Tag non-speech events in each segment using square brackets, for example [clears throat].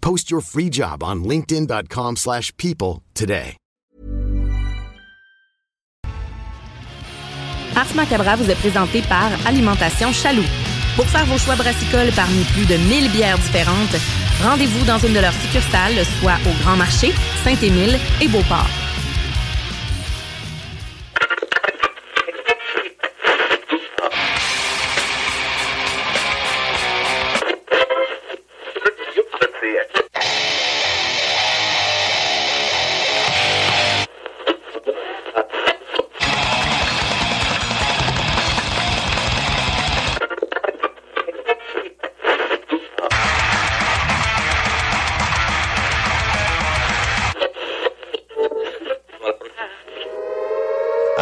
Post your free job on linkedin.com/people slash people today. Ars vous est présenté par Alimentation Chaloux. Pour faire vos choix brassicoles parmi plus de 1000 bières différentes, rendez-vous dans une de leurs succursales, soit au Grand Marché, Saint-Émile et Beauport.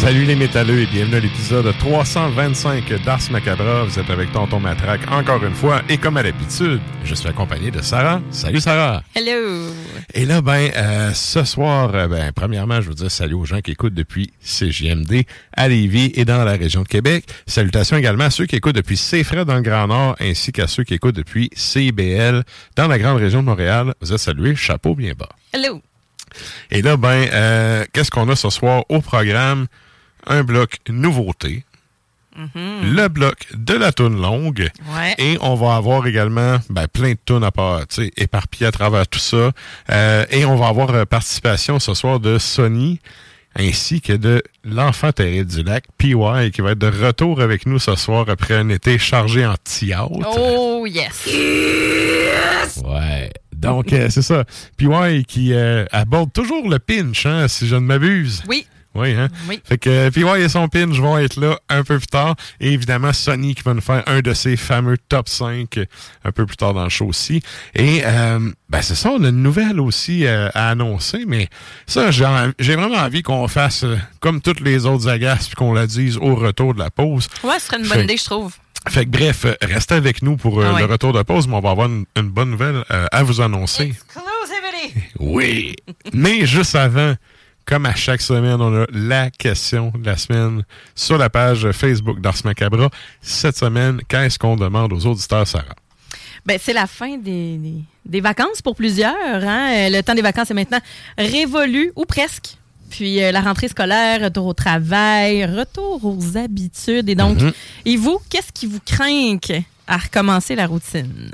Salut les métalleux et bienvenue à l'épisode 325 d'Ars Macabra. Vous êtes avec Tonton Matraque encore une fois et comme à l'habitude, je suis accompagné de Sarah. Salut Sarah! Hello! Et là, ben, euh, ce soir, euh, ben, premièrement, je veux dire salut aux gens qui écoutent depuis CGMD à Lévis et dans la région de Québec. Salutations également à ceux qui écoutent depuis CFRA dans le Grand Nord ainsi qu'à ceux qui écoutent depuis CIBL dans la grande région de Montréal. Vous êtes salués, chapeau bien bas. Hello! Et là, ben, euh, qu'est-ce qu'on a ce soir au programme? Un bloc nouveauté. Le bloc de la toune longue. Ouais. Et on va avoir également ben, plein de tunes à part, tu sais, éparpillées à travers tout ça. Euh, et on va avoir euh, participation ce soir de Sony ainsi que de l'enfant terrible du lac, PY, qui va être de retour avec nous ce soir après un été chargé en théâtre. Oh, yes! Ouais. Donc, euh, c'est ça. PY qui euh, aborde toujours le pinch, hein, si je ne m'abuse. Oui. Oui, hein? Oui. Fait que euh, PY et son pinch vont être là un peu plus tard. Et évidemment, Sony qui va nous faire un de ses fameux top 5 euh, un peu plus tard dans le show aussi. Et euh, ben c'est ça, on a une nouvelle aussi euh, à annoncer, mais ça, j'ai en- j'ai vraiment envie qu'on fasse euh, comme toutes les autres agaces puis qu'on la dise au retour de la pause. Ouais, ce serait une Fait- bonne idée, je trouve. Fait que bref, restez avec nous pour euh, Ah ouais. le retour de pause, mais on va avoir une, une bonne nouvelle euh, à vous annoncer. Exclusivity! Oui. Mais juste avant, comme à chaque semaine, on a la question de la semaine sur la page Facebook d'Ars Macabra. Cette semaine, qu'est-ce qu'on demande aux auditeurs, Sarah? Ben, c'est la fin des, des- des vacances pour plusieurs. Hein? Euh, Le temps des vacances est maintenant révolu, ou presque. Puis euh, la rentrée scolaire, retour au travail, retour aux habitudes. Et donc, Mhm. et vous, qu'est-ce qui vous craint à recommencer la routine?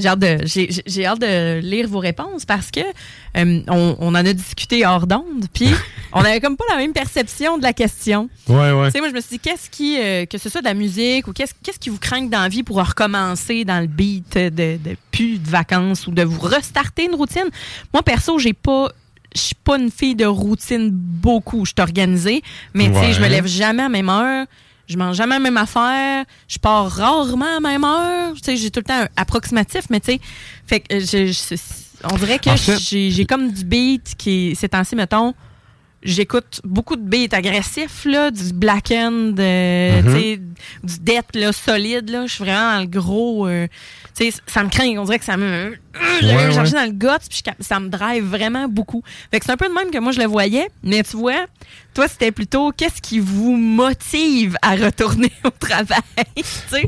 J'ai hâte, de, j'ai, hâte de lire vos réponses parce que euh, on, on en a discuté hors d'onde, puis [laughs] on avait comme pas la même perception de la question. Ouais, ouais. Tu sais, moi, je me suis dit, qu'est-ce qui, euh, que ce soit de la musique ou qu'est-ce, qu'est-ce qui vous craint dans la vie pour recommencer dans le beat de, de plus de vacances ou de vous restarter une routine? Moi, perso, j'ai pas. Je suis pas une fille de routine beaucoup. Je suis organisée, mais tu sais, je me lève jamais à la même heure. Je mange jamais la même affaire. Je pars rarement à la même heure. Tu sais, j'ai tout le temps un approximatif, mais tu sais, fait que euh, je- je- on dirait que En fait- j'ai j'ai comme du beat qui, ces temps-ci, mettons, j'écoute beaucoup de beats agressifs, là, du black end, euh, Mhm. du death, là, solide, là. Je suis vraiment dans le gros, euh, tu sais, ça me craint. On dirait que ça me, euh, Ouais, dans le gut, puis ça me drive vraiment beaucoup. Fait que c'est un peu de même que moi je le voyais, mais tu vois, toi c'était plutôt qu'est-ce qui vous motive à retourner [laughs] au travail?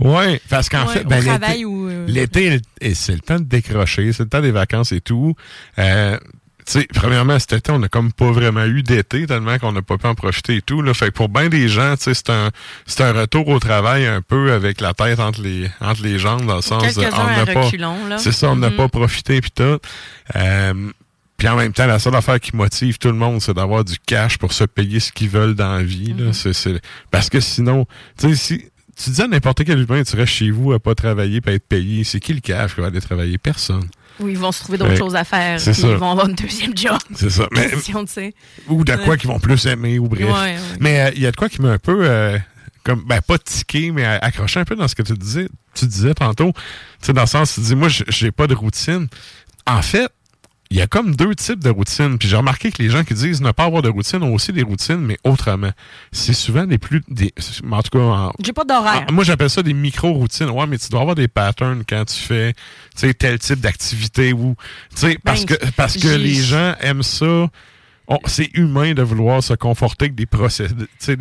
Oui, parce qu'en Ouais, fait, ben, l'été- ou euh, c'est le temps de décrocher, c'est le temps des vacances et tout. Tu sais, premièrement, cet été, on n'a comme pas vraiment eu d'été, tellement qu'on n'a pas pu en profiter et tout. Là. Fait que pour bien des gens, tu sais, c'est un, c'est un retour au travail un peu avec la tête entre les, entre les jambes, dans le sens de on n'a pas. C'est ça, on n'a Mhm. pas profité puis tout. Euh, puis en même temps, la seule affaire qui motive tout le monde, c'est d'avoir du cash pour se payer ce qu'ils veulent dans la vie. Là. C'est- c'est- Parce que sinon, tu sais, si tu dis à n'importe quel humain, tu restes chez vous à pas travailler, pas être payé, c'est qui le cash qui va aller travailler? Personne. Où ils vont se trouver d'autres Ouais. choses à faire, C'est ça. ils vont avoir une deuxième job. C'est ça. [laughs] Mais, Question, ou de quoi qu'ils vont plus aimer, ou bref. Ouais, ouais. Mais euh, il y a de quoi qui m'a un peu, euh, comme, ben, pas tiqué, mais euh, accroché un peu dans ce que tu disais, tu disais tantôt. Tu sais, dans le sens, tu dis, moi, j'ai pas de routine. En fait, il y a comme deux types de routines. Puis j'ai remarqué que les gens qui disent ne pas avoir de routine ont aussi des routines, mais autrement. C'est souvent des plus, des, en tout cas, en- J'ai pas d'horaire. moi, j'appelle ça des micro-routines. Ouais, mais tu dois avoir des patterns quand tu fais, tu sais, tel type d'activité ou, tu sais, parce Ben, que, parce que les gens aiment ça. C'est humain de vouloir se conforter avec des, process,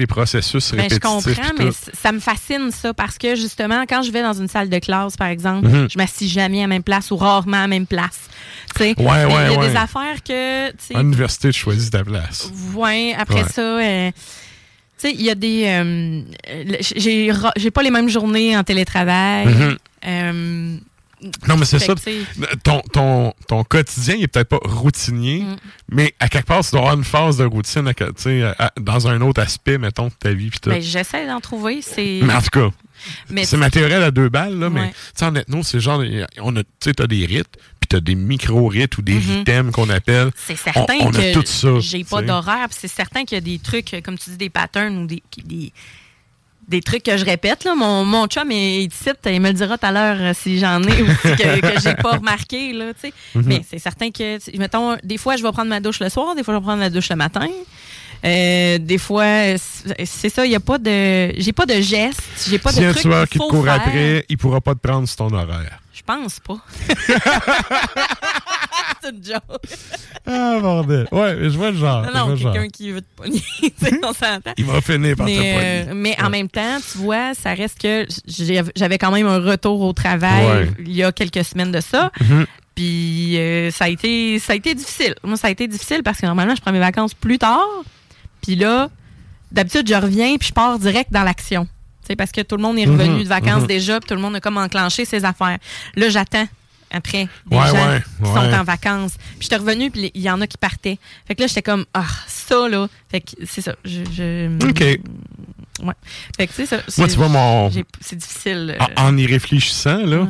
processus Ben, je répétitifs. comprends, pis mais ça me fascine ça parce que justement, quand je vais dans une salle de classe, par exemple, Mhm. je m'assis jamais à la même place ou rarement à la même place. Ouais, il y a- ouais, il y a ouais. des affaires que, À l'université, tu choisis ta place. Ouais, après ça, euh, tu sais, il y a des. euh, j'ai pas les mêmes journées en télétravail. Euh, Non, mais c'est ça. tu Ton, ton, ton quotidien, il est peut-être pas routinier, Mm. mais à quelque part, tu dois avoir une phase de routine à- tu sais, à- dans un autre aspect, mettons, de ta vie. ben, j'essaie d'en trouver. C'est. mais en tout cas, C'est ma théorie à deux balles, là, mais tu ethno, c'est genre, on a, tu t'as des rites, puis t'as des micro-rites ou des Mhm. items qu'on appelle. C'est certain On- on a que tout ça, j'ai pas tu d'horaire. C'est certain qu'il y a des trucs, comme tu dis, des patterns ou des, des, des trucs que je répète. Là. Mon, mon chum est ici, il me le dira tout à l'heure euh, si j'en ai aussi que, [laughs] que j'ai pas remarqué. Là. Mhm. Mais c'est certain que, mettons, des fois, je vais prendre ma douche le soir, des fois, je vais prendre ma douche le matin. Euh, des fois, c'est ça, il n'y a pas de. J'ai pas de gestes, j'ai pas si de un tueur qu'il qui te court faire. après, il pourra pas te prendre sur ton horaire. Je pense pas. [laughs] [laughs] [laughs] c'est une joke. Ah, bordel. Ouais, mais je vois le genre. Non, quelqu'un qui veut te pogner, [laughs] on s'entend. Il va finir par te Mais, pogner. euh, mais en même temps, tu vois, ça reste que j'avais quand même un retour au travail Ouais. il y a quelques semaines de ça. Mhm. Puis euh, ça a été ça a été difficile. Moi, ça a été difficile parce que normalement, je prends mes vacances plus tard. Puis là, d'habitude, je reviens puis je pars direct dans l'action. Tu sais, parce que tout le monde est revenu Mhm, de vacances mhm. déjà, puis tout le monde a comme enclenché ses affaires. Là, j'attends après des Ouais, gens ouais, qui ouais. sont en vacances. Puis j'étais revenu, puis il y en a qui partaient. Fait que là, j'étais comme, ah, ça, là. Fait que c'est ça. Je, je- OK. Ouais. Fait que c'est ça. Moi, tu vois, mon. C'est difficile. euh, En, en y réfléchissant, là,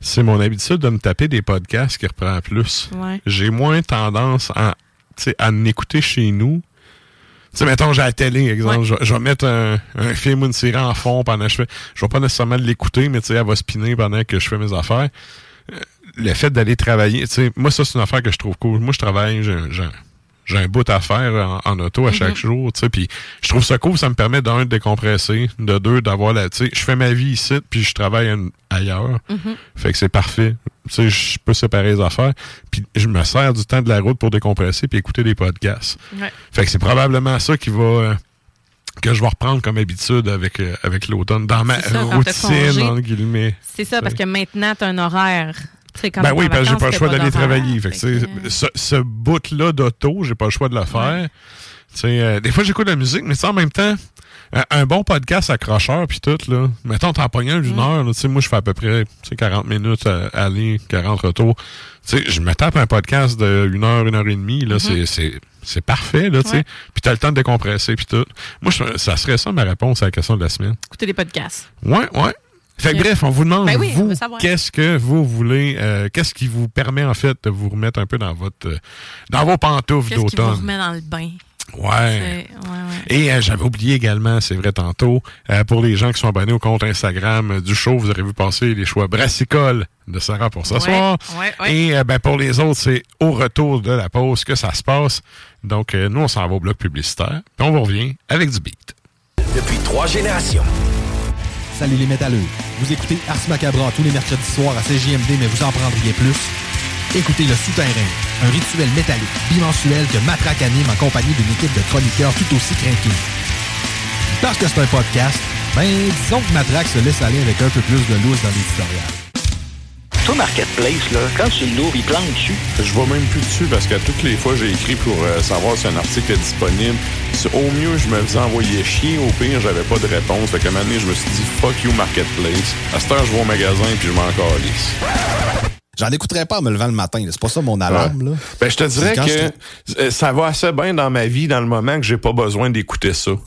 c'est mon habitude de me taper des podcasts qui reprend plus. J'ai moins tendance à, tu sais, à en écouter chez nous. Tu sais, mettons, j'ai la télé, exemple. Ouais. Je, je vais mettre un, un film ou une série en fond pendant que je fais. Je vais pas nécessairement l'écouter, mais tu sais, elle va spinner pendant que je fais mes affaires. Le fait d'aller travailler, tu sais, moi, ça, c'est une affaire que je trouve cool. Moi, je travaille, j'ai un bout à faire en, en auto à chaque jour, tu sais, puis je trouve ça cool, ça me permet d'un de décompresser, de deux d'avoir la, tu sais, je fais ma vie ici, puis je travaille ailleurs, fait que c'est parfait, tu sais, je peux séparer les affaires, puis je me sers du temps de la route pour décompresser puis écouter des podcasts. Ouais. Fait que c'est probablement ça qui va euh, que je vais reprendre comme habitude avec euh, avec l'automne dans ma ça, routine entre guillemets. C'est ça, parce que maintenant, tu as un horaire. Quand Ben oui, parce que j'ai pas le choix d'aller travailler. Fait que, Fait ce, ce bout-là d'auto, j'ai pas le choix de le faire. Tu sais, euh, des fois, j'écoute la musique, mais en même temps, un, un bon podcast accrocheur, puis tout, là. Mettons, t'en pognes un d'une Mm. heure, là, tu sais, moi, je fais à peu près, tu sais, 40 minutes à aller, 40 retours. Tu sais, je me tape un podcast de une heure, une heure et demie, là, c'est- c'est c'est parfait, là, tu sais. Puis t'as le temps de décompresser, puis tout. Moi, je- ça serait ça ma réponse à la question de la semaine. Écouter des podcasts. Ouais, ouais. Fait que bref, on vous demande, Ben oui, vous, qu'est-ce que vous voulez, euh, qu'est-ce qui vous permet, en fait, de vous remettre un peu dans votre, euh, dans vos pantoufles Qu'est-ce qui vous d'automne? remet dans le bain? Ouais. C'est- ouais, ouais. Et euh, j'avais oublié également, c'est vrai tantôt, euh, pour les gens qui sont abonnés au compte Instagram du show, vous aurez vu passer les choix brassicoles de Sarah pour ce Ouais, soir. ouais, ouais. Et euh, ben, pour les autres, c'est au retour de la pause que ça se passe. Donc, euh, nous, on s'en va au bloc publicitaire. Puis on vous revient avec du beat. Depuis trois générations. Salut les métalleux. Vous écoutez Ars Macabra tous les mercredis soirs à CJMD, mais vous en prendriez plus. Écoutez Le Souterrain, un rituel métallique bimensuel que Matraque anime en compagnie d'une équipe de chroniqueurs tout aussi craqués. Parce que c'est un podcast, ben disons que Matraque se laisse aller avec un peu plus de loose dans l'éditorial. Toi, Marketplace, là, quand tu l'ouvres, il plante dessus? Je vois même plus dessus parce que toutes les fois, j'ai écrit pour euh, savoir si un article est disponible. Au mieux, je me faisais envoyer chier. Au pire, j'avais pas de réponse. Fait qu'à un moment donné, je me suis dit, fuck you, Marketplace. À cette heure, je vais au magasin puis je m'en calisse. J'en écouterais pas en me levant le matin, c'est pas ça mon alarme. Là. Ben, je te dirais que ça va assez bien dans ma vie dans le moment que j'ai pas besoin d'écouter ça. [laughs]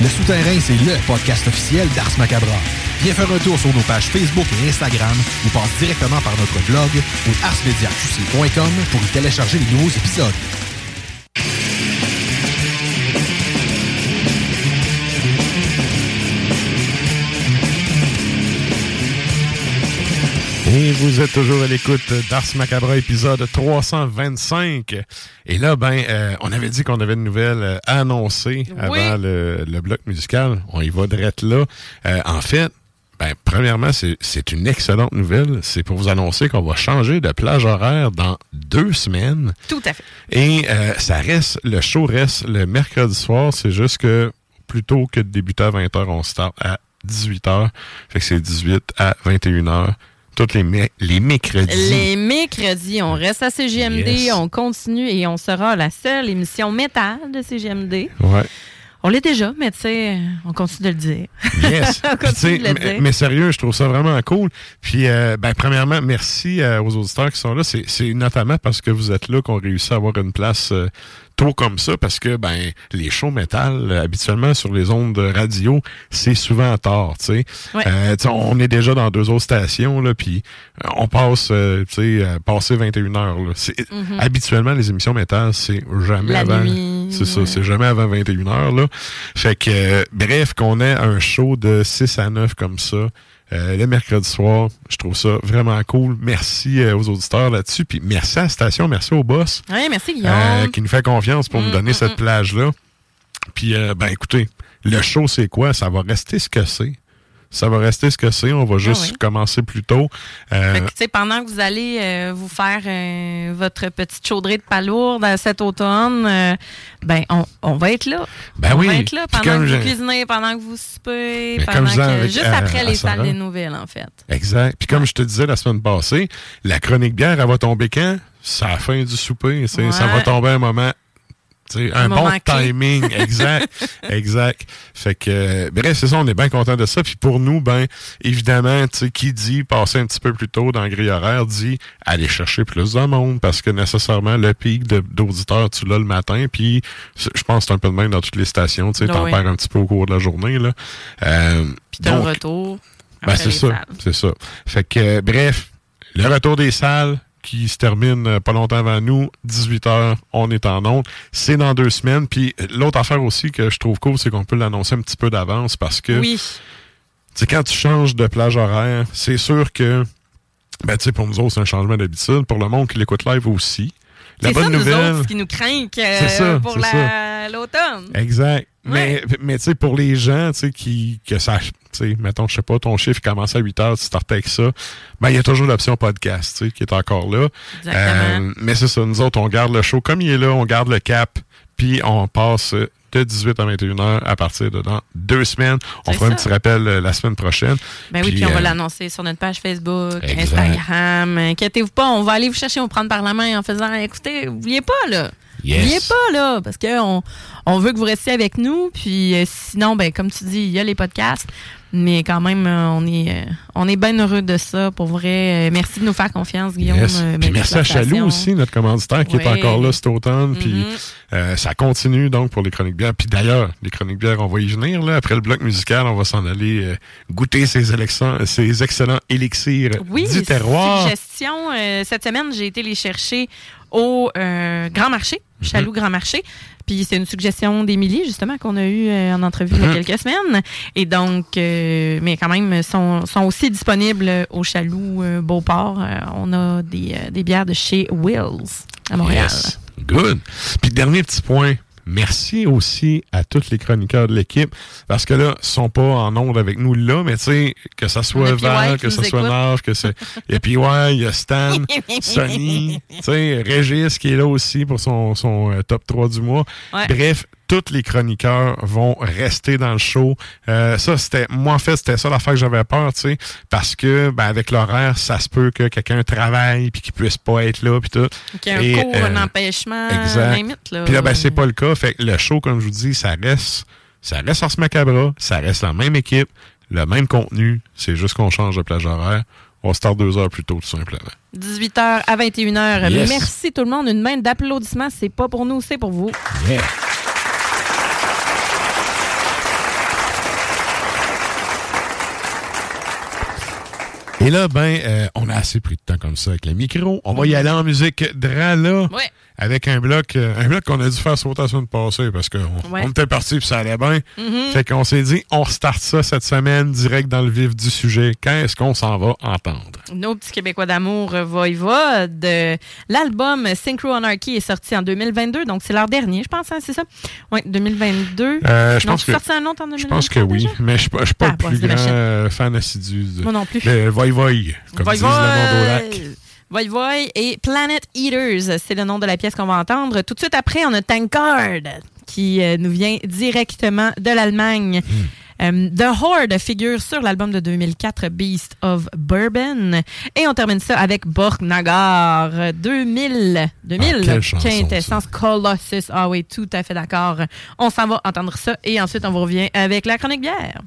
Le Souterrain, c'est le podcast officiel d'Ars Macabra. Viens faire un tour sur nos pages Facebook et Instagram ou passe directement par notre blog au arsmediaqc.com pour y télécharger les nouveaux épisodes. Et vous êtes toujours à l'écoute d'Ars Macabra, épisode 325. Et là, ben, euh, on avait dit qu'on avait une nouvelle euh, à annoncer avant le, le bloc musical. On y va direct là. Euh, en fait, ben, premièrement, c'est c'est une excellente nouvelle. C'est pour vous annoncer qu'on va changer de plage horaire dans deux semaines. Tout à fait. Et euh, ça reste, le show reste le mercredi soir. C'est juste que plutôt que de débuter à 20h, on start à 18h. Fait que c'est 18 à 21h. Toutes les, mé- les mercredis. Les mercredis, on reste à CGMD, Yes. on continue et on sera la seule émission métal de CGMD. Ouais. On l'est déjà, mais tu sais, on continue de le dire. Yes. [laughs] On continue de le mais, dire. mais sérieux, je trouve ça vraiment cool. Puis, euh, ben, premièrement, merci euh, aux auditeurs qui sont là. C'est c'est notamment parce que vous êtes là qu'on réussit à avoir une place euh, tôt comme ça, parce que ben les shows métal, habituellement sur les ondes de radio, c'est souvent tard, tu sais. Ouais. Euh, on est déjà dans deux autres stations, là, puis euh, on passe, euh, tu sais, euh, passer 21 heures. Là. C'est- Habituellement, les émissions métal, c'est jamais Mhm. La avant. C'est ça, c'est jamais avant 21 heures, là. Fait que, euh, bref, qu'on ait un show de 6 à 9 comme ça, euh, le mercredi soir, je trouve ça vraiment cool. Merci euh, aux auditeurs là-dessus, puis merci à la station, merci au boss Oui, merci Guillaume. euh, qui nous fait confiance pour nous Mm, donner mm, cette mm. plage-là. Puis, euh, ben écoutez, le show, c'est quoi? Ça va rester ce que c'est. Ça va rester ce que c'est. On va juste Ah oui. commencer plus tôt. Euh, Fait que, tu sais, pendant que vous allez euh, vous faire euh, votre petite chaudrée de palourde cet automne, ben on, on va être là. Ben on oui. va être là pendant que vous cuisinez, pendant que vous soupez, pendant que, avec, juste après les salles des nouvelles, en fait. Exact. Puis comme je te disais la semaine passée, la chronique bière, elle va tomber quand? C'est la fin du souper. Ça va tomber un moment. Un, Un bon clé. timing, [laughs] exact, exact. Fait que, euh, bref, c'est ça, on est bien content de ça. Puis pour nous, ben, évidemment, tu sais, qui dit passer un petit peu plus tôt dans le grille horaire, dit aller chercher plus de monde parce que nécessairement le pic d'auditeurs, tu l'as le matin. Puis je pense que c'est un peu de même dans toutes les stations, tu sais, Ah t'en oui. perds un petit peu au cours de la journée, là. Euh, Puis t'as donc, retour. ben, c'est ça, c'est ça. Fait que, euh, bref, le retour des salles qui se termine euh, pas longtemps avant nous, 18h, on est en ondes. C'est dans deux semaines. Puis l'autre affaire aussi que je trouve cool, c'est qu'on peut l'annoncer un petit peu d'avance parce que, Oui. quand tu changes de plage horaire, c'est sûr que, ben, tu sais, pour nous autres, c'est un changement d'habitude. Pour le monde qui l'écoute live aussi. La C'est bonne ça, nous nouvelle. autres, ce qui nous craint euh, pour la- l'automne. Exact. Ouais. Mais, mais tu sais, pour les gens, tu sais, qui, que ça, tu sais, mettons, je sais pas, ton chiffre commence à 8 heures, tu startes avec ça, ben, il y a toujours l'option podcast, tu sais, qui est encore là. Exactement. Euh, mais c'est ça, nous autres, on garde le show comme il est là, on garde le cap, puis on passe de 18 à 21 heures à partir de dans deux semaines. On fera un petit rappel euh, la semaine prochaine. Ben oui, puis on va euh, l'annoncer sur notre page Facebook, Exact. Instagram. Inquiétez-vous pas, on va aller vous chercher, on va prendre par la main en faisant écoutez, oubliez pas là. Yes. Oubliez pas là, parce qu'on on veut que vous restiez avec nous. Puis euh, sinon, ben comme tu dis, il y a les podcasts. Mais quand même, euh, on est, euh, on est bien heureux de ça. Pour vrai, Euh, merci de nous faire confiance, Guillaume. Yes. Puis merci à. Chaloux aussi, notre commanditaire, qui est encore là cet automne. Puis Mhm. euh, ça continue donc pour les chroniques bières. Puis d'ailleurs, les chroniques bières, on va y venir. Là. Après le bloc musical, on va s'en aller euh, goûter ces, élections, ces excellents élixirs Oui, du terroir. suggestion. euh, cette semaine, j'ai été les chercher au Grand Marché, Mhm. Chaloux Grand Marché. Puis c'est une suggestion d'Émilie, justement, qu'on a eue euh, en entrevue il y a Mhm. quelques semaines. Et donc, euh, mais quand même, sont, sont aussi disponibles au Chaloux euh, Beauport. Euh, on a des, des bières de chez Wills à Montréal. Yes. Good. Puis dernier petit point. Merci aussi à tous les chroniqueurs de l'équipe parce que là, ils sont pas en onde avec nous là, mais tu sais, que ça soit Val, que ça soit. Nave, que c'est. Y a PY, il y a Stan, [laughs] Sonny, tu sais, Régis qui est là aussi pour son, son euh, top 3 du mois. Ouais. Bref, tous les chroniqueurs vont rester dans le show. Euh, ça, c'était. Moi, en fait, c'était ça l'affaire que j'avais peur, tu sais, parce que ben, avec l'horaire, ça se peut que quelqu'un travaille puis qu'il puisse pas être là puis tout. Qu'il y a un cours, un euh, empêchement, Exact. limite, là. Puis là, ben, c'est pas le cas. Fait que le show, comme je vous dis, ça reste, ça reste Ars Macabra, ça reste la même équipe, le même contenu. C'est juste qu'on change de plage horaire. On start deux heures plus tôt, tout simplement. 18h à 21h. Yes. Merci tout le monde. Une main d'applaudissements. C'est pas pour nous, c'est pour vous. Yeah. Et là, ben, euh, on a assez pris de temps comme ça avec les micros. On va y aller en musique dra là, Ouais. Avec un bloc, euh, un bloc qu'on a dû faire sauter la semaine passée parce qu'on Ouais. on était parti puis ça allait bien. Mhm. Fait qu'on s'est dit, on start ça cette semaine direct dans le vif du sujet. Quand est-ce qu'on s'en va entendre? Nos petits Québécois d'amour euh, va y va. De l'album Synchro Anarchy est sorti en 2022, donc c'est leur dernier, je pense, hein, c'est ça? Oui, 2022. Euh, je pense que sorti un autre en 2023 je pense que oui, déjà? mais je suis pas, je suis pas Ah, le plus grand fan assidu. de- Moi non plus. Mais voy voy, comme Voy disent le monde au lac. Voy! Voy et Planet Eaters, c'est le nom de la pièce qu'on va entendre. Tout de suite après, on a Tankard qui euh, nous vient directement de l'Allemagne. Euh, The Horde figure sur l'album de 2004 Beast of Bourbon. Et on termine ça avec Borgnagar 2000. 2000, Ah, quintessence Colossus. Ah oui, tout à fait d'accord. On s'en va entendre ça et ensuite on vous revient avec la chronique bière.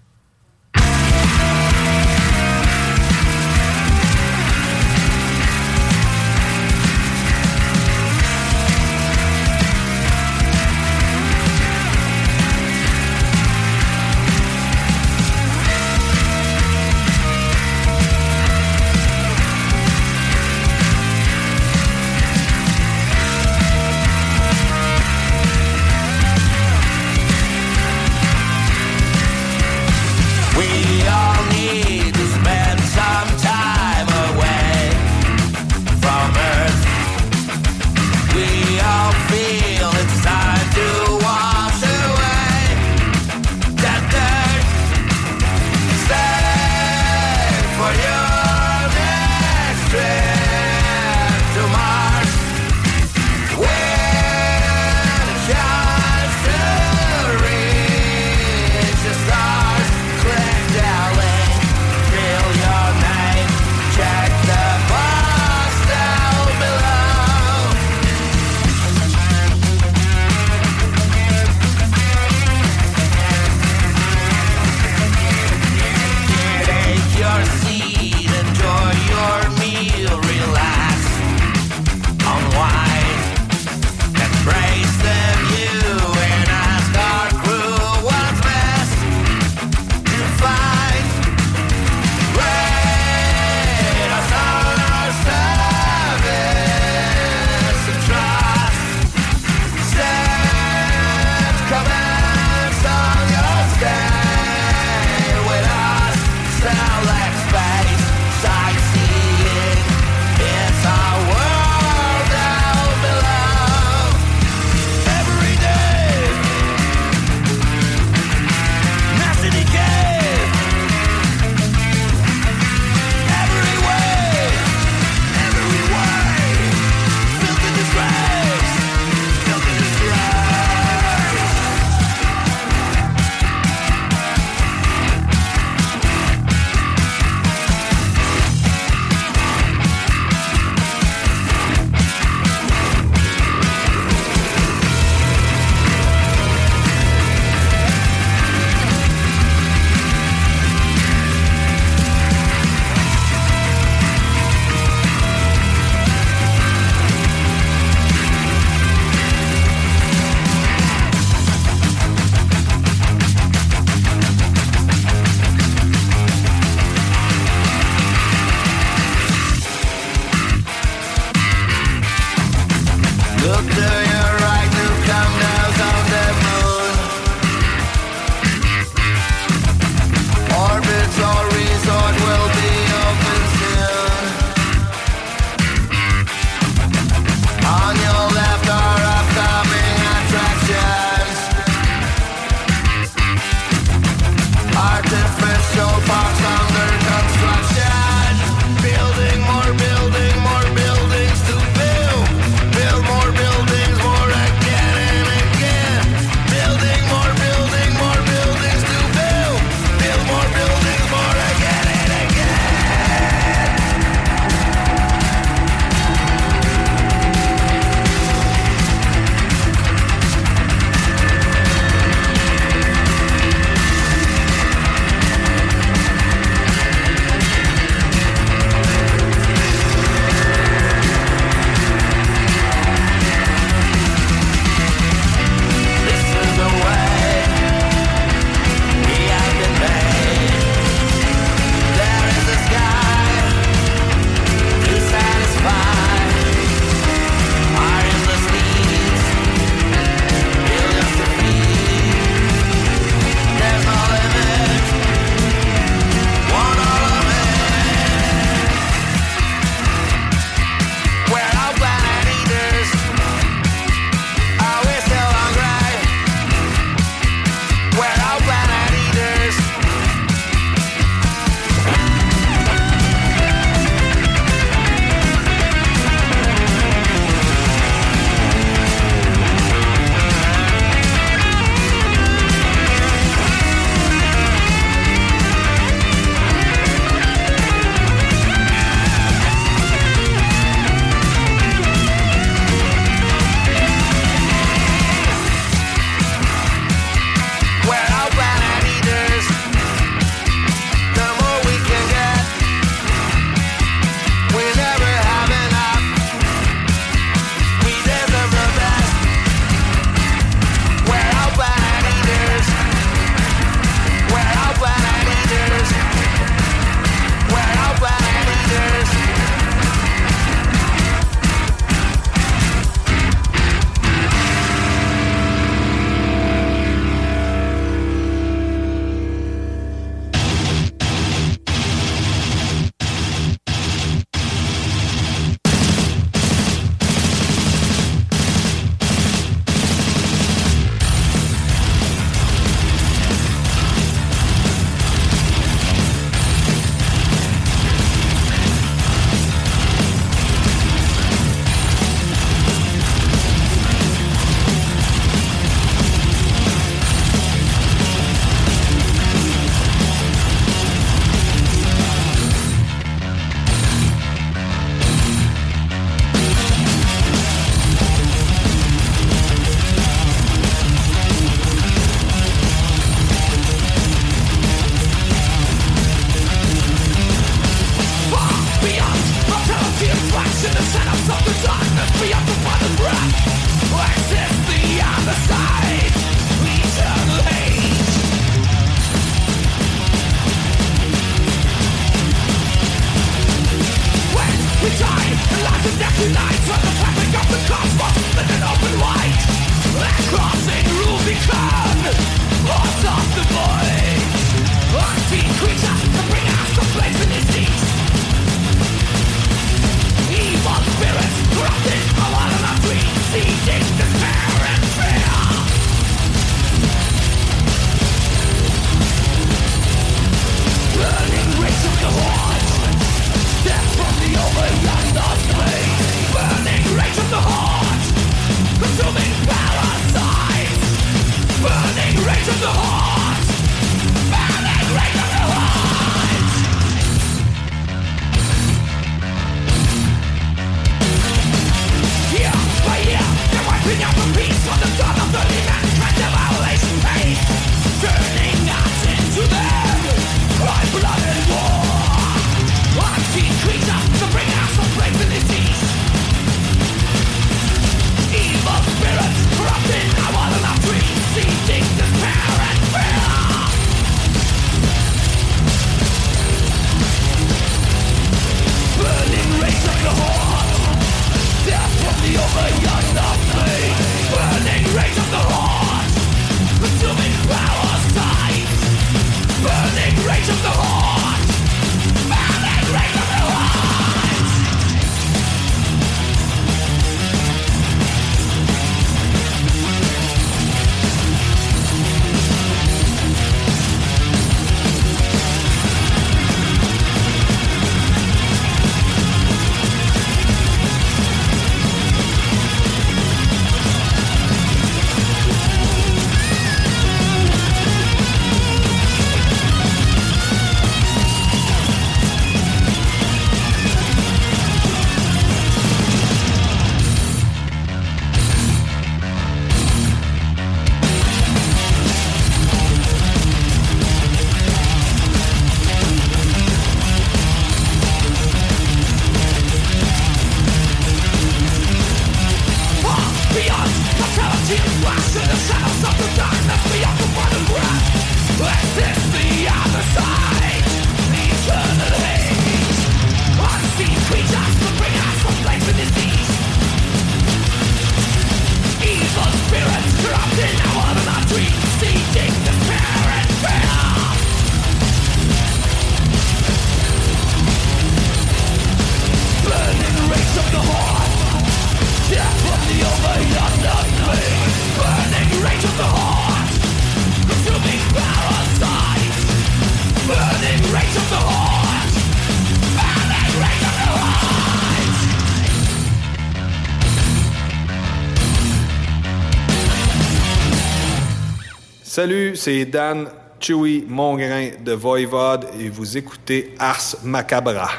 Salut, c'est Dan Chewy Mongrain de Voivode et vous écoutez Ars Macabra.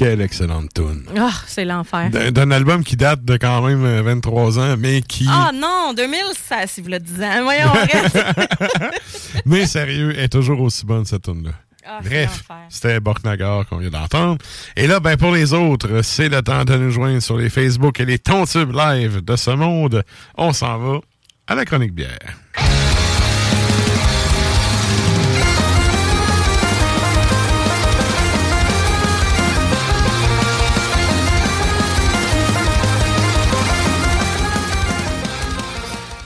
Quelle excellente tune. Ah, c'est l'enfer. D'un album qui date de quand même euh, 23 ans, mais qui. Ah non, 2000, ça, si vous le disiez. Voyons, [laughs] [laughs] mais sérieux, est toujours aussi bonne cette tune-là. Ah, c'est Bref, c'était Borknagar qu'on vient d'entendre. Et là, ben pour les autres, c'est le temps de nous joindre sur les Facebook et les Tontubes live de ce monde. On s'en va à la chronique bière.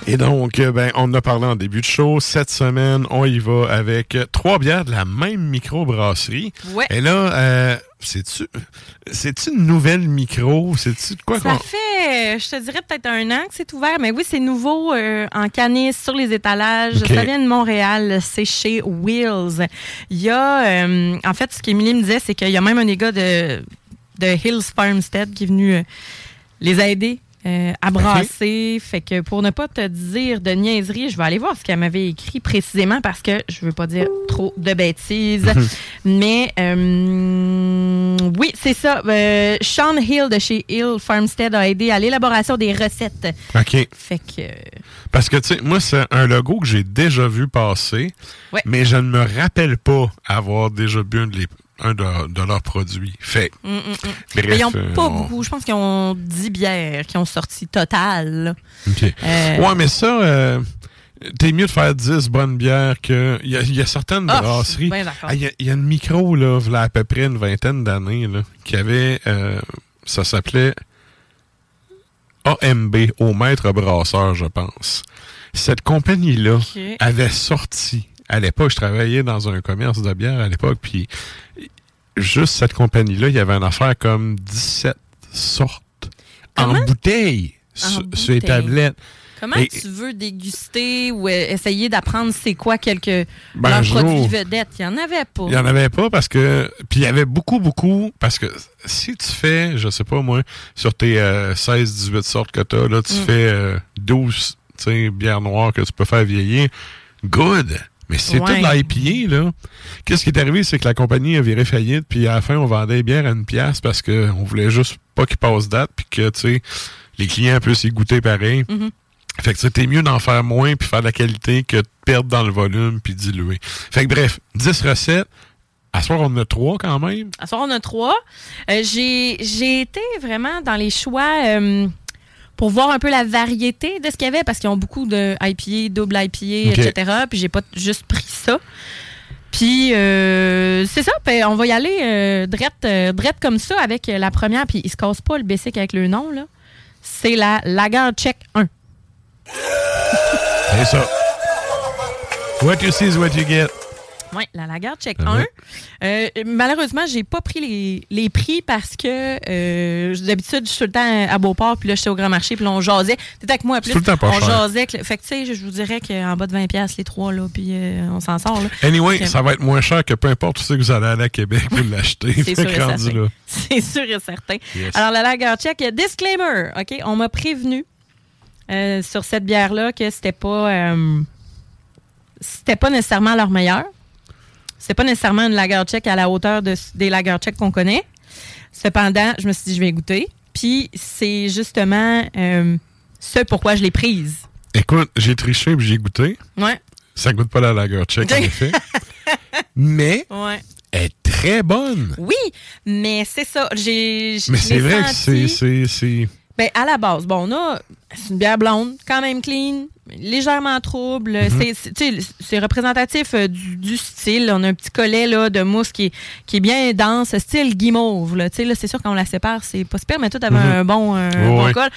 Et donc, euh, ben, on en a parlé en début de show. Cette semaine, on y va avec trois bières de la même microbrasserie. Ouais. Et là, euh, c'est-tu, c'est-tu une nouvelle micro? C'est-tu de quoi Ça qu'on... fait, je te dirais peut-être un an que c'est ouvert, mais oui, c'est nouveau euh, en canis sur les étalages. Ça vient de Montréal, c'est chez Wheels. Il y a, euh, en fait, ce qu'Émilie me disait, c'est qu'il y a même un des gars de, de Hills Farmstead qui est venu les aider. Euh, à brasser. Fait que pour ne pas te dire de niaiserie, je vais aller voir ce qu'elle m'avait écrit précisément parce que je veux pas dire trop de bêtises. Mais euh, oui, c'est ça. Euh, Sean Hill de chez Hill Farmstead a aidé à l'élaboration des recettes. OK. Fait que. Parce que, tu sais, moi, c'est un logo que j'ai déjà vu passer, Ouais. mais je ne me rappelle pas avoir déjà bu un de, les- un de- de leurs produits. Fait. Mm, mm, mm. Bref, Mais ils n'ont euh, pas on- beaucoup. Je pense qu'ils ont 10 bières qui ont sorti total. là. OK. Euh, Ouais, mais ça, euh, t'es mieux de faire 10 bonnes bières que. Il y a, il y a certaines Ah, brasseries. d'accord. Ah, Il y, a- il y a une micro, là, v'là à peu près une vingtaine d'années, là, qui avait. euh, ça s'appelait AMB, au maître brasseur, je pense. Cette compagnie-là avait sorti. À l'époque, je travaillais dans un commerce de bière à l'époque, puis juste cette compagnie-là, il y avait une affaire comme 17 sortes en bouteille En sur, sur les tablettes. Comment Et- tu veux déguster ou euh, essayer d'apprendre c'est quoi quelques Ben, produits vedettes? Il n'y en avait pas. Il n'y en avait pas parce que. Puis il y avait beaucoup, beaucoup. Parce que si tu fais, je sais pas moi, sur tes 16-18 sortes que tu as, là, tu Mm. fais euh, 12 tu sais, bières noires que tu peux faire vieillir. Good! Mais c'est Ouais. tout l'IPA, là. Qu'est-ce qui est arrivé, c'est que la compagnie a viré faillite, puis à la fin, on vendait les bières à une pièce parce qu'on voulait juste pas qu'ils passent date, puis que, tu sais, les clients puissent y goûter pareil. Mhm. Fait que c'était mieux d'en faire moins puis faire de la qualité que de perdre dans le volume puis diluer. Fait que bref, 10 recettes. À ce soir, on en a 3 quand même. À ce soir, on a trois. Euh, j'ai, j'ai été vraiment dans les choix euh, pour voir un peu la variété de ce qu'il y avait parce qu'ils ont beaucoup de IPA, double IPA, etc. Puis j'ai pas juste pris ça. Puis euh, c'est ça, puis on va y aller euh, drette, euh, drette comme ça avec la première. Puis il se casse pas le basic avec le nom, là. C'est la Lager Check 1. C'est ça. What you see is what you get. Oui, la Lagarde Check Ah 1. ouais. Euh, malheureusement, j'ai pas pris les, les prix parce que euh, d'habitude, je suis tout le temps à Beauport, puis là, j'étais au Grand Marché, puis là, on jasait. T'étais avec moi, plus. Tout le temps pas on cher. jasait. Fait que, tu sais, je je vous dirais qu'en bas de 20$ les trois, là, puis euh, on s'en sort, là. Anyway, ça va être moins cher que peu importe où c'est que vous allez aller à Québec pour l'acheter. C'est [laughs] sûr sûr et certain. Yes. Alors, la Lager Check, disclaimer, OK? On m'a prévenu euh, sur cette bière-là que c'était pas... c'était pas nécessairement leur meilleur. C'est pas nécessairement une lager check à la hauteur de, des lager check qu'on connaît. Cependant, je me suis dit, je vais goûter. Puis, c'est justement euh, ce pourquoi je l'ai prise. Écoute, j'ai triché et j'ai goûté. Ouais. Ça goûte pas la lager check, en [laughs] effet. Mais Ouais. elle est très bonne. Oui, mais c'est ça. J'ai. Mais c'est vrai que c'est- c'est... c'est- Ben, à la base, bon, on a c'est une bière blonde, quand même clean, légèrement trouble. Mhm. C'est- représentatif euh, du, du style. On a un petit collet là, de mousse qui est, qui est bien dense, style guimauve. Là. Là, c'est sûr qu'on la sépare, c'est pas super, mais tout avait Mhm. un bon, Ouais, bon col.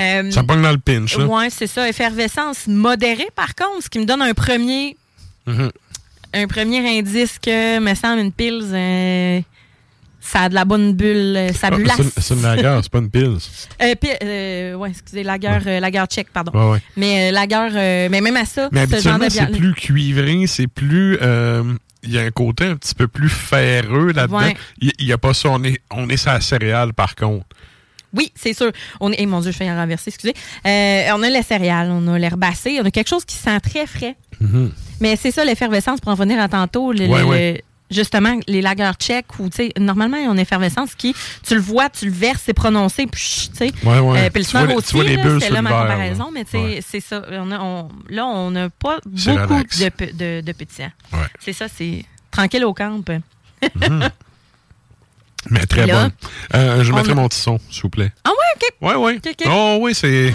Euh, Ça pogne dans le pinch. Ouais, c'est ça. Effervescence modérée, par contre, ce qui me donne un premier, Mhm. un premier indice que, me semble, une pils, euh, ça a de la bonne bulle, euh, ça Ah, blasse. c'est une- lager, c'est pas une pils. Euh, euh, ouais, excusez, lager, euh, lager check, pardon. Ouais, ouais. Mais euh, mais même à ça, Mais ce genre habituellement, de c'est plus cuivré, c'est plus... Il y a un côté un petit peu plus ferreux là-dedans. Ouais. Il n'y a pas ça. On est, on est sur la céréale, par contre. Oui, c'est sûr. On est, eh, mon Dieu, je fais un renverser, excusez. On a les céréales, on a l'herbacé, on a quelque chose qui sent très frais. Mhm. Mais c'est ça, l'effervescence, pour en venir à tantôt. le- Ouais, le- ouais. Justement, les lagers tchèques, où, tu sais, normalement, il y a une effervescence qui, tu le vois, tu le verses, c'est prononcé, puis, tu sais. Ouais, ouais. Euh, aussi, c'est là ma comparaison, mais tu sais, c'est ça. On a- on- là, on n'a pas beaucoup de, de, de pétillants. Ouais. C'est ça, c'est tranquille au camp. Mhm. [laughs] Mais très Là, bon. Euh, je mettrai a- mon petit son, s'il vous plaît. Ah ouais, OK. Ouais, ouais. Oh oui, c'est.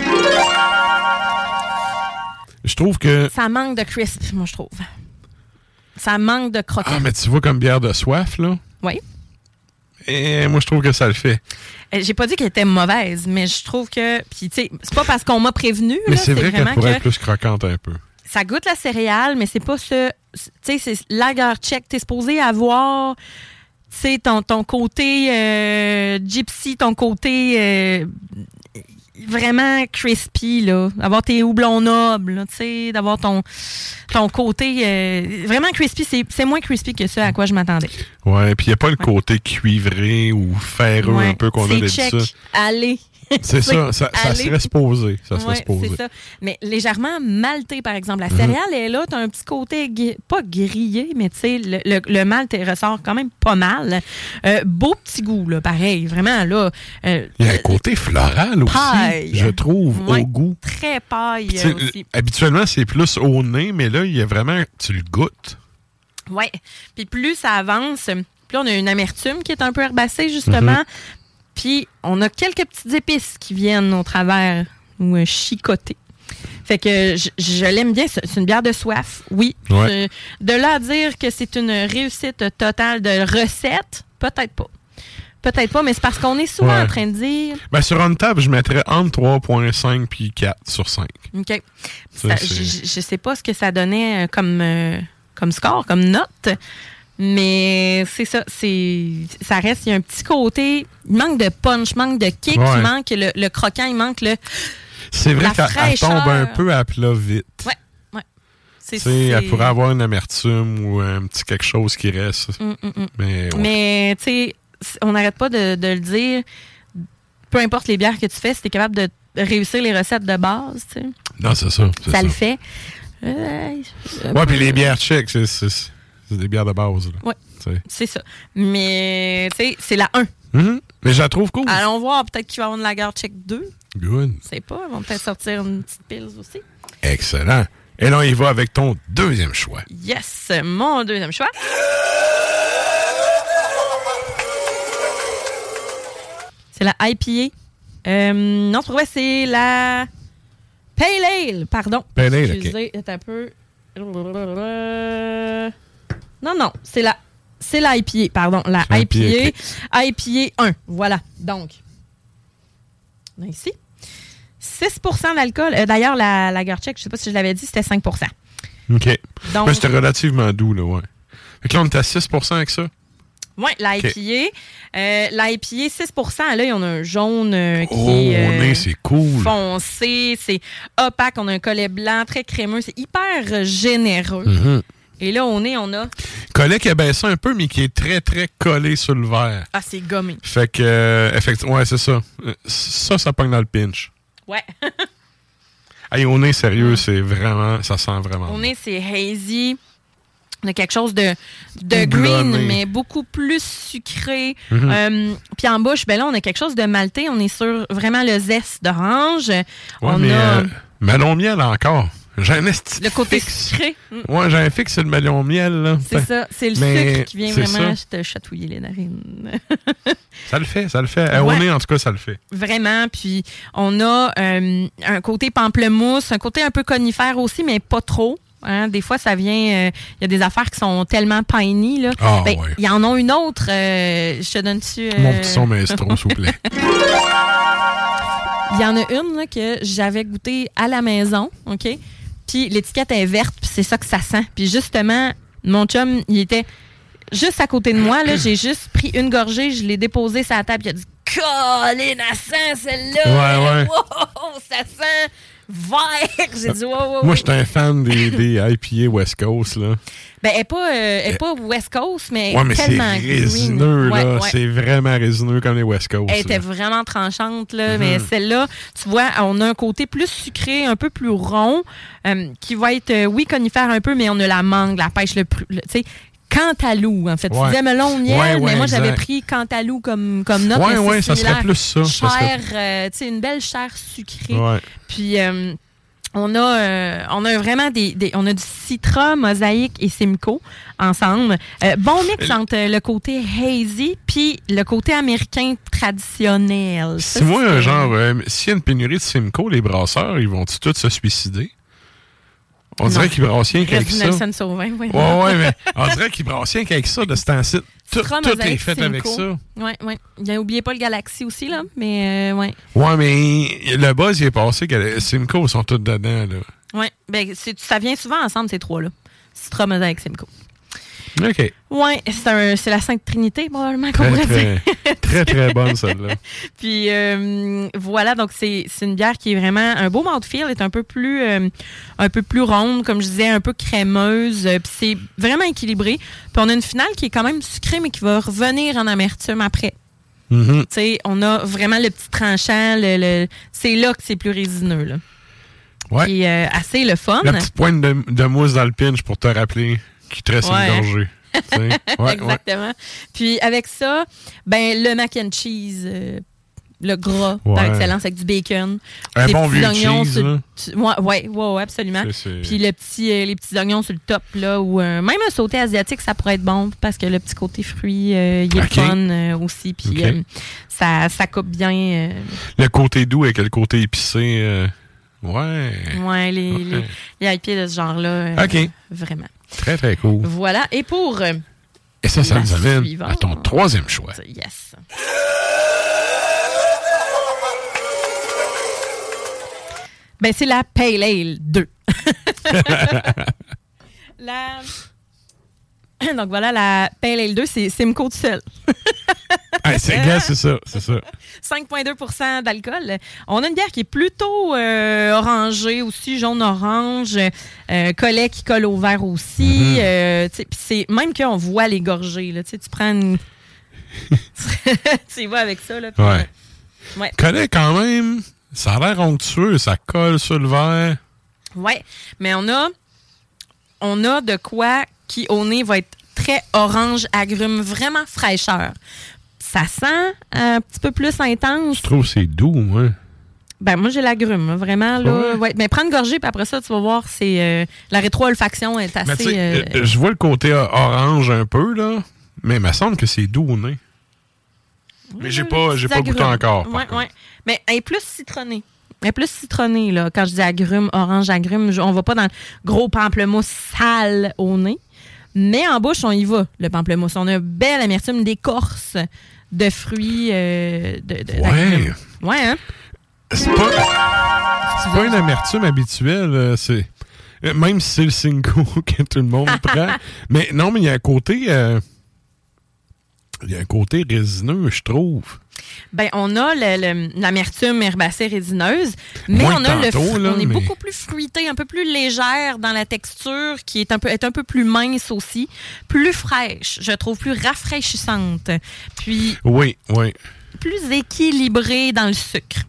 Je trouve que. Ça manque de crisp, moi, je trouve. Ça manque de croquant. Ah, mais tu vois comme bière de soif, là. Oui. Et moi, je trouve que ça le fait. Euh, J'ai pas dit qu'elle était mauvaise, mais je trouve que. Puis, tu sais, c'est pas parce qu'on m'a prévenu. Mais c'est vrai qu'elle pourrait que être plus croquante un peu. ça goûte la céréale, mais c'est pas ce. Tu sais, c'est lager check. T'es supposé avoir. Tu sais, ton, ton côté euh, gypsy, ton côté euh, vraiment crispy, là. Avoir tes houblons nobles, tu sais, d'avoir ton, ton côté euh, vraiment crispy. C'est c'est moins crispy que ce à quoi je m'attendais. Ouais, puis il n'y a pas le côté cuivré ou ferreux Ouais. un peu qu'on a d'habitude. Allez. [laughs] C'est ça, ça, ça serait supposé. Ça serait Ouais, supposé. ça. Mais légèrement malté, par exemple. La Mhm. céréale est là, tu as un petit côté, pas grillé, mais tu sais, le, le, le malt ressort quand même pas mal. Euh, beau petit goût, là, pareil. Vraiment, là. euh, Il y a un côté floral aussi, Paille. je trouve, ouais, au goût. Très paille Puis, aussi. habituellement, c'est plus au nez, mais là, il y a vraiment. Tu le goûtes. Oui. Puis plus ça avance, plus on a une amertume qui est un peu herbacée, justement. Mhm. Puis on a quelques petites épices qui viennent au travers ou euh, chicoter. Fait que je, je l'aime bien. C'est une bière de soif, oui. Ouais. Euh, De là à dire que c'est une réussite totale de recette, peut-être pas. Peut-être pas, mais c'est parce qu'on est souvent Ouais. en train de dire. Ben, sur une table, je mettrais entre 3.5 puis 4 sur 5. OK. Ça, Ça- c'est- je, je sais pas ce que ça donnait euh, comme, euh, comme score, comme note, mais c'est ça. c'est Ça reste, il y a un petit côté. Il manque de punch, manque de kick, Ouais. il manque le, le croquant, il manque le. C'est vrai qu'elle elle tombe un peu à plat vite. Ouais, ouais. C'est Tu sais, elle c'est- pourrait avoir une amertume ou un petit quelque chose qui reste. Mm, mm, mm. Mais, ouais. Mais, tu sais, c- on n'arrête pas de, de le dire. Peu importe les bières que tu fais, si tu es capable de réussir les recettes de base, tu sais, Non, c'est ça. ça, le fait. Euh, Ouais, puis les bières tchèques, c'est- c'est des bières de base. Sais. C'est ça. Mais, tu sais, c'est la 1. Mhm. Mais je la trouve cool. Allons voir, peut-être qu'il va y avoir une lagarde check 2. Good. Je sais pas, ils vont peut-être sortir une petite pile aussi. Excellent. Et là, on y va avec ton deuxième choix. Yes, mon deuxième choix. C'est la IPA. Euh, non, je trouvais c'est la Pale Ale, pardon. Pale Ale. Excusez, c'est un peu... Non, non, c'est la... C'est la IPA, pardon. La IPA. IPA, IPA 1, voilà. Donc, ici. 6% d'alcool. Euh, D'ailleurs, la, la je sais pas si je l'avais dit, c'était 5% OK. Donc- Mais c'était relativement doux, là, ouais. Fait que là, on est à 6% avec ça? Oui. Euh, L'IPA, 6% Là, on a un jaune euh, qui Oh, est euh, c'est cool. foncé, c'est opaque. On a un collet blanc très crémeux. C'est hyper généreux. Mhm. Et là, au nez, on a... Collet qui a baissé un peu, mais qui est très, très collé sur le verre. Ah, c'est gommé. Fait que, euh, effectivement, ouais, c'est ça. Ça, ça pogne dans le pinch. Ouais. [laughs] Hey, au nez, sérieux, c'est vraiment, ça sent vraiment. Bon. nez, c'est hazy. On a quelque chose de, de green, mais beaucoup plus sucré. Mhm. Euh, Puis en bouche, ben là, on a quelque chose de maltais. On est sur vraiment le zeste d'orange. Ouais, on mais a euh, melon miel encore. J'ai un esti le côté fixe. sucré. Mm. Ouais, j'ai un fixe, c'est le melon miel. là. C'est ça. C'est le mais sucre qui vient c'est vraiment te chatouiller les narines. [laughs] Ça le fait, ça le fait. Euh, Ouais. Au nez, en tout cas, ça le fait. Vraiment. Puis on a euh, un côté pamplemousse, un côté un peu conifère aussi, mais pas trop. Hein, des fois, ça vient. euh, Il y a des affaires qui sont tellement piney. Là. Ah, Ben, ouais. Il y en a une autre. euh, je te donne-tu. euh, Mon petit son maestro, s'il vous plaît. [laughs] Il y en a une là, que j'avais goûté à la maison, OK? Puis l'étiquette est verte, puis c'est ça que ça sent. Puis justement, mon chum, il était juste à côté de moi. là. J'ai juste pris une gorgée, je l'ai déposée sur la table. Il a dit Colin, elle sent celle-là! Ouais, ouais. Wow, ça sent vert! J'ai dit Wow, wow, Moi, j'étais un fan des, des [laughs] IPA West Coast, là. Ben, elle n'est pas, euh, elle est pas West Coast, mais, Ouais, mais tellement résineux, green. Là. ouais. C'est vraiment résineux comme les West Coast. Elle était vraiment tranchante, là. Mhm. Mais celle-là, tu vois, on a un côté plus sucré, un peu plus rond, euh, qui va être, euh, oui, conifère un peu, mais on a la mangue, la pêche, le, le- tu sais, Cantalou, en fait. Tu disais melon miel, Ouais, mais moi, j'avais pris Cantalou comme, comme note. C'est ouais, ça serait plus ça, ça serait- Chair, euh, tu sais, une belle chair sucrée. Puis, euh, on a, euh, on a vraiment des, des- on a du Citra, Mosaïque et Simcoe ensemble. Euh, bon mix entre euh, le côté hazy puis le côté américain traditionnel. Si moi, c'est- genre, euh, s'il y a une pénurie de Simcoe, les brasseurs, ils vont-ils tous se suicider? On dirait qu'ils brassent rien qu'avec ça. Nelson Sauvin, oui. Ouais, ouais, mais on dirait qu'ils brassent rien qu'avec ça de ce temps-ci. Tout, tout est fait avec ça. Ouais, ouais. Il Oubliez pas le Galaxy aussi, là. Mais, euh, ouais. Ouais, mais le buzz, il est passé Simcoe sont tous dedans, là. Ouais. Ben, ça vient souvent ensemble, ces trois-là. Citra, Mosaïque, Simcoe. OK. Ouais, c'est la Sainte Trinité, probablement, qu'on Très, très, [laughs] très, très bonne, celle-là. [laughs] Puis euh, voilà, donc c'est une bière qui est vraiment un beau mouthfeel, est un peu plus euh, un peu plus ronde, comme je disais, un peu crémeuse. euh, Puis c'est vraiment équilibré. Puis on a une finale qui est quand même sucrée, mais qui va revenir en amertume après. Tu sais, on a vraiment le petit tranchant. Le, le- c'est là que c'est plus résineux. Là. Ouais. Euh, assez le fun. La petite pointe de, de mousse dans le pinch pour te rappeler qu'il te reste Ouais. une gorgée. [laughs] Exactement. Puis avec ça, ben le mac and cheese, euh, le gras par excellence avec du bacon. Un Des bon vieux oignons cheese, sur- là. tu- ouais, ouais, absolument. Puis le petit, euh, les petits oignons sur le top, là, ou euh, même un sauté asiatique, ça pourrait être bon parce que le petit côté fruit, il est Ok. fun aussi. Puis ça, ça coupe bien. Le côté doux avec le côté épicé. Ouais. ouais, les, Ouais. les, les de ce genre-là. euh, OK. Vraiment. Très, très cool. Voilà. Et pour. euh, Et ça, ça nous amène à ton troisième choix. Yes. Ben, c'est la Pale Ale 2. [laughs] [laughs] la... [coughs] Donc voilà, la Ale 2, c'est Simcoe tout seul. [laughs] C'est c'est ça, c'est ça. 5,2% d'alcool. On a une bière qui est plutôt euh, orangée aussi, jaune-orange, euh, collet qui colle au verre aussi. Euh, puis c'est même qu'on voit les gorgées. Là, tu prends une... [laughs] tu y vas avec ça. Là, Ouais. ouais. Connais quand même. Ça a l'air onctueux, ça colle sur le verre. Ouais, mais on a, on a de quoi qui au nez va être très orange, agrume, vraiment fraîcheur. Ça sent un petit peu plus intense. Je trouve que c'est doux, moi. Ben moi j'ai l'agrume, hein, vraiment là. Ouais. Ouais. Mais prends une gorgée puis après ça tu vas voir c'est euh, la rétro-olfaction est tu assez. euh, euh, je vois le côté orange un peu, là. Mais il me semble que c'est doux au nez. Mais j'ai pas, j'ai pas goûté encore. Ouais, ouais. Mais elle est plus citronnée. Elle est plus citronnée, là. Quand je dis agrumes, orange agrumes, je- on va pas dans le gros pamplemousse sale au nez. Mais en bouche, on y va, le pamplemousse. On a une belle amertume d'écorce de fruits. euh, de, de- Ouais. Ouais, hein? C'est pas, c'est pas une amertume habituelle. euh, C'est euh, même si c'est le Cinco [laughs] que tout le monde prend. [laughs] Mais non, mais il y a un côté, euh, il y a un côté résineux, je trouve. Ben, on a l'amertume herbacée résineuse, mais Moins on a le tantôt, là, on est mais- beaucoup plus fruité, un peu plus légère dans la texture, qui est un peu, est un peu plus mince aussi, plus fraîche, je trouve plus rafraîchissante, puis Oui, oui. plus équilibrée dans le sucre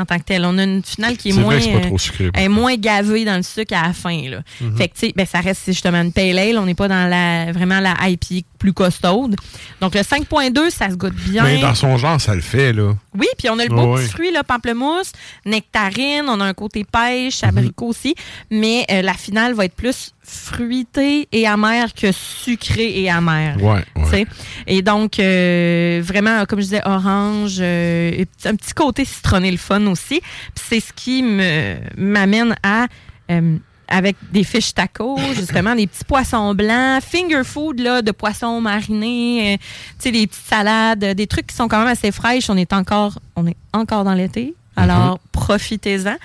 en tant que tel. On a une finale qui est, moins vrai euh, trop sucré. elle est moins gavée dans le sucre à la fin. Là. Mhm. Fait que, tu sais, ben, ça reste justement une pale ale. On n'est pas dans la vraiment la IPA plus costaude. Donc, le 5.2, ça se goûte bien. Mais dans son genre, ça le fait, là. Oui, puis on a le beau petit fruit, là, pamplemousse, nectarine, on a un côté pêche, abricot aussi, mais euh, la finale va être plus fruitée et amère que sucrée et amère. Ouais, ouais. Et donc, euh, vraiment, comme je disais, orange, euh, et un petit côté citronné, le fun aussi. Puis c'est ce qui me m'amène à... euh, avec des fish tacos, [coughs] justement, des petits poissons blancs, finger food là, de poissons marinés, euh, tu sais, des petites salades, des trucs qui sont quand même assez fraîches. On est encore, on est encore dans l'été. Alors, profitez-en.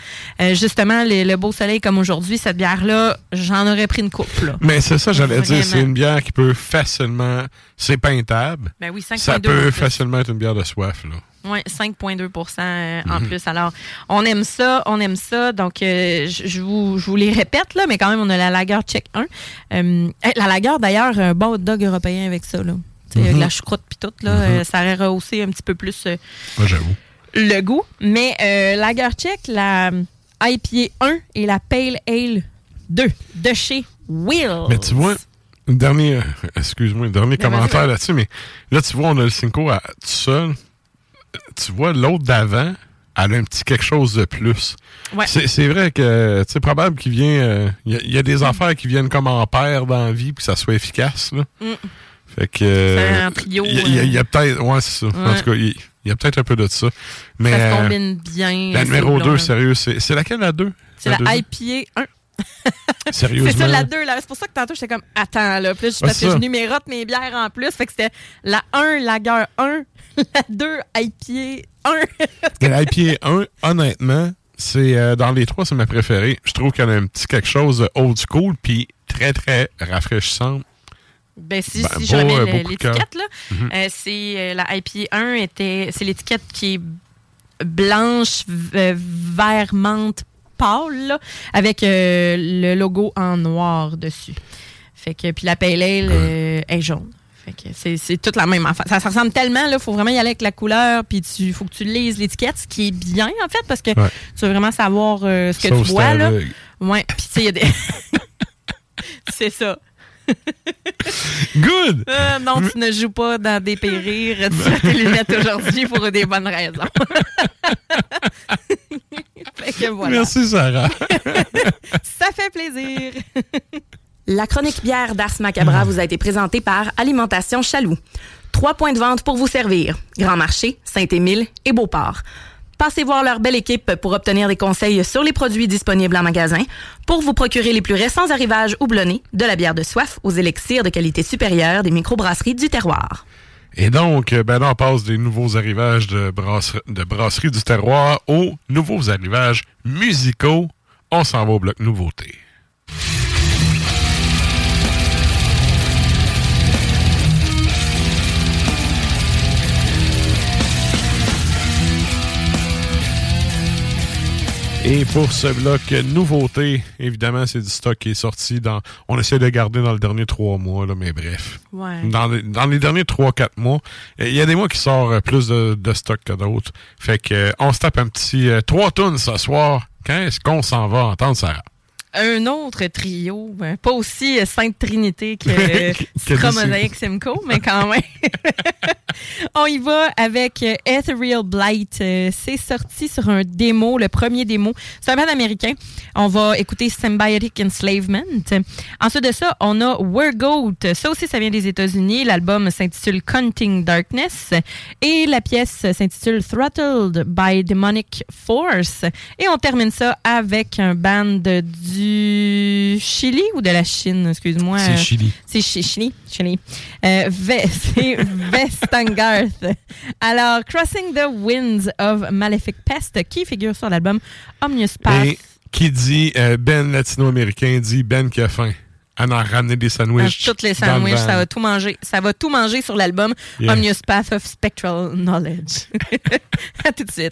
Euh, justement, le, le beau soleil comme aujourd'hui, cette bière-là, j'en aurais pris une coupe. Là. Mais c'est ça, j'allais dire, c'est une bière qui peut facilement. C'est peintable. Ben oui, 5,2 Ça peut facilement être une bière de soif, là. Oui, 5,2% euh, en Mhm. plus. Alors, on aime ça, on aime ça. Donc, euh, je, vous, je vous les répète, là, mais quand même, on a la Lager Check 1. Euh, hey, la Lager, d'ailleurs, un bon hot dog européen avec ça. Là. Avec Mhm. la choucroute puis tout, là, Mhm. ça aurait rehaussé un petit peu plus Moi, j'avoue. Le goût. Mais euh, Lager Check, la IPA 1 et la Pale Ale 2 de chez Will. Mais tu vois, dernier, euh, excuse-moi, dernier Ben, commentaire là-dessus, mais là, tu vois, on a le Cinco à, tout seul. Tu vois, l'autre d'avant, elle a un petit quelque chose de plus. Ouais. C'est vrai que c'est probable qu'il vient. euh, Il y, a- il y a des affaires qui viennent comme en paire dans la vie, puis que ça soit efficace. Là. Mm. Fait que. euh, Il y a- y a, y a peut-être. Ouais, c'est ça. En tout cas, il il y a peut-être un peu de ça. Mais, ça se euh, combine bien. la numéro long, 2, là. sérieux, c'est c'est laquelle la 2 C'est la deuxième? IPA 1. [laughs] Sérieusement? C'est ça, la 2. Là. C'est pour ça que tantôt, j'étais comme, attends, là. Puis là, Ah, parce que je numérote mes bières en plus. Fait que c'était la 1, Lager 1, [laughs] la 2, IPA 1. Mais l'IPA 1, honnêtement, c'est euh, dans les trois, c'est ma préférée. Je trouve qu'elle a un petit quelque chose de old school, puis très, très rafraîchissante. Ben, si, Ben, si je remets l'étiquette, là, Mhm. euh, c'est euh, la IPA 1 était, c'est l'étiquette qui est blanche, euh, vert menthe pâle, là, avec euh, le logo en noir dessus. Fait que, puis la pale ale est jaune. Fait que c'est, toute la même affaire. Ça, ça ressemble tellement, il faut vraiment y aller avec la couleur, puis il faut que tu lises l'étiquette, ce qui est bien, en fait, parce que Ouais. tu veux vraiment savoir ce que tu bois, là. Ouais, puis tu sais, il y a des... [laughs] c'est ça. Good! Euh, non, tu ne joues pas dans des périres. Tu as tes lunettes aujourd'hui pour des bonnes raisons. [laughs] fait que voilà. Merci, Sarah. [laughs] Ça fait plaisir. La chronique bière d'Ars Macabra vous a été présentée par Alimentation Chaloux. Trois points de vente pour vous servir. Grand Marché, Saint-Émile et Beauport. Passez voir leur belle équipe pour obtenir des conseils sur les produits disponibles en magasin, pour vous procurer les plus récents arrivages houblonnés, de la bière de soif aux élixirs de qualité supérieure des microbrasseries du terroir. Et donc, euh, ben on passe des nouveaux arrivages de, brasserie, de brasserie du terroir aux nouveaux arrivages musicaux. On s'en va au bloc nouveauté. Et pour ce bloc nouveauté, évidemment, c'est du stock qui est sorti dans. On essaie de garder dans le dernier trois mois, là, mais bref. Ouais. Dans, les, dans les derniers trois, quatre mois, il y a des mois qui sortent plus de, de stock que d'autres. Fait que euh, on se tape un petit euh, trois tonnes ce soir. Quand est-ce qu'on s'en va entendre Sarah? Un autre trio, ben, pas aussi euh, Sainte Trinité que euh. [laughs] Mosaic Simcoe, mais quand même. [laughs] On y va avec euh, Ethereal Blight. C'est sorti sur un démo, le premier démo. C'est un band américain. On va écouter Symbiotic Enslavement. Ensuite de ça, on a Wergoat. Ça aussi, ça vient des États-Unis. L'album s'intitule Counting Darkness. Et la pièce s'intitule Throttled by Demonic Force. Et on termine ça avec un band du Chili ou de la Chine, excuse-moi. C'est Chili. C'est chi- Chili. Chili. Euh, Ve- [laughs] c'est Vestangarth. Alors, Crossing the Winds of Malefic Pest, qui figure sur l'album Omnius Path. Et qui dit euh, Ben latino-américain dit Ben qui a faim. Elle en a ramené des sandwichs. Toutes les sandwichs, ça va tout manger. Ça va tout manger sur l'album Yeah. Omnius Path of Spectral Knowledge. [laughs] à tout de suite.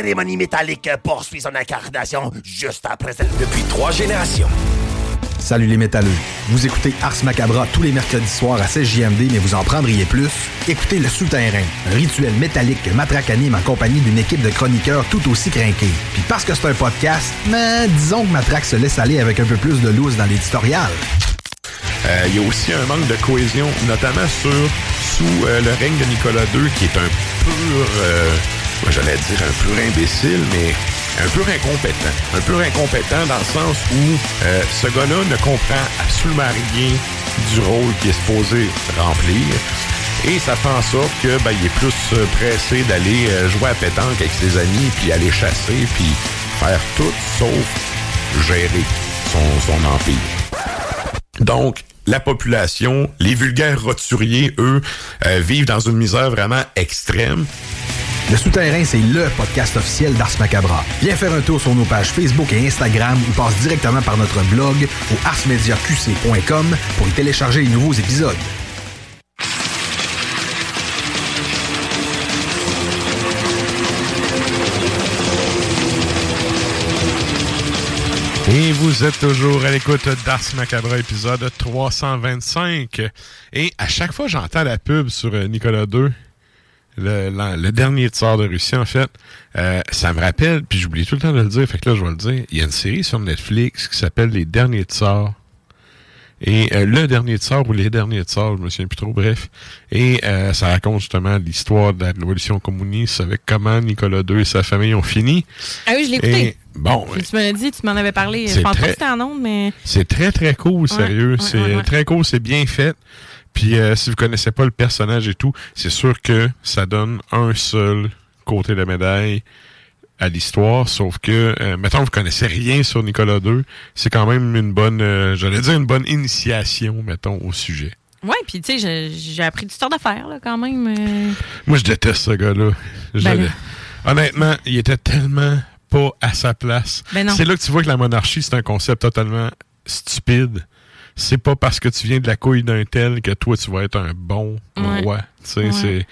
Cérémonie métallique poursuit son incarnation juste après celle Depuis trois générations. Salut les métalleux. Vous écoutez Ars Macabra tous les mercredis soirs à 16JMD, mais vous en prendriez plus? Écoutez Le Souterrain, un rituel métallique que Matraque anime en compagnie d'une équipe de chroniqueurs tout aussi crinqués. Puis parce que c'est un podcast, mais disons que Matraque se laisse aller avec un peu plus de loose dans l'éditorial. Euh, Il y a aussi un manque de cohésion, notamment sur sous euh, le règne de Nicolas II, qui est un pur, euh, moi, j'allais dire un pur imbécile, mais un peu incompétent. Un peu incompétent dans le sens où euh, ce gars-là ne comprend absolument rien du rôle qu'il est supposé remplir. Et ça fait en sorte que ben, il est plus euh, pressé d'aller euh, jouer à pétanque avec ses amis, puis aller chasser, puis faire tout sauf gérer son, son empire. Donc, la population, les vulgaires roturiers, eux, euh, vivent dans une misère vraiment extrême. Le Souterrain, c'est LE podcast officiel d'Ars Macabra. Viens faire un tour sur nos pages Facebook et Instagram ou passe directement par notre blog au arsmediaqc.com pour y télécharger les nouveaux épisodes. Et vous êtes toujours à l'écoute d'Ars Macabre, épisode 325. Et à chaque fois j'entends la pub sur euh, Nicolas II, le, dernier tsar de Russie, en fait, euh, ça me rappelle, puis j'oublie tout le temps de le dire, fait que là, je vais le dire, il y a une série sur Netflix qui s'appelle Les Derniers Tsars. Et euh, le dernier tsar ou les derniers tsars, je me souviens plus trop, bref. Et euh, ça raconte justement l'histoire de la révolution communiste avec comment Nicolas II et sa famille ont fini. Ah oui, je l'ai écouté. Et, bon, tu me l'as dit, tu m'en avais parlé. Je pense pas très- que c'était en ondes, mais. c'est très, très cool, sérieux. ouais, c'est ouais. très cool, c'est bien fait. Puis euh, si vous connaissez pas le personnage et tout, c'est sûr que ça donne un seul côté de la médaille à l'histoire, sauf que, euh, mettons, vous connaissez rien sur Nicolas II, c'est quand même une bonne, euh, j'allais dire une bonne initiation, mettons, au sujet. Ouais, puis tu sais, j'ai- appris du temps d'affaires, là, quand même. euh. Moi, je déteste ce gars-là. Ben. Honnêtement, il était tellement pas à sa place. Ben c'est là que tu vois que la monarchie, c'est un concept totalement stupide. C'est pas parce que tu viens de la couille d'un tel que toi, tu vas être un bon Ouais. roi. Tu sais, Ouais. c'est,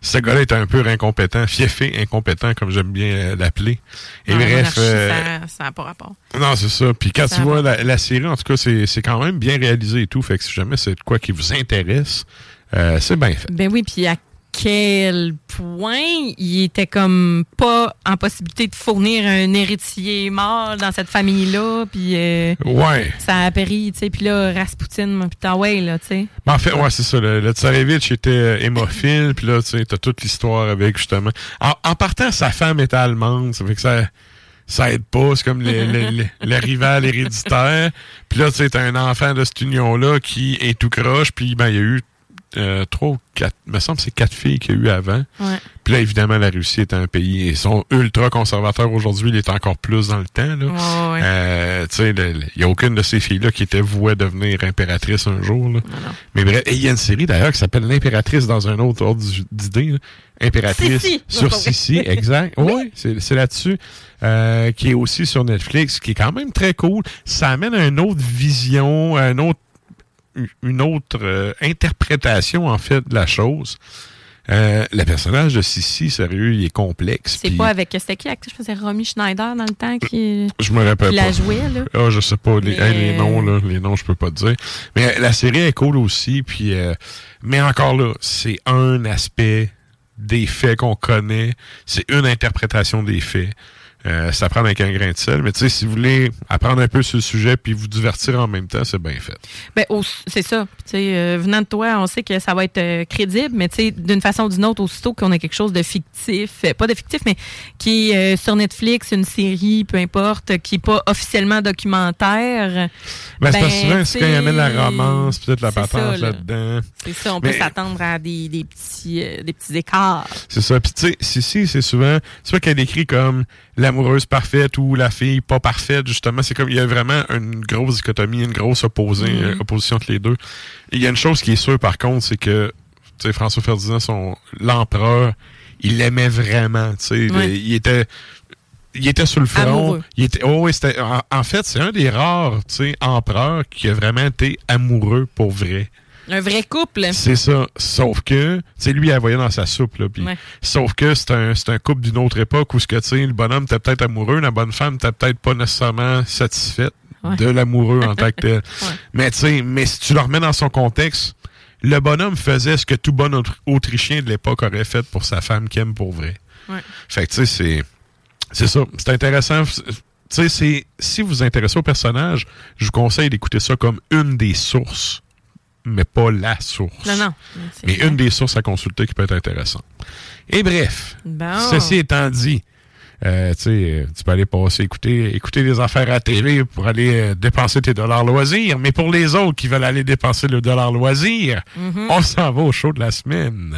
ce gars-là est un peu incompétent, fiefé incompétent, comme j'aime bien euh, l'appeler. Et Non, bref, euh, ça- ça n'a pas rapport. non, c'est ça. Puis quand Ça tu vois la, la série, en tout cas, c'est, c'est quand même bien réalisé et tout. Fait que si jamais c'est de quoi qui vous intéresse, euh, c'est bien fait. Ben oui, puis à quel point il était comme pas en possibilité de fournir un héritier mort dans cette famille-là, puis euh, Ouais. ça a péri, tu sais, puis là, Rasputin, putain, ouais, là, tu sais. En fait, ouais, c'est ça. Le, le Tsarevitch était euh, hémophile, puis là, tu sais, t'as toute l'histoire avec, justement. En, en partant, sa femme était allemande, ça fait que ça, ça aide pas. C'est comme le, le, le- le rival héréditaire. Puis là, tu sais, t'as un enfant de cette union-là qui est tout croche, puis ben, il y a eu euh, trois ou quatre, me semble c'est quatre filles qu'il y a eu avant. Ouais. Puis là, évidemment, la Russie est un pays, ils sont ultra conservateurs aujourd'hui, il est encore plus dans le temps, là. Ouais, ouais. Euh, tu sais, il n'y a aucune de ces filles-là qui était vouée devenir impératrice un jour. Là. Mais bref, il y a une série d'ailleurs qui s'appelle L'impératrice dans un autre ordre d'idée. Impératrice Sissi. sur Ouais. Sissi, [laughs] exact. Oui, c'est c'est là-dessus. Euh, qui est aussi sur Netflix, qui est quand même très cool. Ça amène à une autre vision, à une autre, une autre euh, interprétation, en fait, de la chose. Euh, le personnage de Sissi, sérieux, il est complexe. C'est pas avec. C'était qui l'actrice? Je faisais Romy Schneider dans le temps qui. je me rappelle qui pas. la jouait, là? Ah, je sais pas. Les, Mais- hey, les noms, là, les noms, je peux pas te dire. Mais euh, la série est cool aussi. Puis, euh, mais encore là, c'est un aspect des faits qu'on connaît. C'est une interprétation des faits. Euh, ça prend avec un grain de sel. Mais tu sais, si vous voulez apprendre un peu sur le sujet puis vous divertir en même temps, c'est bien fait. Ben, c'est ça. Tu sais, euh, venant de toi, on sait que ça va être euh, crédible, mais tu sais, d'une façon ou d'une autre, aussitôt qu'on a quelque chose de fictif, euh, pas de fictif, mais qui est euh, sur Netflix, une série, peu importe, qui n'est pas officiellement documentaire. Ben, c'est ben, que souvent, c'est quand il amène la romance, peut-être la c'est patente ça, là. là-dedans. C'est ça, on Mais- peut s'attendre à des, des petits, euh, des petits écarts. C'est ça. Puis tu sais, Sissi, c'est souvent, c'est pas qu'elle décrit comme l'amoureuse parfaite ou la fille pas parfaite, justement. C'est comme, il y a vraiment une grosse dichotomie, une grosse opposée, Mhm. euh, opposition entre les deux. Et il y a une chose qui est sûre, par contre, c'est que, tu sais, François Ferdinand, son, l'empereur, il l'aimait vraiment, tu sais. Il, il était, il était sur le front. Amoureux. Il était, oh, oui, c'était, en, en fait, c'est un des rares, tu sais, empereurs qui a vraiment été amoureux pour vrai. Un vrai couple. C'est ça. Sauf que, tu sais, lui, elle voyait dans sa soupe, là. Ouais. Sauf que c'est un, c'est un couple d'une autre époque où, ce que, tu sais, le bonhomme était peut-être amoureux, la bonne femme était peut-être pas nécessairement satisfaite Ouais. de l'amoureux en tant que tel. [laughs] Mais, tu sais, mais si tu le remets dans son contexte, le bonhomme faisait ce que tout bon Autr- Autrichien de l'époque aurait fait pour sa femme qu'il aime pour vrai. Ouais. Fait que, tu sais, c'est. C'est ça. C'est intéressant. Tu sais, c'est. Si vous vous intéressez au personnage, je vous conseille d'écouter ça comme une des sources, mais pas la source. Non, non. Mais une des sources à consulter qui peut être intéressante. Et bref, Bon. ceci étant dit, euh, tu peux aller passer, écouter, écouter des affaires à télé pour aller euh, dépenser tes dollars loisirs. Mais pour les autres qui veulent aller dépenser le dollar loisir, Mhm. on s'en va au show de la semaine.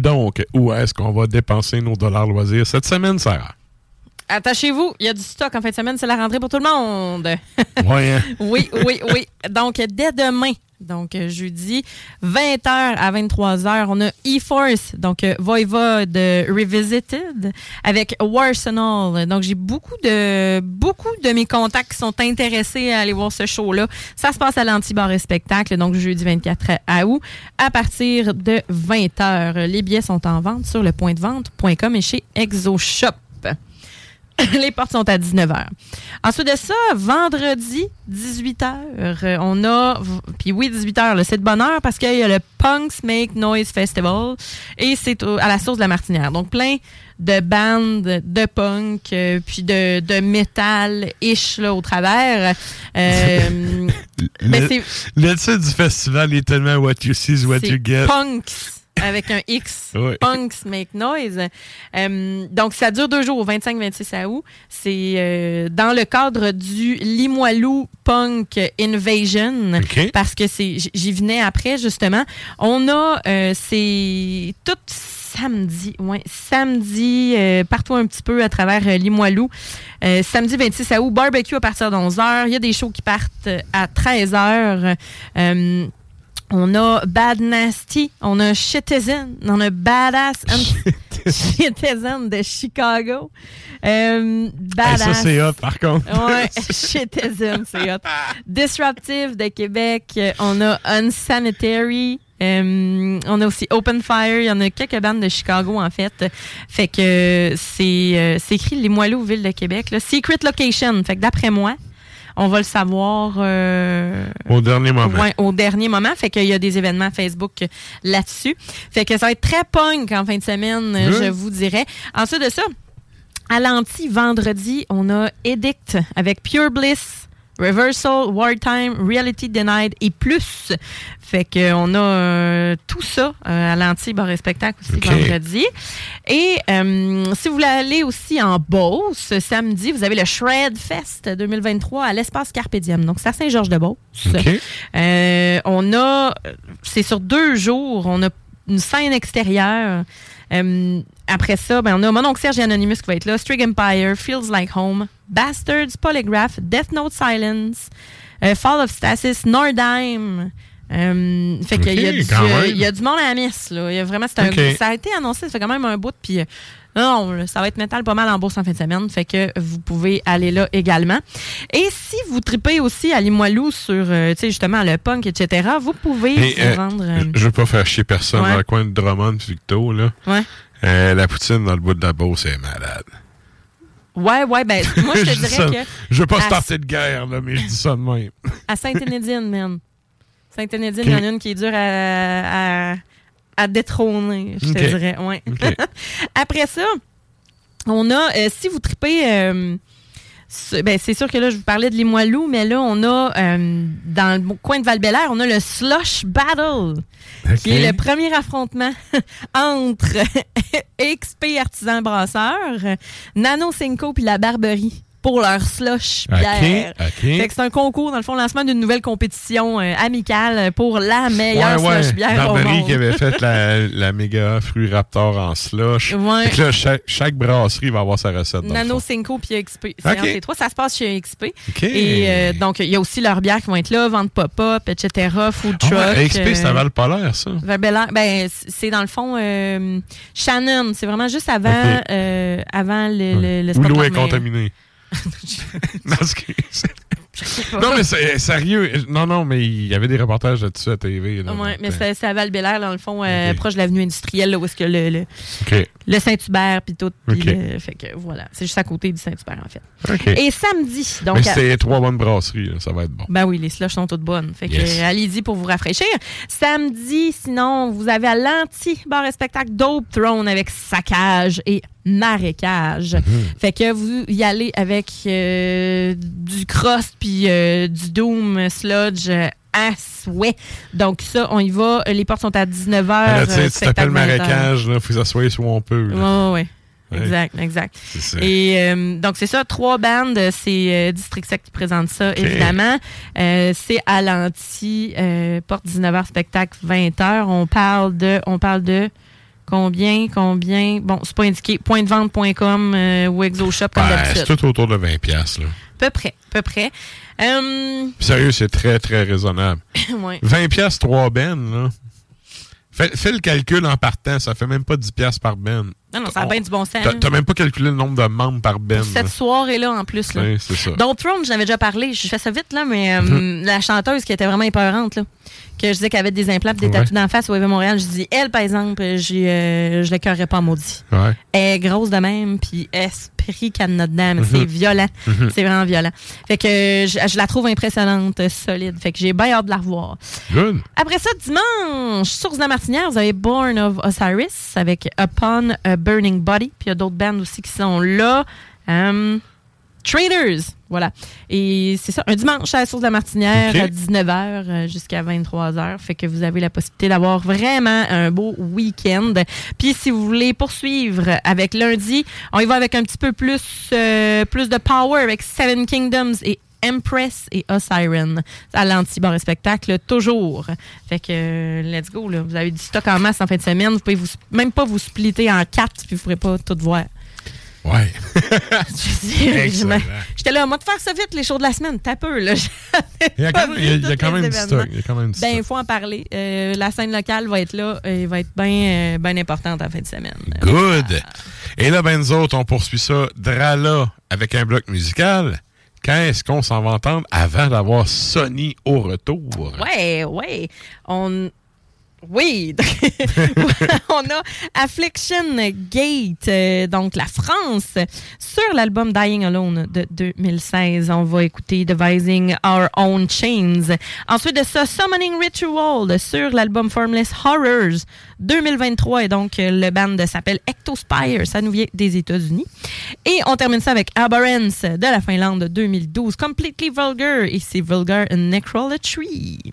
Et donc, où est-ce qu'on va dépenser nos dollars loisirs cette semaine, Sarah? Attachez-vous, il y a du stock en fin de semaine, c'est la rentrée pour tout le monde. [laughs] Ouais, hein? oui, oui, oui. Donc, dès demain, donc euh, jeudi, 20h à 23h, on a E-Force, donc euh, Voivode Revisited avec Warsenal. Donc, j'ai beaucoup de beaucoup de mes contacts qui sont intéressés à aller voir ce show-là. Ça se passe à l'Antibar et Spectacle, donc jeudi 24 août, à partir de 20h. Les billets sont en vente sur le point de vente.com et chez ExoShop. [laughs] Les portes sont à 19h. Ensuite de ça, vendredi, 18h, euh, on a... Puis oui, 18h, là, c'est de bonne heure parce qu'il y a le Punks Make Noise Festival et c'est à la source de la Martinière. Donc, plein de bandes de punk euh, puis de, de métal-ish là, au travers. Euh, [laughs] ben, le, titre du festival est tellement What You See is What You Get. Punks avec un X. [laughs] Ouais. Punks Make Noise. Euh, donc, ça dure deux jours, au 25-26 août. C'est euh, dans le cadre du Limoilou Punk Invasion. OK. Parce que c'est j'y venais après, justement. On a, euh, c'est tout samedi, ouais, samedi, euh, partout un petit peu à travers euh, Limoilou. Euh, samedi 26 août, barbecue à partir de 11h. Il y a des shows qui partent à 13h. On a Bad Nasty, on a Shitizen, on a Badass [laughs] Shitizen de Chicago. Euh, Hey, badass. ça, c'est hot, par contre. Ouais, [laughs] Shitizen, c'est hot. Disruptive de Québec, on a Unsanitary. euh, on a aussi Open Fire, il y en a quelques bandes de Chicago en fait. Fait que c'est euh, c'est écrit Les Moileaux, Ville de Québec. là. Secret Location. Fait que d'après moi, on va le savoir euh, Au dernier moment. Ouais, au dernier moment. Fait qu'il y a des événements Facebook là-dessus. Fait que ça va être très punk en fin de semaine, euh, je vous dirais. Ensuite de ça, à l'anti, vendredi, on a Edict avec Pure Bliss, Reversal, Wartime, Reality Denied et plus. Fait que on a euh, tout ça euh, à l'anti bar et spectacle aussi vendredi. Et euh, si vous voulez aller aussi en Beauce, samedi, vous avez le Shred Fest 2023 à l'espace Carpe Diem. Donc, c'est à Saint-Georges-de-Beauce. On a, c'est sur deux jours, on a une scène extérieure. Après ça, ben, on a Mon oncle Serge Anonymous qui va être là, Strig Empire, Feels Like Home, Bastards, Polygraph, Death Note Silence, euh, Fall of Stasis, Nordheim. Euh, fait qu'il y, a du- quand même. il y a du monde à la messe. Là. Il y a vraiment, c'est un- ça a été annoncé, ça fait quand même un bout. Puis, euh, non, non, ça va être métal pas mal en bourse en fin de semaine. Fait que vous pouvez aller là également. Et si vous tripez aussi à Limoilou sur, euh, tu sais, justement, le punk, etc., vous pouvez Et, vous euh, rendre. Je veux pas faire chier personne Ouais. dans le coin de Drummond Victo, là. Ouais. La poutine dans le bout de la Beauce est malade. Ouais, ouais, ben, [laughs] moi, je te dirais ça- que. Je veux pas à- starter de guerre, là, mais je dis ça de même. [laughs] À Sainte-Énédine, man. Sainte-Énédine, il y en a une qui est dure à, à, à détrôner, je te dirais. Ouais. [laughs] Après ça, on a, euh, si vous tripez, euh, ben, c'est sûr que là, je vous parlais de Limoilou, mais là, on a, euh, dans le coin de val on a le Slush Battle, qui est le premier affrontement [laughs] entre [laughs] XP Artisan Brasseur, Nano Cinco puis la Barberie. Pour leur slush bière. OK. Fait que c'est un concours, dans le fond, lancement d'une nouvelle compétition euh, amicale pour la meilleure Ouais, ouais. slush bière au Barberie monde. qui avait fait la, [laughs] la méga fruit raptor en slush. Ouais. Fait que là, chaque, chaque brasserie va avoir sa recette. Nano. Cinco puis XP. C'est OK. entre les trois. Ça se passe chez XP. OK. Et euh, donc, il y a aussi leurs bières qui vont être là, vente pop-up, etc., food Ah truck. ouais, XP, c'est à euh, Val-Polaire, ça. Ben, c- c'est dans le fond euh, Shannon. C'est vraiment juste avant, avant le, le, le Où l'eau est Cormier. contaminée. [laughs] Non, c'est- [laughs] non, mais c'est- sérieux. Non, non, mais il y avait des reportages là-dessus à TV. là. Ouais, mais c'est c'est à Val-Bélair, dans le fond, euh, proche de l'avenue industrielle, là, où est-ce que le, le, Saint-Hubert, puis tout. puis Ok. le- fait que voilà, c'est juste à côté du Saint-Hubert, en fait. Et samedi, donc. mais c'est trois bonnes brasseries, là, ça va être bon. Ben oui, les slushs sont toutes bonnes. Fait que Yes. euh, allez-y pour vous rafraîchir. Samedi, sinon, vous avez à l'anti-bar et spectacle Dope Throne avec saccage et marécage. Fait que vous y allez avec euh, du crust puis euh, du doom sludge euh, à souhait. Donc ça, on y va. Les portes sont à 19h. Là, tu tu t'appelles marécage, il faut soit où on peut. ouais, ouais. Ouais. Exact, exact. Et euh, donc, c'est ça, trois bandes. C'est euh, District Sec qui présente ça, évidemment. Euh, c'est à l'anti, euh, porte 19h, spectacle 20h. On parle de, on parle de combien, combien? Bon, c'est pas indiqué. Pointdevente.com euh, ou ExoShop, comme Ouais, d'habitude. c'est tout autour de 20$. piastres, Là. Peu près, peu près. Euh, Puis Sérieux, c'est très, très raisonnable. [laughs] ouais. 20$, piastres, 3 bennes, là. Fais, fais le calcul en partant, ça fait même pas 10$ piastres par ben. Non, non, ça a bien du bon sens. T'as même pas calculé le nombre de membres par ben. Cette là. soirée-là, en plus. Là. Ouais, c'est ça. Don't Throne, j'en avais déjà parlé. Je fais ça vite, là, mais euh, Mhm. la chanteuse qui était vraiment épeurante, là, que je disais qu'elle avait des implants des Ouais. tatous d'en face au EV Montréal, je dis, elle, par exemple, euh, je l'écœurerais pas maudit. Ouais. Elle est grosse de même, puis esprit Mhm. c'est violent. Mhm. C'est vraiment violent. Fait que je, je la trouve impressionnante, solide. Fait que j'ai bien hâte de la revoir. Good. Après ça, dimanche, Source de la Martinière, vous avez Born of Osiris avec Upon a Burning Body. Puis il y a d'autres bands aussi qui sont là. Euh, Traders, voilà. Et c'est ça, un dimanche à la Source de la Martinière à 19h euh, jusqu'à 23h. Fait que vous avez la possibilité d'avoir vraiment un beau week-end. Puis si vous voulez poursuivre avec lundi, on y va avec un petit peu plus, euh, plus de power avec Seven Kingdoms et Empress et Osiren à l'anti-bar spectacle, toujours. Fait que, euh, let's go, là. Vous avez du stock en masse en fin de semaine. Vous pouvez vous, même pas vous splitter en quatre, puis vous pourrez pas tout voir. Ouais. [laughs] [laughs] J'étais là, moi, de faire ça vite, les shows de la semaine. T'as peu, là. [laughs] Il y a quand même, il y a- quand du événements. stock. Il y a quand même du Ben, il faut en parler. Euh, la scène locale va être là et va être bien bien importante en fin de semaine. Good. Et là, ben, nous autres, on poursuit ça drala avec un bloc musical. Quand est-ce qu'on s'en va entendre avant d'avoir Sony au retour? Ouais, ouais. On. Oui, [laughs] on a Affliction Gate, euh, donc la France, sur l'album Dying Alone de 2016. On va écouter Devising Our Own Chains. Ensuite de ça, Summoning Ritual sur l'album Formless Horrors 2023. Et donc, le band s'appelle Ectospire. Ça nous vient des États-Unis. Et on termine ça avec Abhorrence de la Finlande 2012. Completely Vulgar. C'est Vulgar Necrolatry.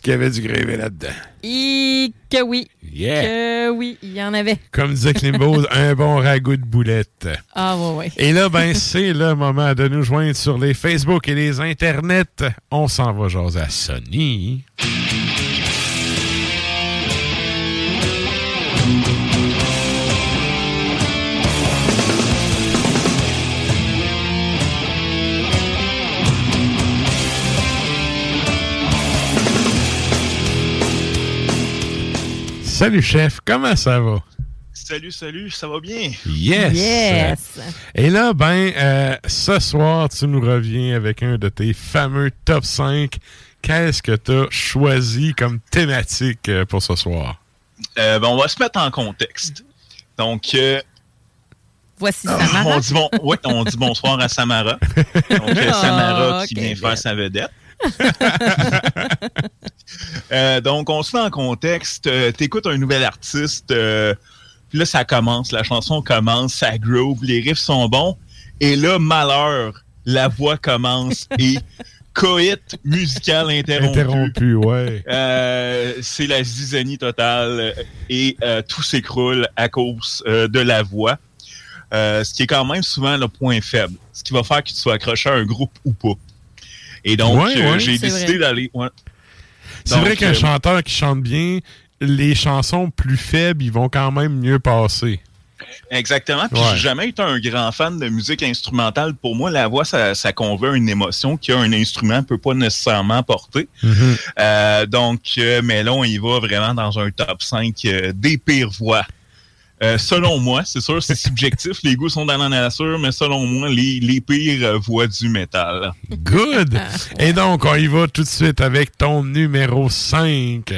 Qu'il y avait du grévé là-dedans. Et que oui. Yeah. Que oui, il y en avait. Comme disait Klimbo, [laughs] un bon ragoût de boulettes. Ah, ouais, ouais. Et là, ben, c'est le moment de nous joindre sur les Facebook et les internets. On s'en va jaser à Sony. Salut chef, comment ça va? Salut, salut, ça va bien? Yes! Yes! Et là, ben, euh, ce soir, tu nous reviens avec un de tes fameux top 5. Qu'est-ce que tu as choisi comme thématique euh, pour ce soir? Euh, ben, on va se mettre en contexte. Donc, euh, Voici on, Samara. dit bon, ouais, on dit bonsoir à Samara. [laughs] Donc, Ah, Samara qui ok, vient bien. faire sa vedette. [laughs] Euh, donc, on se met en contexte. Euh, T'écoutes un nouvel artiste. euh, puis là, ça commence. La chanson commence. Ça groove. Les riffs sont bons. Et là, malheur, la voix commence [laughs] et coït musical interrompu. Interrompu, ouais. Euh, c'est la zizanie totale et euh, tout s'écroule à cause euh, de la voix. Ce qui est quand même souvent le point faible. Ce qui va faire que tu sois accroché à un groupe ou pas. Et donc, Ouais, euh, ouais. j'ai décidé d'aller... ouais. C'est vrai qu'un euh, chanteur qui chante bien, les chansons plus faibles, ils vont quand même mieux passer. Exactement. Puis Ouais. j'ai jamais été un grand fan de musique instrumentale. Pour moi, la voix, ça, ça convainc une émotion qu'un instrument ne peut pas nécessairement porter. Euh, donc, euh, mais là, on y va vraiment dans un top 5 euh, des pires voix. Euh, selon moi, c'est sûr, c'est subjectif, les goûts sont dans la nature, mais selon moi, les, les pires voix du métal. Good! Et donc, on y va tout de suite avec ton numéro 5.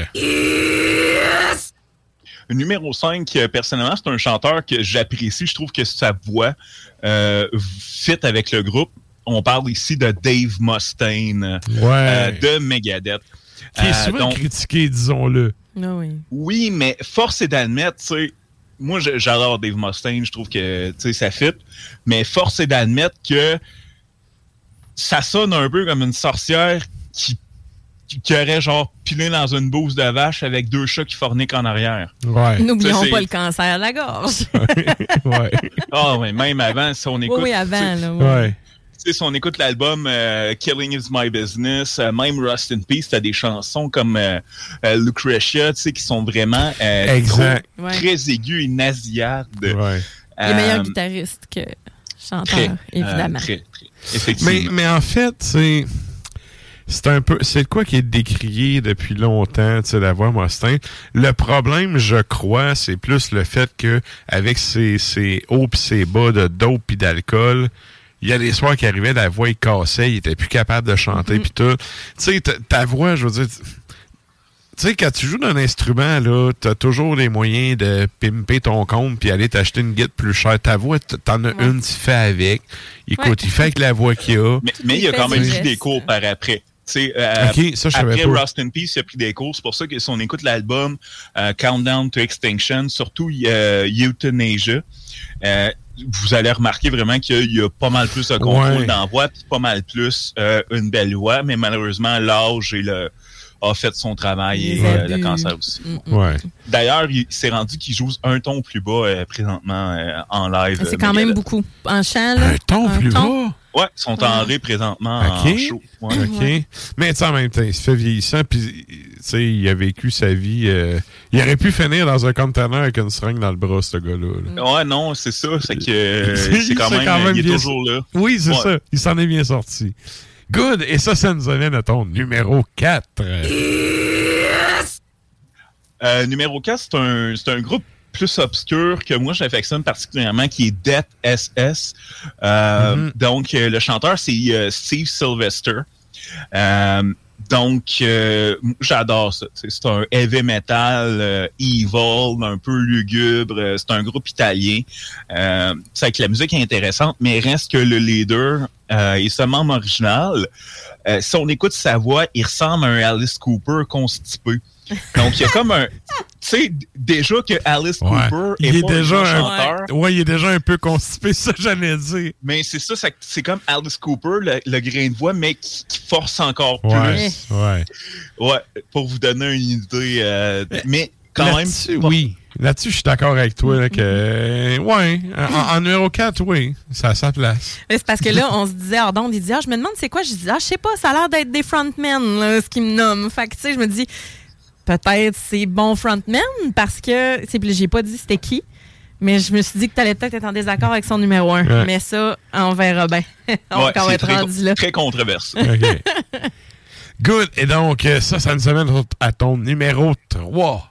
Numéro 5, euh, personnellement, c'est un chanteur que j'apprécie. Je trouve que sa voix euh, fit avec le groupe. On parle ici de Dave Mustaine euh, de Megadeth. Qui est Euh, souvent donc, critiqué, disons-le. Ah oui. Oui, mais force est d'admettre, tu sais, moi j'adore Dave Mustaine, je trouve que tu sais, ça fit, mais force est d'admettre que ça sonne un peu comme une sorcière qui, qui, qui aurait genre pilé dans une bouse de vache avec deux chats qui forniquent en arrière. Ouais. N'oublions pas le cancer de la gorge. [laughs] ouais. Ah ouais, même avant, si on écoute. oui, avant, là, ouais. Ouais. Sais, si on écoute l'album euh, Killing is My Business, euh, même Rust in Peace, t'as des chansons comme euh, euh, Lucretia, tu sais, qui sont vraiment euh, Exact. trop- Ouais. très aiguës et nasillardes. Ouais. Il est meilleur Euh, guitariste que chanteur, très, évidemment. euh, très, très. Effectivement. Mais, mais en fait, c'est. C'est un peu. C'est de quoi qui est décrié depuis longtemps, tu sais, la voix Mustaine. Le problème, je crois, c'est plus le fait que avec ses, ses hauts pis ses bas de dope pis d'alcool, il y a des soirs qui arrivaient, la voix il cassait, il était plus capable de chanter pis tout. Tu sais, ta- voix, je veux dire. Tu sais, quand tu joues d'un instrument, là, t'as toujours les moyens de pimper ton compte puis aller t'acheter une guide plus chère. Ta voix, t'en as une, tu fais avec. Écoute, Ouais. il fait avec la voix qu'il a. Mais, mais il a quand même pris des cours par après. Tu sais, euh, Ok, ça, je savais après pas. Rust in Peace, il a pris des cours. C'est pour ça que si on écoute l'album euh, Countdown to Extinction, surtout euh, Euthanasia, euh, vous allez remarquer vraiment qu'il y a pas mal plus de contrôle Ouais. voix, puis pas mal plus euh, une belle voix, mais malheureusement, l'âge et le a fait son travail et euh, le cancer aussi. Ouais. D'ailleurs, il s'est rendu qu'il joue un ton plus bas euh, présentement euh, en live. Ah, C'est quand même beaucoup. En chant, là? Un ton plus bas? Ouais, ils sont en ré présentement OK. en show. Ouais. OK. Mais tu sais, en même temps, il se fait vieillissant, puis tu sais, il a vécu sa vie. euh, il aurait pu finir dans un container avec une seringue dans le bras, ce gars-là. là. Ouais, non, c'est ça. C'est que euh, [laughs] C'est- quand, même, quand même il est bien- toujours là. Oui, c'est Ouais. ça. Il s'en est bien sorti. Good. Et ça, ça nous amène à ton numéro 4. Euh, numéro 4, c'est un, c'est un groupe plus obscur que moi j'affectionne particulièrement, qui est Death SS. Euh, Mhm. Donc, euh, le chanteur, c'est euh, Steve Sylvester. Donc, j'adore ça. C'est un heavy metal evil, un peu lugubre. C'est un groupe italien. C'est que la musique est intéressante, mais reste que le leader est ce membre original. Si on écoute sa voix, il ressemble à un Alice Cooper constipé. Donc, il y a comme un... [laughs] Tu sais, déjà que Alice Ouais. Cooper Il est pas un déjà un, chanteur. ouais, il est déjà un peu constipé, [laughs] ça j'allais dire. Mais c'est ça, ça- c'est comme Alice Cooper, le, le grain de voix, mais qui, qui force encore Ouais, plus. ouais. Ouais, pour vous donner une idée. euh, mais quand même. Là-dessus, oui. Là-dessus, je suis d'accord avec toi. là, que, euh, ouais, en, en numéro 4, oui, ça a sa place. Mais C'est parce que là, on se disait, Ardon, il dit, ah, je me demande c'est quoi? Je dis, ah, je sais pas, ça a l'air d'être des frontmen, là, ce qu'ils me nomment. Fait que, tu sais, je me dis, peut-être c'est bon frontman parce que, j'ai pas dit c'était qui. Mais je me suis dit que tu allais peut-être être en désaccord avec son numéro 1. Ouais. Mais ça, on verra bien. [laughs] on Ouais, va c'est être très, rendu là. très controversé. [laughs] OK. Good. Et donc, euh, ça, ça nous amène à ton numéro 3.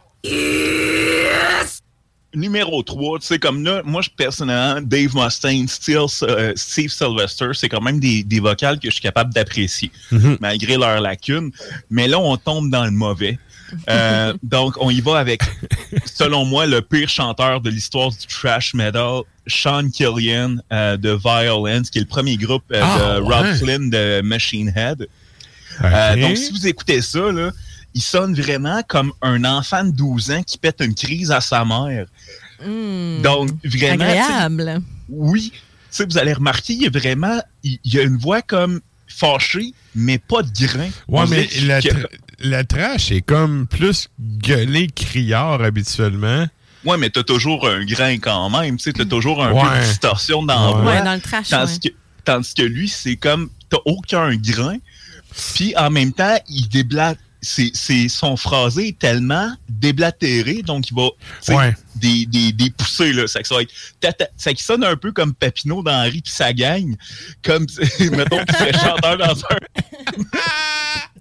Numéro 3, tu sais, comme là, moi, je, personnellement, Dave Mustaine, Steel, euh, Steve Sylvester, c'est quand même des, des vocales que je suis capable d'apprécier, Mhm. malgré leurs lacunes. Mais là, on tombe dans le mauvais. Euh, donc, on y va avec, selon moi, le pire chanteur de l'histoire du trash metal, Sean Killian euh, de Violence, qui est le premier groupe euh, Ah, de ouais. Rob Flynn de Machine Head. Euh, donc, si vous écoutez ça, là, il sonne vraiment comme un enfant de 12 ans qui pète une crise à sa mère. Hmm. Donc, vraiment. Agréable. Oui. Vous allez remarquer, il y a vraiment. Il il y a une voix comme fâchée, mais pas de grain. Ouais, mais la, la trash est comme plus gueulé criard habituellement. Ouais, mais t'as toujours un grain quand même. Tu sais, t'as toujours un peu de distorsion dans Ouais. dans le trash, Tandis, ouais. que, tandis que lui, c'est comme. T'as aucun grain. Puis en même temps, il déblat. C'est, c'est- son phrasé est tellement déblatéré, donc il va Ouais. des, des, des poussées, là. Ça, ça va être tata- ça qui sonne un peu comme Papineau dans Henri puis sa gang. Comme, [laughs] mettons, qu'il serait chanteur dans un. [laughs]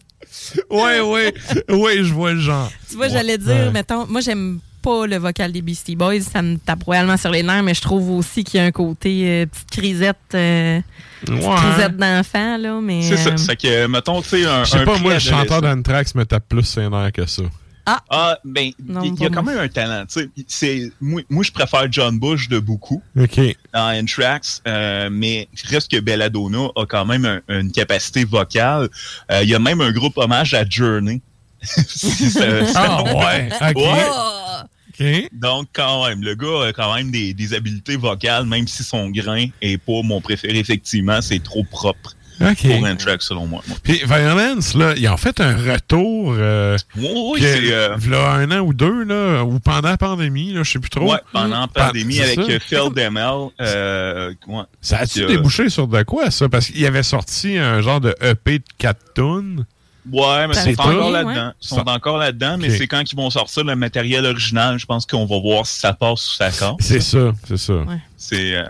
[laughs] Ouais, ouais. ouais, je vois le genre. Tu vois, Ouais. j'allais dire, Ouais. mettons, moi, j'aime pas le vocal des Beastie Boys. Ça me tape royalement sur les nerfs, mais je trouve aussi qu'il y a un côté euh, petite crisette, euh, petite crisette d'enfant, là. Mais, C'est ça. euh, C'est que, mettons, tu sais, un. Je sais pas, moi, le chanteur d'Anthrax me tape plus ses nerfs que ça. Ah, ben, Non, il y a quand même un talent. tu sais. C'est, moi, moi, je préfère John Bush de beaucoup. OK. dans N-Trax, euh, mais reste que Belladonna a quand même un- une capacité vocale. Euh, Il y a même un groupe hommage à Journey. [laughs] Si ça- ça- Ah, ouais. OK. Ouais. OK. Donc, quand même, le gars a quand même des, des habiletés vocales, même si son grain est pas mon préféré, effectivement, c'est trop propre OK. pour N-Trax, selon moi. moi. Puis Violence, là, ils ont fait un retour. Euh, Oui, oui, que- c'est... euh, v'là un an ou deux, là, ou pendant la pandémie, là, je sais plus trop. ouais, pendant la Pa- pandémie, avec euh, Phil Demel. Euh, ouais. Ça a-tu Euh, débouché sur de quoi, ça? Parce qu'il avait sorti un genre de EP de 4 tunes. Ouais, mais C'est ils sont encore là-dedans. Ouais. Ils sont encore là-dedans, mais c'est quand ils vont sortir le matériel original, je pense qu'on va voir si ça passe ou ça casse. C'est ça, c'est ça. C'est. euh,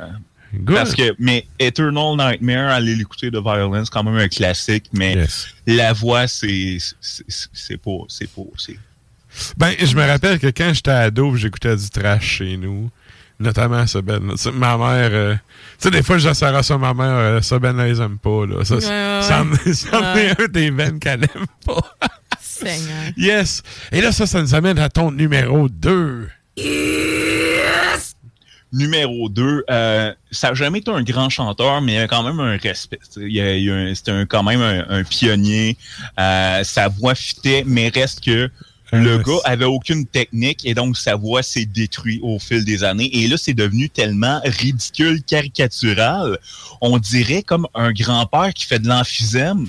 Good. parce que, mais Eternal Nightmare, allez l'écouter de Violence, quand même un classique, mais Yes. la voix, c'est. c'est- C'est pas. C'est pas. c'est- Ben, je me rappelle que quand j'étais ado, j'écoutais du trash chez nous. Notamment ça Ben. tu sais, Ma mère. euh, tu sais, des fois, je dis à ça, ma mère, euh, ça Ben, elle les aime pas. Là. Ça, Ouais, ça, ouais. ça en est un des Ben qu'elle aime pas. Seigneur. yes. Et là, ça, ça nous amène à ton numéro 2. Numéro 2, euh, ça n'a jamais été un grand chanteur, mais il y a quand même un respect. C'était un- quand même un, un pionnier. Euh, sa voix fitait, mais reste que le Euh, gars avait aucune technique et donc sa voix s'est détruite au fil des années. Et là, c'est devenu tellement ridicule, caricatural. On dirait comme un grand-père qui fait de l'emphysème,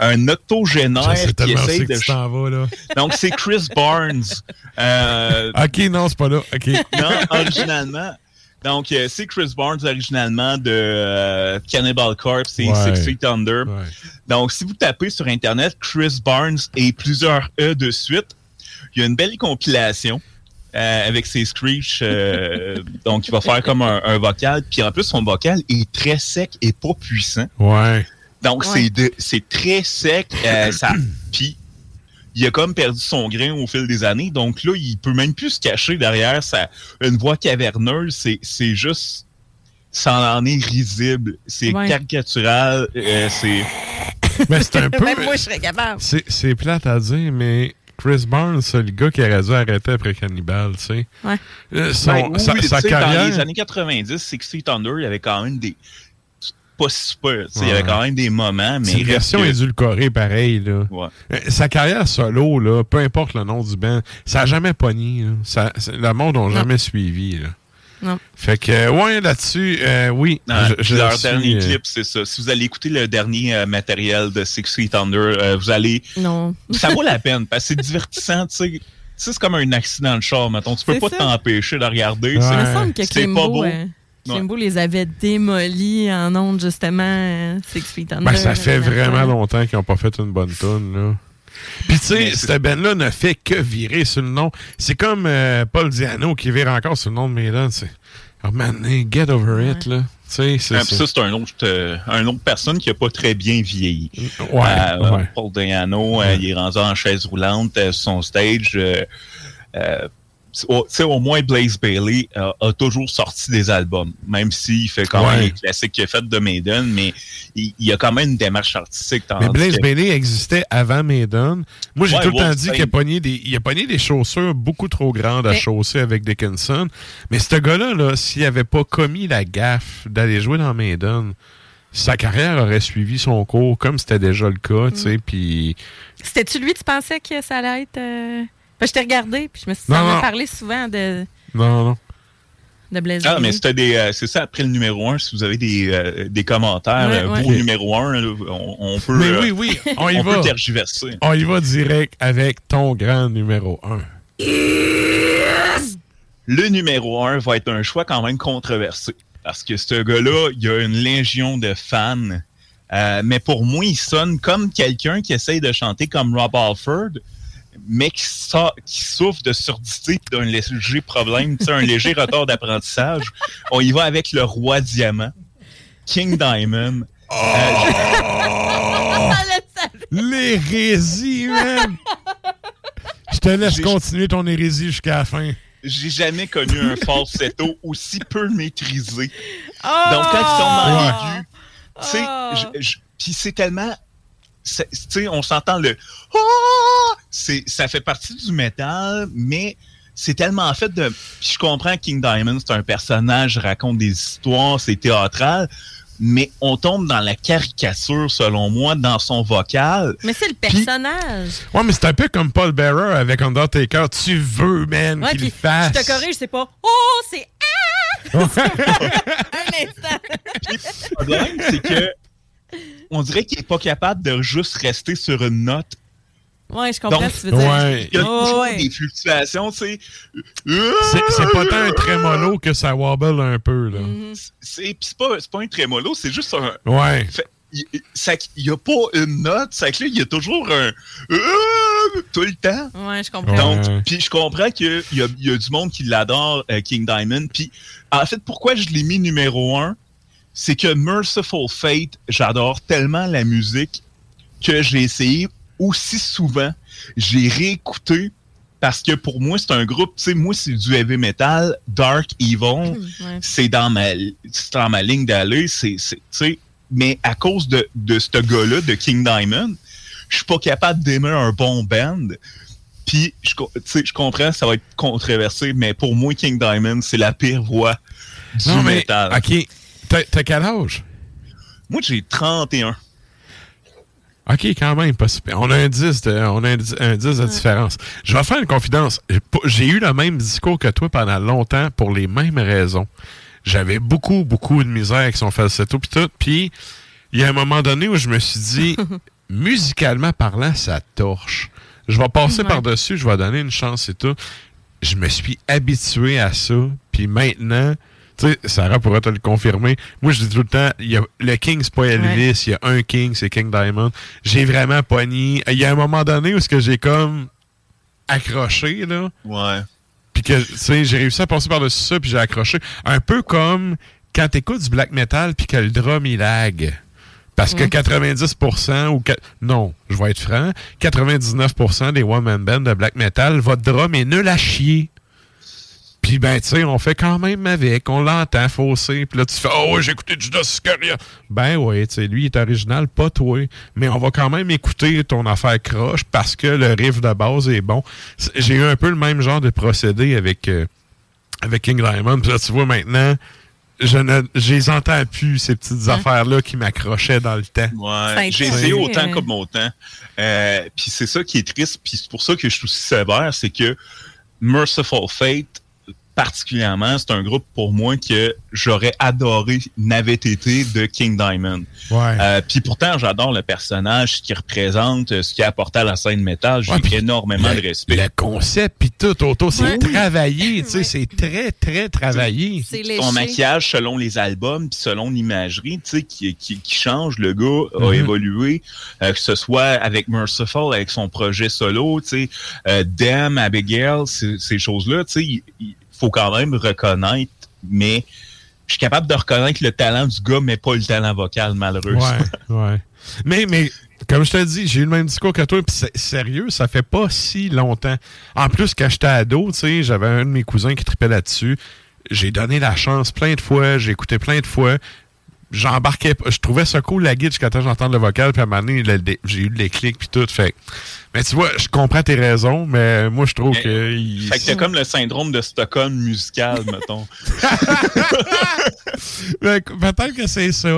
un octogénaire qui que de... tu t'en vas, là. [laughs] Donc, c'est Chris Barnes. Euh, Ok, non, c'est pas là. Ok. non, originalement. Donc, euh, c'est Chris Barnes originalement de euh, Cannibal Corpse et Ouais. Six Feet Under. Donc, si vous tapez sur Internet Chris Barnes et plusieurs E de suite, il y a une belle compilation euh, avec ses screeches. euh, [laughs] donc, il va faire comme un, un vocal. Puis en plus, son vocal est très sec et pas puissant. Ouais. Donc, Ouais. c'est de- c'est très sec. euh, ça, [clears throat] puis, il a comme perdu son grain au fil des années. Donc là, il peut même plus se cacher derrière sa, une voix caverneuse. C'est c'est juste... Ça en est risible. C'est Ouais. caricatural. euh, c'est... [laughs] Mais c'est un peu. Même moi, je serais capable. C'est c'est plate à dire, mais Chris Barnes, c'est le gars qui aurait dû arrêter après Cannibal, tu sais. Ouais. Euh, son- Ben, oui, sa, oui, carrière. Dans les années 90, Six Feet Under, il y avait quand même des... pas super. tu sais, Il y avait Ouais. quand même des moments, mais C'est une version que- édulcorée, pareil. Là. Ouais. Euh, Sa carrière solo, là, peu importe le nom du band, ça n'a jamais pogné. là. Ça, le monde n'a jamais suivi. Là. Non. Fait que, euh, ouais, là-dessus, euh, oui. Ah, je- puis je leur suis, dernier euh, clip, c'est ça. Si vous allez écouter le dernier euh, matériel de Six Feet Under, euh, vous allez. Non. Ça vaut la [laughs] peine parce que c'est divertissant, tu sais. C'est comme un accident de char, mettons. Tu peux pas t'empêcher de regarder. Il c'est- me semble que C'est pas beau. Euh, Klimbo les avait démolis en ondes, justement, euh, Six Feet Under. Ben, ça fait vraiment longtemps qu'ils n'ont pas fait une bonne tune, là. Puis, tu sais, cette band-là ne fait que virer sur le nom. C'est comme euh, Paul Diano qui vire encore sur le nom de Maiden. C'est. Oh man, get over it, là. Tu sais, c'est Ah, ça, c'est un autre, euh, un autre personne qui a pas très bien vieilli. Ouais, Euh, ouais. Paul Diano, euh, il est rendu en chaise roulante euh, sur son stage. euh, euh, au- tu sais, au moins Blaze Bailey euh, a toujours sorti des albums, même s'il fait quand même Ouais. les classiques qu'il a fait de Maiden, mais il, il a quand même une démarche artistique. Mais Blaze que- Bailey existait avant Maiden. Moi, j'ai Ouais, tout le temps dit qu'il a pogné des, il a pogné des chaussures beaucoup trop grandes à Mais- chausser avec Dickinson. Mais ce gars-là, là, s'il avait pas commis la gaffe d'aller jouer dans Maiden, sa carrière aurait suivi son cours comme c'était déjà le cas, tu Mm. sais, puis... C'était-tu lui, tu pensais que ça allait être. euh, Je t'ai regardé, puis je me suis Non, non. parlé souvent de, Non, non. de Blaze Ah, mais c'était des, euh, c'est ça, après le numéro 1, si vous avez des, euh, des commentaires, Ouais, euh, ouais. numéro 1, on, on peut, Mais oui, oui, on y on va. peut tergiverser. On y va direct avec ton grand numéro 1. Le numéro 1 va être un choix quand même controversé. Parce que ce gars-là, il a une légion de fans. Euh, mais pour moi, il sonne comme quelqu'un qui essaye de chanter comme Rob Alford, mais qui, souffre de surdité et d'un léger problème, un léger [laughs] retard d'apprentissage. On y va avec le roi diamant, King Diamond. Oh! [laughs] L'hérésie, man! [laughs] Je te laisse continuer ton hérésie jusqu'à la fin. J'ai jamais connu un falsetto aussi peu maîtrisé. Oh! Donc, quand ils tombent dans l'aigu, tu sais, puis c'est tellement. On s'entend le. Ah! C'est, ça fait partie du métal, mais c'est tellement fait de. Puis je comprends que King Diamond, c'est un personnage, raconte des histoires, c'est théâtral, mais on tombe dans la caricature, selon moi, dans son vocal. Mais c'est le personnage. Ouais, mais c'est un peu comme Paul Bearer avec Undertaker. Tu veux, man, Ouais, qu'il le fasse. Je te corrige, c'est pas Oh, c'est Ah! [laughs] Un instant. Le problème, c'est que. On dirait qu'il est pas capable de juste rester sur une note Ouais, je comprends Donc, ce que tu veux dire. ouais. Il y a Oh, toujours ouais. des fluctuations, tu sais. C'est c'est pas tant un trémolo que ça wobble un peu, là. Mm-hmm. C'est pas, c'est pas un trémolo, c'est juste un. Ouais. Fait- il il y a pas une note, c'est que là, il y a toujours un. tout le temps. Ouais, je comprends. Donc, puis je comprends qu'il y a, il y a du monde qui l'adore, euh, King Diamond. Puis, en fait, pourquoi je l'ai mis numéro un, c'est que Merciful Fate, j'adore tellement la musique que j'ai essayé aussi souvent. J'ai réécouté parce que pour moi, c'est un groupe, tu sais, moi, c'est du heavy metal, dark, evil. Ouais. C'est dans ma, c'est dans ma ligne d'aller. C'est, c'est- tu sais, mais à cause de, de ce gars-là, de King Diamond, je suis pas capable d'aimer un bon band. Puis, je, co- tu sais, je comprends, ça va être controversé, mais pour moi, King Diamond, c'est la pire voix du Non, mais, métal. OK. T'as quel âge? Moi, j'ai 31. OK, quand même. On a un 10 de, on a un, dix- un 10 de différence. Je vais faire une confidence. J'ai eu le même discours que toi pendant longtemps pour les mêmes raisons. J'avais beaucoup, beaucoup de misère avec son falsetto puis tout. Puis, il y a un moment donné où je me suis dit, [laughs] musicalement parlant, ça torche. Je vais passer Ouais. par-dessus, je vais donner une chance et tout. Je me suis habitué à ça. Puis maintenant, tu sais, Sarah pourrait te le confirmer. Moi, je dis tout le temps, il y a, le King, c'est pas Elvis. Il y a un King, c'est King Diamond. J'ai vraiment pogné. Il y a un moment donné où ce que j'ai comme accroché, là. Ouais. Puis que, tu sais, j'ai réussi à passer par-dessus ça, puis j'ai accroché. Un peu comme quand t'écoutes du black metal, puis que le drum, il lag. Parce que Mm. 90% ou... Non, je vais être franc. 99% des one-man bands de black metal, votre drum est nul à chier. Puis ben, tu sais, on fait quand même avec. On l'entend fausser. Puis là, tu fais « Oh, j'ai écouté Judas Iscariot. » Ben ouais, tu sais, lui, il est original, pas toi. Mais on va quand même écouter ton affaire croche parce que le riff de base est bon. J'ai eu un peu le même genre de procédé avec, euh, avec King Diamond. Puis là, tu vois, maintenant, je ne je les entends plus, ces petites affaires-là qui m'accrochaient dans le temps. Ouais, j'ai essayé autant comme autant. Euh, puis c'est ça qui est triste, puis c'est pour ça que je suis aussi sévère, c'est que Merciful Fate, particulièrement, c'est un groupe pour moi que j'aurais adoré n'avait été de King Diamond. Ouais. Euh, puis pourtant, j'adore le personnage, ce qu'il représente, ce qu'il a apporté à la scène métal. J'ai Ouais, énormément le- de respect. Le concept, puis tout autour, c'est Ouais. travaillé, [laughs] tu sais, c'est très, très travaillé. Son maquillage selon les albums, puis selon l'imagerie, tu sais, qui, qui, qui change. Le gars a Mhm. évolué, euh, que ce soit avec Merciful, avec son projet solo, tu sais, euh, Dem, Abigail, ces, ces choses-là, tu sais, faut quand même reconnaître, mais je suis capable de reconnaître le talent du gars, mais pas le talent vocal, malheureusement. Ouais, [laughs] ouais. Mais, mais, comme je te dis, j'ai eu le même discours que toi, puis c'est sérieux, ça fait pas si longtemps. En plus, quand j'étais ado, tu sais, j'avais un de mes cousins qui tripait là-dessus. J'ai donné la chance plein de fois, j'ai écouté plein de fois. J'embarquais pas. Je trouvais ça cool la guide jusqu'à temps que j'entende le vocal, puis à un moment donné, j'ai eu les clics puis tout. Fait. Mais tu vois, je comprends tes raisons, mais moi je trouve Mais- que. il- Fait que t'as comme le syndrome de Stockholm musical, mettons. [laughs] Fait que Peut-être que c'est ça.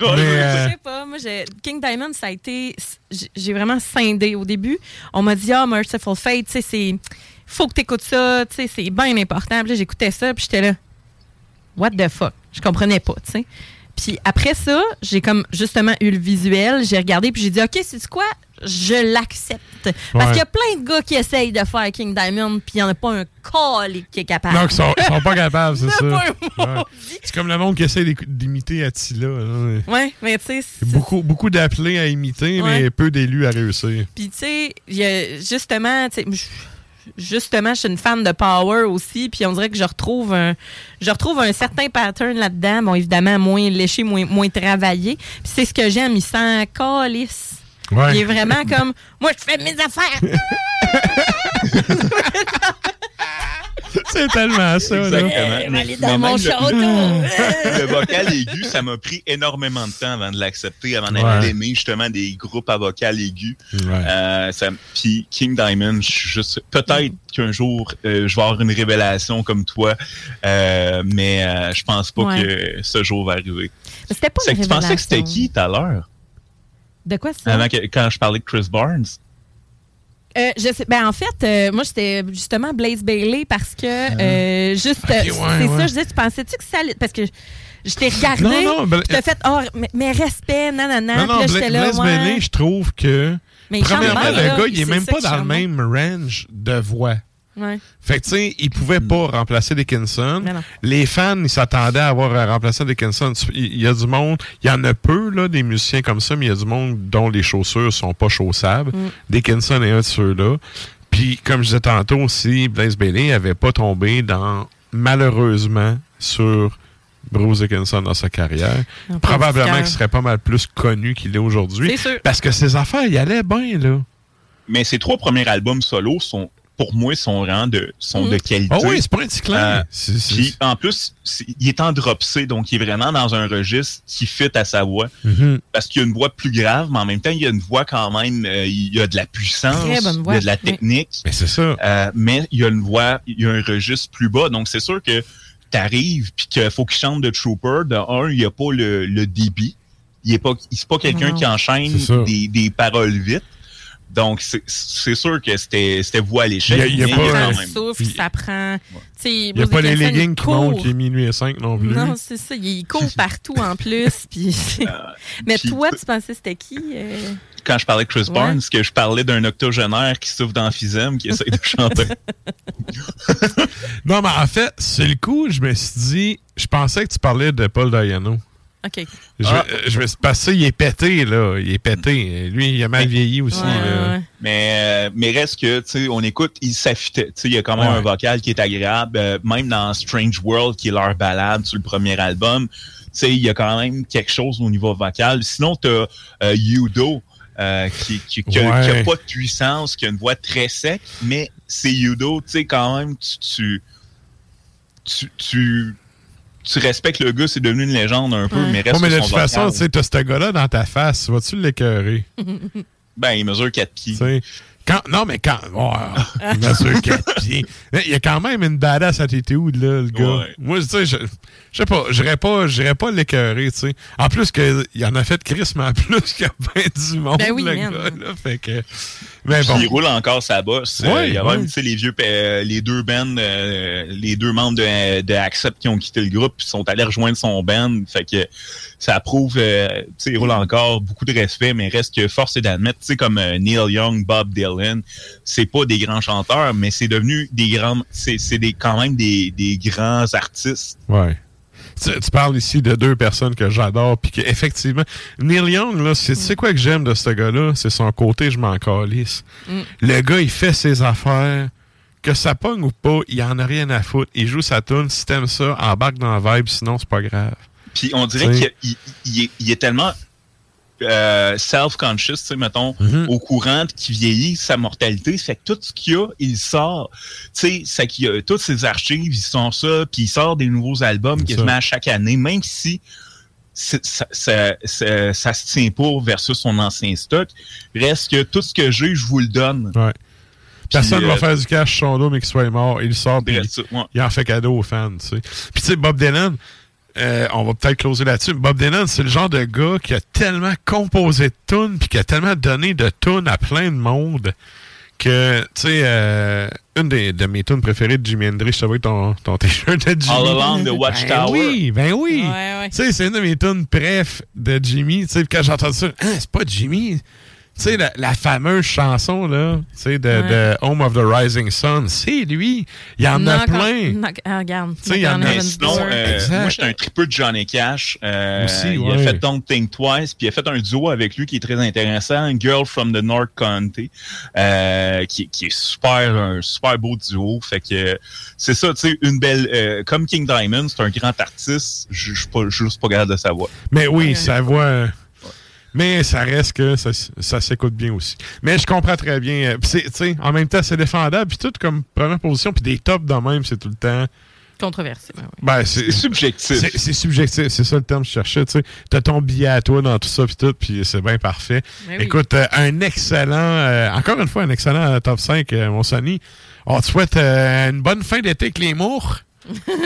Mais, je euh, Je sais pas, moi, j'ai- King Diamond, ça a été. j'ai- vraiment scindé au début. On m'a dit, ah, Merciful Fate, tu sais, c'est. Faut que t'écoutes ça, tu sais, c'est bien important. Puis là, j'écoutais ça, puis j'étais là. What the fuck? Je comprenais pas, tu sais. Puis après ça, j'ai comme justement eu le visuel, j'ai regardé, puis j'ai dit, OK, c'est quoi? Je l'accepte. Parce Ouais. qu'il y a plein de gars qui essayent de faire King Diamond, puis il n'y en a pas un call qui est capable. Non, ils sont, ils sont pas capables, [laughs] c'est ça. Ouais. C'est comme le monde qui essaie d'imiter Attila. là. Ouais, mais tu sais, Beaucoup, beaucoup d'appelés à imiter, Ouais. mais peu d'élus à réussir. Puis, tu sais, justement, tu sais, justement, je suis une fan de Power aussi, puis on dirait que je retrouve un, je retrouve un certain pattern là-dedans. Bon, évidemment, moins léché, moins, moins travaillé. Puis c'est ce que j'aime, il sent calice. Ouais. Il est vraiment comme, moi, je fais mes affaires. [laughs] [laughs] C'est tellement ça, là. Exactement. Eh, Mais- aller dans mon château. Le, [laughs] le vocal aigu, ça m'a pris énormément de temps avant de l'accepter, avant Ouais. d'aimer justement des groupes à vocal aigu. Ouais. Euh, Puis King Diamond, je suis juste peut-être qu'un jour euh, je vais avoir une révélation comme toi, euh, mais euh, je pense pas Ouais. que ce jour va arriver. C'était pas C'est une que tu pensais que c'était qui tout à l'heure, De quoi ça? avant que- quand je parlais de Chris Barnes? Euh, je sais, ben en fait, euh, moi j'étais justement Blaze Bailey parce que euh, juste, Ah. Euh, ouais, c'est ouais. ça, je disais, tu pensais-tu que ça allait, parce que je, t'ai regardé, Non, non, ben- t'as fait, oh, mais, respect, nanana, Non, non, Bla- là, Blaise ouais. Bailey, je trouve que. Mais premièrement, bien, le là. gars, il est même pas dans le même range de voix. Ouais. Fait que, tu sais, il pouvait pas remplacer Dickinson. Les fans, ils s'attendaient à avoir à remplacer Dickinson. Il y a du monde, il y en a peu, là, des musiciens comme ça, mais il y a du monde dont les chaussures sont pas chaussables. Mm. Dickinson est un de ceux-là. Puis, comme je disais tantôt aussi, Blaze Bailey avait pas tombé dans, malheureusement, sur Bruce Dickinson dans sa carrière. Probablement qu'il serait pas mal plus connu qu'il est aujourd'hui. C'est sûr. Parce que ses affaires, il allait bien, là. Mais ses trois premiers albums solo sont, pour moi, sont vraiment de, sont de qualité. Ah oui, c'est pas un petit clair. Euh, en plus, il est en drop C, donc il est vraiment dans un registre qui fit à sa voix. Mhm. Parce qu'il y a une voix plus grave, mais en même temps, il y a une voix quand même, euh, il y a de la puissance, Très bonne voix, il y a de la oui. technique. Mais c'est ça. Euh, mais il y a une voix, il y a un registre plus bas. Donc c'est sûr que t'arrives puis qu'il faut qu'il chante de Trooper. De un, il n'y a pas le, le débit. Il est pas, c'est pas quelqu'un qui enchaîne des, des paroles vite. Donc c'est, c'est sûr que c'était, c'était voix à l'échec. Il y a- il y a mais pas même- Souffle, ça prend. Il n'y a pas les leggings il qui montent court. qui est minuit et 5 non plus. Non, c'est ça. Il court [laughs] partout en plus. Puis... [laughs] Mais Euh, puis- toi, tu pensais que c'était qui? euh? quand je parlais de Chris Ouais. Barnes, que je parlais d'un octogénaire qui souffre d'emphysème, qui essaie de chanter. [laughs] Non, mais en fait, c'est le coup, je me suis dit, je pensais que tu parlais de Paul Dayano. OK. Je, Ah. je me suis passé, il est pété, là. Il est pété. Lui, il a mal vieilli aussi. là. Mais, euh, mais reste que, tu sais, on écoute, il s'affitait. Tu sais, il y a quand même Ouais. un vocal qui est agréable. Euh, même dans Strange World, qui est leur balade sur le premier album, tu sais, il y a quand même quelque chose au niveau vocal. Sinon, tu as Yudo, euh, qui, qui, qui, a- Ouais. qui a pas de puissance, qui a une voix très sec, mais c'est Yudo, tu sais, quand même, tu, tu, tu, tu, tu respectes le gars, c'est devenu une légende un peu, Ouais. mais reste Ouais, mais de toute façon, tu sais, t'as ce gars-là dans ta face. Vas-tu l'écœurer? [laughs] ben, il mesure 4 pieds. Quand, non, mais quand. Oh, [laughs] mesure 4 pieds. Mais Il y a quand même une badass attitude, là, le gars. Moi, tu sais, je. Je sais pas, j'irais pas, j'irais pas l'écœurer, tu sais. En plus que il en a fait Chris, mais en plus qu'il y a bien du monde, Ben oui, le gars, là. Fait que. Mais bon. il roule encore sa bosse. Euh, Ouais, il y a ouais. même, tu sais, les vieux, euh, les deux bands, euh, les deux membres de, de Accept qui ont quitté le groupe, puis sont allés rejoindre son band. Fait que ça prouve, euh, tu sais, il roule encore beaucoup de respect, mais reste que force est d'admettre, tu sais, comme euh, Neil Young, Bob Dylan, c'est pas des grands chanteurs, mais c'est devenu des grands, c'est c'est des, quand même des, des grands artistes. Ouais. Tu, tu parles ici de deux personnes que j'adore, puis que effectivement, Neil Young, là, c'est tu sais quoi que j'aime de ce gars-là, c'est son côté je m'en calisse. Mm. Le gars, il fait ses affaires, que ça pogne ou pas, il en a rien à foutre. Il joue sa tune, si t'aimes ça, embarque dans la vibe, sinon c'est pas grave. Puis on dirait T'sais. qu'il il est, il est tellement euh, self-conscious, tu sais, mettons, au courant qu'il vieillit sa mortalité. Fait que tout ce qu'il a, il sort. Tu sais, c'est qu'il a toutes ses archives, ils sont ça, puis il sort des nouveaux albums quasiment à chaque année, même si ça, ça, ça, ça se tient pas versus son ancien stock. Reste que tout ce que j'ai, je vous le donne. Ouais. Personne Puis, va euh, faire du cash sur son dos, mais qu'il soit mort. Il sort, Reste ça, ouais. il en fait cadeau aux fans, tu sais. Puis tu sais, Bob Dylan, euh, on va peut-être closer là-dessus. Bob Dylan, c'est le genre de gars qui a tellement composé de tunes, puis qui a tellement donné de tunes à plein de monde, que, tu sais, euh, une des, de mes tunes préférées de Jimi Hendrix, je te vois ton, ton t-shirt de Jimi. All Along the Ben Watchtower. oui, ben oui. Ouais, ouais. Tu sais, c'est une de mes tunes préf de Jimmy. Tu sais, quand j'entends ça, Hein, c'est pas Jimmy. Tu sais, la, la fameuse chanson, là, tu sais, de, Ouais. de Home of the Rising Sun, c'est lui. Il y en a plein. knock- regarde. Tu sais, il y en a- Mais sinon, euh, Exact. moi, j'étais un tripeux de Johnny Cash. Euh, Aussi, Il ouais. a fait Don't Think Twice, puis il a fait un duo avec lui qui est très intéressant, Girl from the North County, euh, qui, qui est super, un super beau duo. Fait que c'est ça, tu sais, une belle, euh, comme King Diamond, c'est un grand artiste. Je suis pas, juste pas capable de savoir. Mais oui, sa voix. Mais ça reste que ça, ça s'écoute bien aussi. Mais je comprends très bien. euh, pis c'est- tu sais, en même temps, c'est défendable. Puis tout comme première position, puis des tops de même, c'est tout le temps. Controversé. ben oui. Ben, c'est subjectif. C'est subjectif, c'est ça le terme que je cherchais. Tu sais, t'as ton billet à toi dans tout ça, puis tout, puis c'est bien parfait. Ben oui. Écoute, euh, un excellent, euh, encore une fois, un excellent top 5, euh, mon Sonny. On te souhaite euh, une bonne fin d'été avec les mours.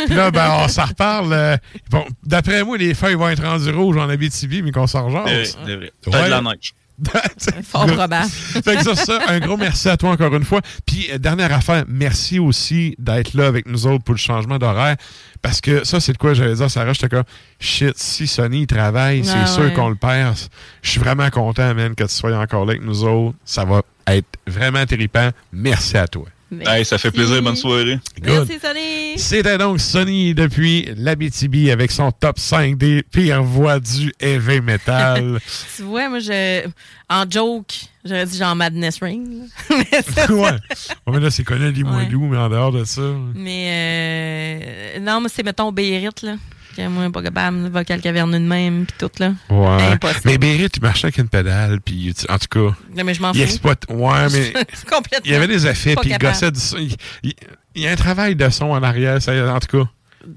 Puis là, ben, on s'en reparle. euh, bon, D'après moi, les feuilles vont être rendues rouges en Abitibi, mais qu'on s'en C'est vrai, rejase. c'est vrai. Peut-être Ouais. de la neige. [laughs] [laughs] Fort probable. [laughs] fait que ça, ça, un gros merci à toi encore une fois. Puis, euh, dernière affaire, merci aussi d'être là avec nous autres pour le changement d'horaire. Parce que ça, c'est de quoi j'allais dire, Sarah, j'étais comme, shit, si Sony il travaille, c'est Ah sûr ouais. qu'on le perd. Je suis vraiment content, man, que tu sois encore là avec nous autres. Ça va être vraiment terripant. Merci à toi. Hey, ça fait plaisir, bonne soirée. Good. Merci, Sonny. C'était donc Sony depuis l'Abitibi avec son top 5 des pires voix du heavy metal. [laughs] Tu vois, moi, je, en joke, j'aurais dit genre Madness Ring. là. [laughs] mais, ça, ouais. Ouais, mais là, c'est connu les Ouais. mais en dehors de ça. mais euh, non, mais c'est, mettons, Bérite, là. Que moi, pas capable, le vocal caverneux de même, puis tout, là. Ouais. Impossible. Mais Bérit, il marchait avec une pédale, puis tu- en tout cas. Non, mais je m'en Il fous. exploite. Ouais, mais. [laughs] Complètement. il y avait des effets, puis il gossait du son. Il, il- il y a un travail de son en arrière, ça, en tout cas.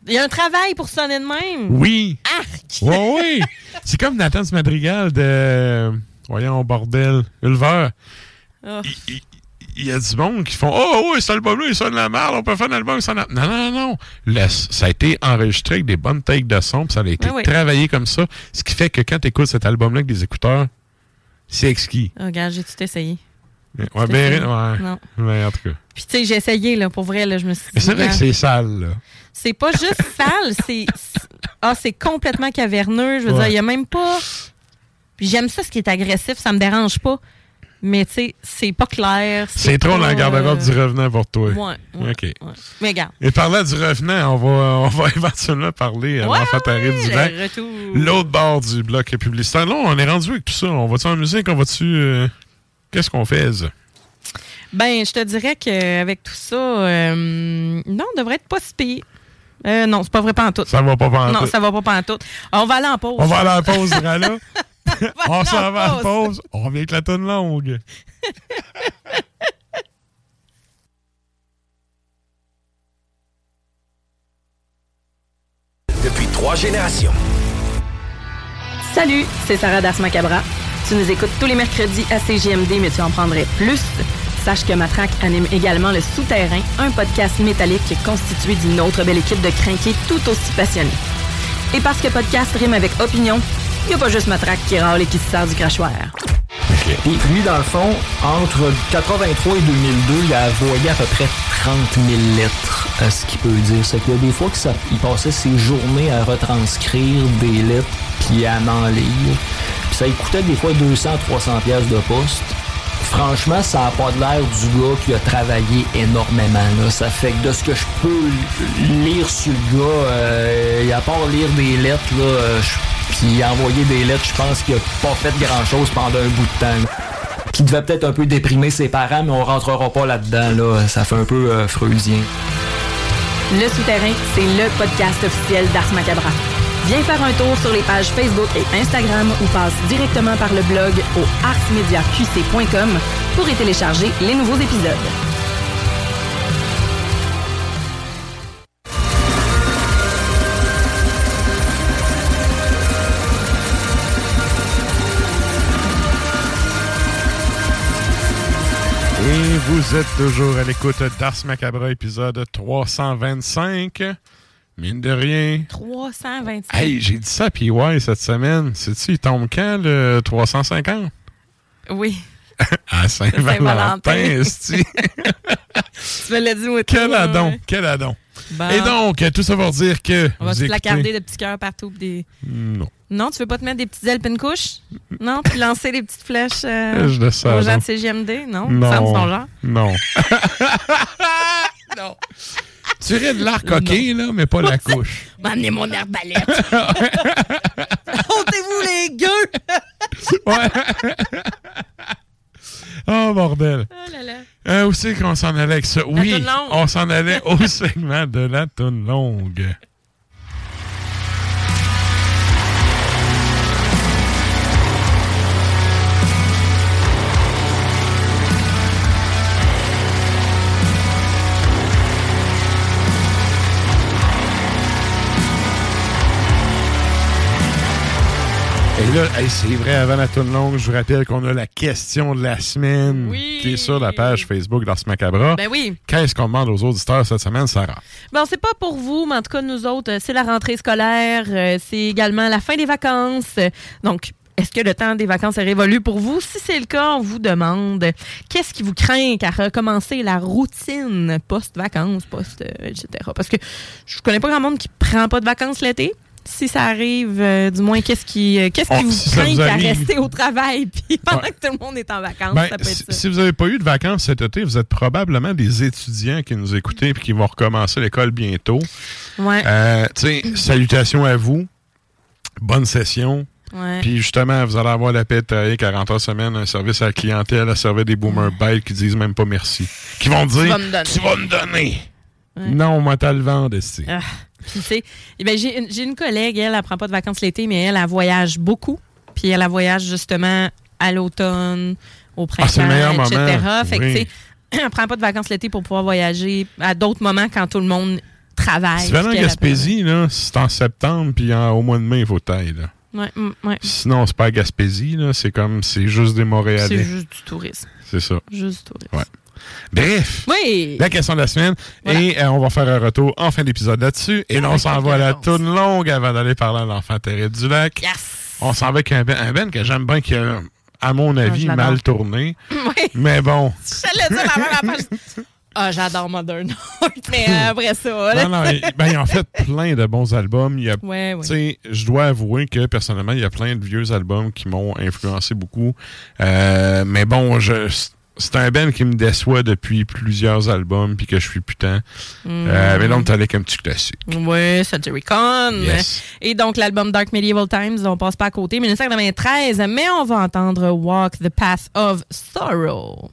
Il y a un travail pour sonner de même. Oui. Arc! Ouais, oui. [laughs] C'est comme Nathan Madrigal de. Voyons, bordel. Ulver. Oh. Il y a du monde qui font Oh, oui, cet album-là, il sonne la merde, on peut faire un album sans. la- Non, non, non, non. Ça a été enregistré avec des bonnes takes de son, puis ça a été ouais. travaillé comme ça. Ce qui fait que quand tu écoutes cet album-là avec des écouteurs, c'est exquis. Oh, regarde, j'ai tout essayé. Ouais, ben, ouais. Non. Mais en tout cas. Puis, tu sais, j'ai essayé, là, pour vrai, là, je me suis dit. Mais c'est vrai que c'est sale, là. C'est pas juste [laughs] sale, c'est. c'est- Ah, c'est complètement caverneux. Je veux Ouais. dire, il y a même pas. Puis j'aime ça, ce qui est agressif, ça me dérange pas. Mais, tu sais, c'est pas clair. C'est trop dans la garde-robe euh, du revenant pour toi. Ouais, ouais, OK. ouais. Mais regarde. Et parlant du revenant, on va, on va [laughs] éventuellement parler à Ouais, l'enfant du. L'autre bord du bloc publicitaire. Là, on est rendu avec tout ça. On va-tu en musique? On va-tu. euh, Qu'est-ce qu'on fait? ça? Ben, je te dirais qu'avec tout ça, euh, non, on devrait être pas si. Euh, non, c'est pas vrai pas en tout. Ça va pas pantoute. Non, ça va pas en tout. On va aller en pause. On va aller la pause, Rala. [laughs] [laughs] on s'en en va à la pause. pause. On revient avec la tonne longue. [laughs] Depuis trois générations. Salut, c'est Sarah Das Macabra. Tu nous écoutes tous les mercredis à CGMD, mais tu en prendrais plus sache que Matraque anime également Le Souterrain, un podcast métallique constitué d'une autre belle équipe de crinqués tout aussi passionnés. Et parce que podcast rime avec opinion, il n'y a pas juste Matraque qui râle et qui se sert du crachoir. Puis lui, dans le fond, entre 83 et 2002, il a envoyé à peu près 30 000 lettres, à ce qu'il peut dire. C'est qu'il y a des fois qu'il passait ses journées à retranscrire des lettres puis à en lire. Puis ça lui coûtait des fois 200-300 pièces de poste. Franchement, ça n'a pas de l'air du gars qui a travaillé énormément. Ça fait que de ce que je peux lire sur le gars, euh, à part lire des lettres, euh, puis envoyer des lettres, je pense qu'il a pas fait grand-chose pendant un bout de temps. Qui devait peut-être un peu déprimer ses parents, mais on rentrera pas là-dedans. Là. Ça fait un peu euh. Le Souterrain, c'est le podcast officiel d'Ars Macabra. Viens faire un tour sur les pages Facebook et Instagram ou passe directement par le blog au arsmediaqc.com pour y télécharger les nouveaux épisodes. Et vous êtes toujours à l'écoute d'Ars Macabra, épisode 325. Mine de rien. 325. Hey, j'ai dit ça à PY cette semaine. Sais-tu, il tombe quand, le 350? Oui. [laughs] À Saint-Valentin, esti. [laughs] [laughs] Tu me l'as dit, moi, Quel adon, ouais. quel adon. Bon. Et donc, tout ça pour dire que... On va se placarder de petits cœurs partout. Des... Non. Non, tu veux pas te mettre des petites ailes couche? Non? Puis lancer des petites flèches euh, Je le sais, aux gens non. de CGMD? Non? Non. Genre? Non. non. Tu irais de l'arc hockey, là, mais pas la [laughs] couche. M'amener mon arbalète. [laughs] Montez-vous les gueux! [laughs] Ouais. Oh, bordel. Oh là là. Euh, où c'est qu'on s'en allait avec ça? Oui, on s'en allait au segment de la toune longue. Et là, hey, c'est vrai, avant la toune longue, je vous rappelle qu'on a la question de la semaine qui est sur la page Facebook d'Ars Macabra. Ben oui. Qu'est-ce qu'on demande aux auditeurs cette semaine, Sarah? Bon, c'est pas pour vous, mais en tout cas, nous autres, euh, c'est la rentrée scolaire, euh, c'est également la fin des vacances. Donc, est-ce que le temps des vacances est révolu pour vous? Si c'est le cas, on vous demande qu'est-ce qui vous craint à recommencer la routine post-vacances, post, euh, etc. Parce que je connais pas grand monde qui prend pas de vacances l'été. Si ça arrive, euh, du moins, qu'est-ce qui, euh, qu'est-ce qui Oh, vous si craint à rester au travail [laughs] puis pendant Ouais. que tout le monde est en vacances? Ben, ça peut être si, ça. si vous n'avez pas eu de vacances cet été, vous êtes probablement des étudiants qui nous écoutent et qui vont recommencer l'école bientôt. Ouais. Euh, salutations à vous. Bonne session. Ouais. Puis justement, vous allez avoir la paix de travailler 40 heures semaine, un service à la clientèle, à servir des boomers bêtes qui disent même pas merci. Qui vont dire vas me donner. Tu vas me donner. Ouais. Non, moi, t'as le Desti. Ah, puis, tu sais, eh ben, j'ai une, collègue, elle, elle prend pas de vacances l'été, mais elle, elle voyage beaucoup. Puis elle, elle voyage justement à l'automne, au printemps, Ah, meilleur etc. moment. Fait que, tu sais, [clears throat] elle prend pas de vacances l'été pour pouvoir voyager à d'autres moments quand tout le monde travaille. Si tu vas en Gaspésie, là, c'est en septembre, puis en- au mois de mai, il faut tailler. Là. Ouais, mm, ouais. Sinon, c'est pas à Gaspésie, là, c'est comme, c'est juste des Montréalais. C'est juste du tourisme. C'est ça. Juste du tourisme. Ouais. Bref. Oui! La question de la semaine. Et euh, on va faire un retour en fin d'épisode là-dessus. Et là, on s'en va à la toune longue avant d'aller parler à l'enfant terrible du lac. On s'en va avec un ben, un ben que j'aime bien qui a, à mon avis, Ah, je l'adore. mal tourné. [laughs] Oui. Mais bon. J'allais dire la même. Ah, j'adore Modern Art, mais euh, [laughs] après ça. là. Non, non, il- ben, il a en fait plein de bons albums. Il y a, Ouais, ouais. tu sais, Je dois avouer que personnellement, il y a plein de vieux albums qui m'ont influencé beaucoup. Euh, mais bon, je, c'est un band qui me déçoit depuis plusieurs albums puis que je suis putain. Euh, mais là, on avec un petit classique. Oui, Century Con. Yes. Et donc, l'album Dark Medieval Times, on passe pas à côté, 1993, mais on va entendre Walk the Path of Sorrow.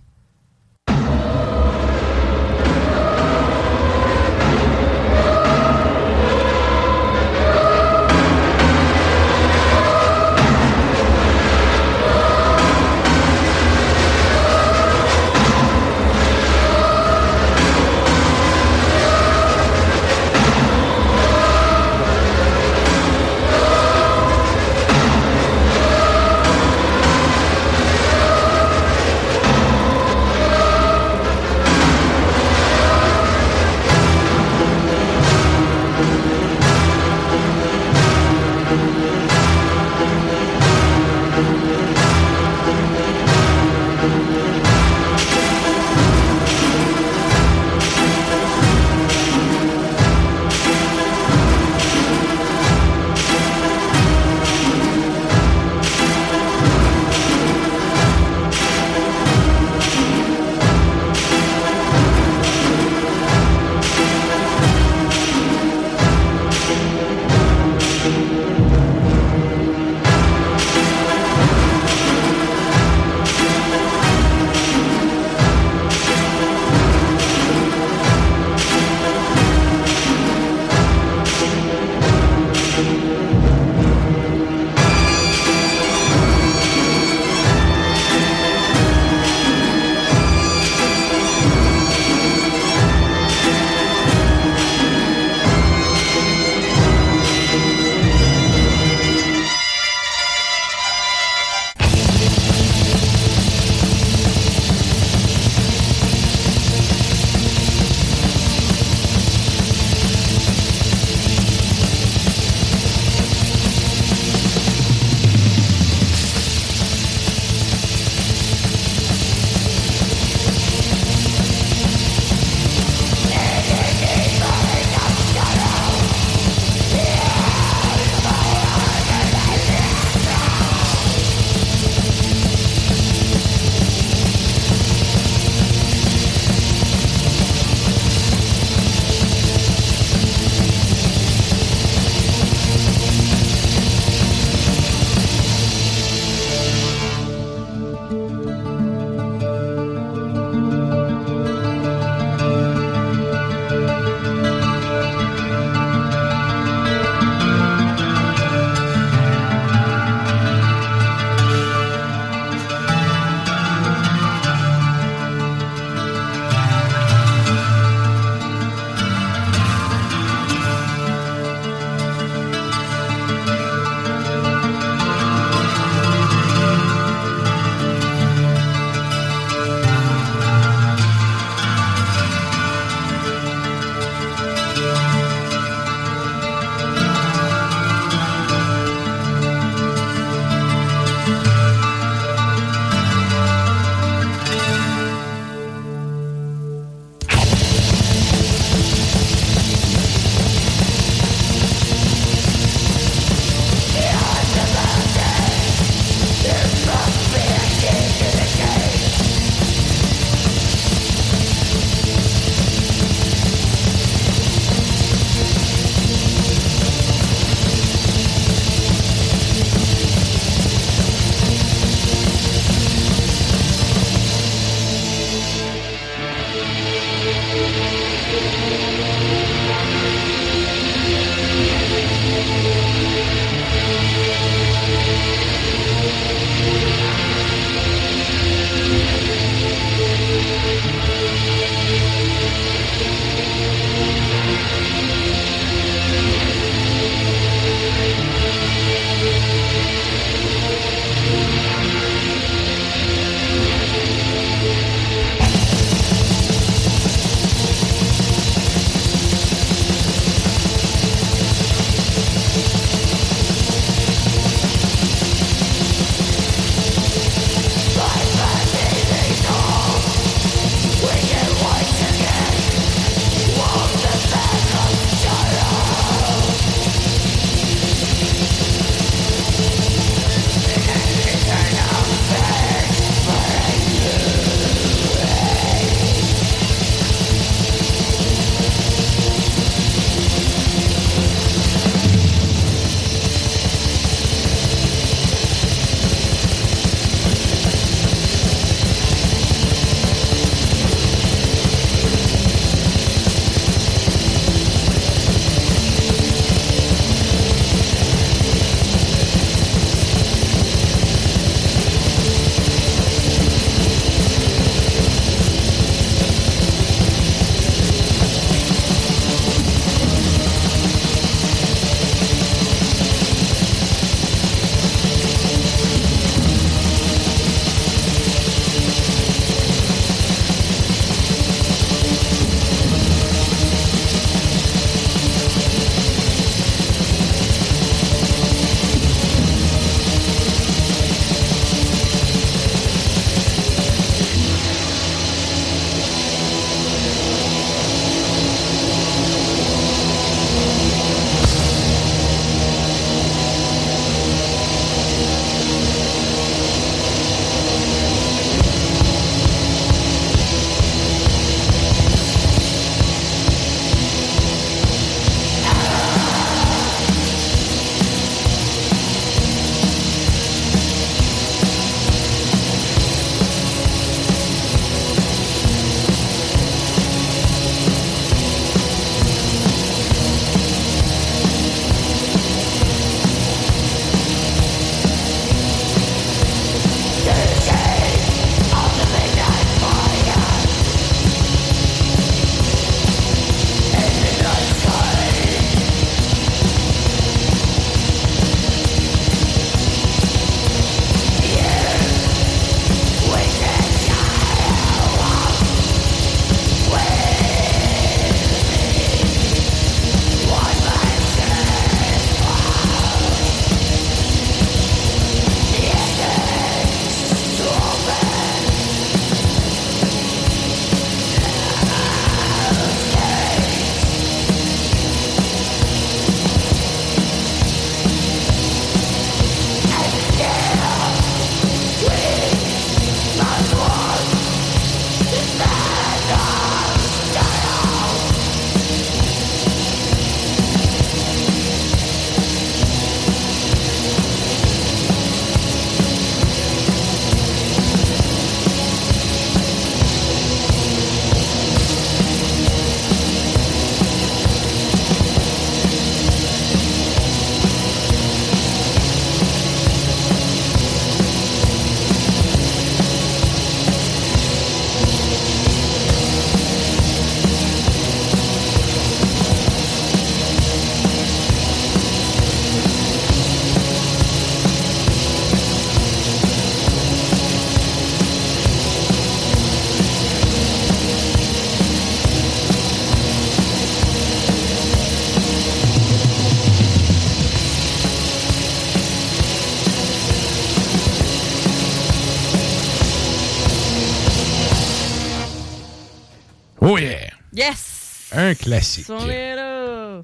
Un classique. Là.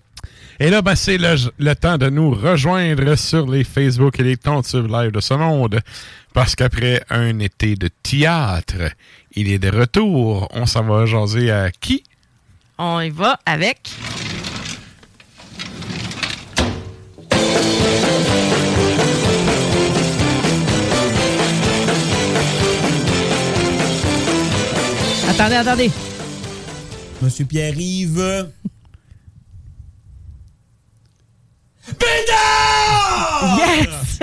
Et là, ben, c'est le, le temps de nous rejoindre sur les Facebook et les comptes sur live de ce monde. Parce qu'après un été de théâtre, il est de retour. On s'en va jaser à qui? On y va avec. Attendez, attendez. Monsieur Pierre-Yves. Yes!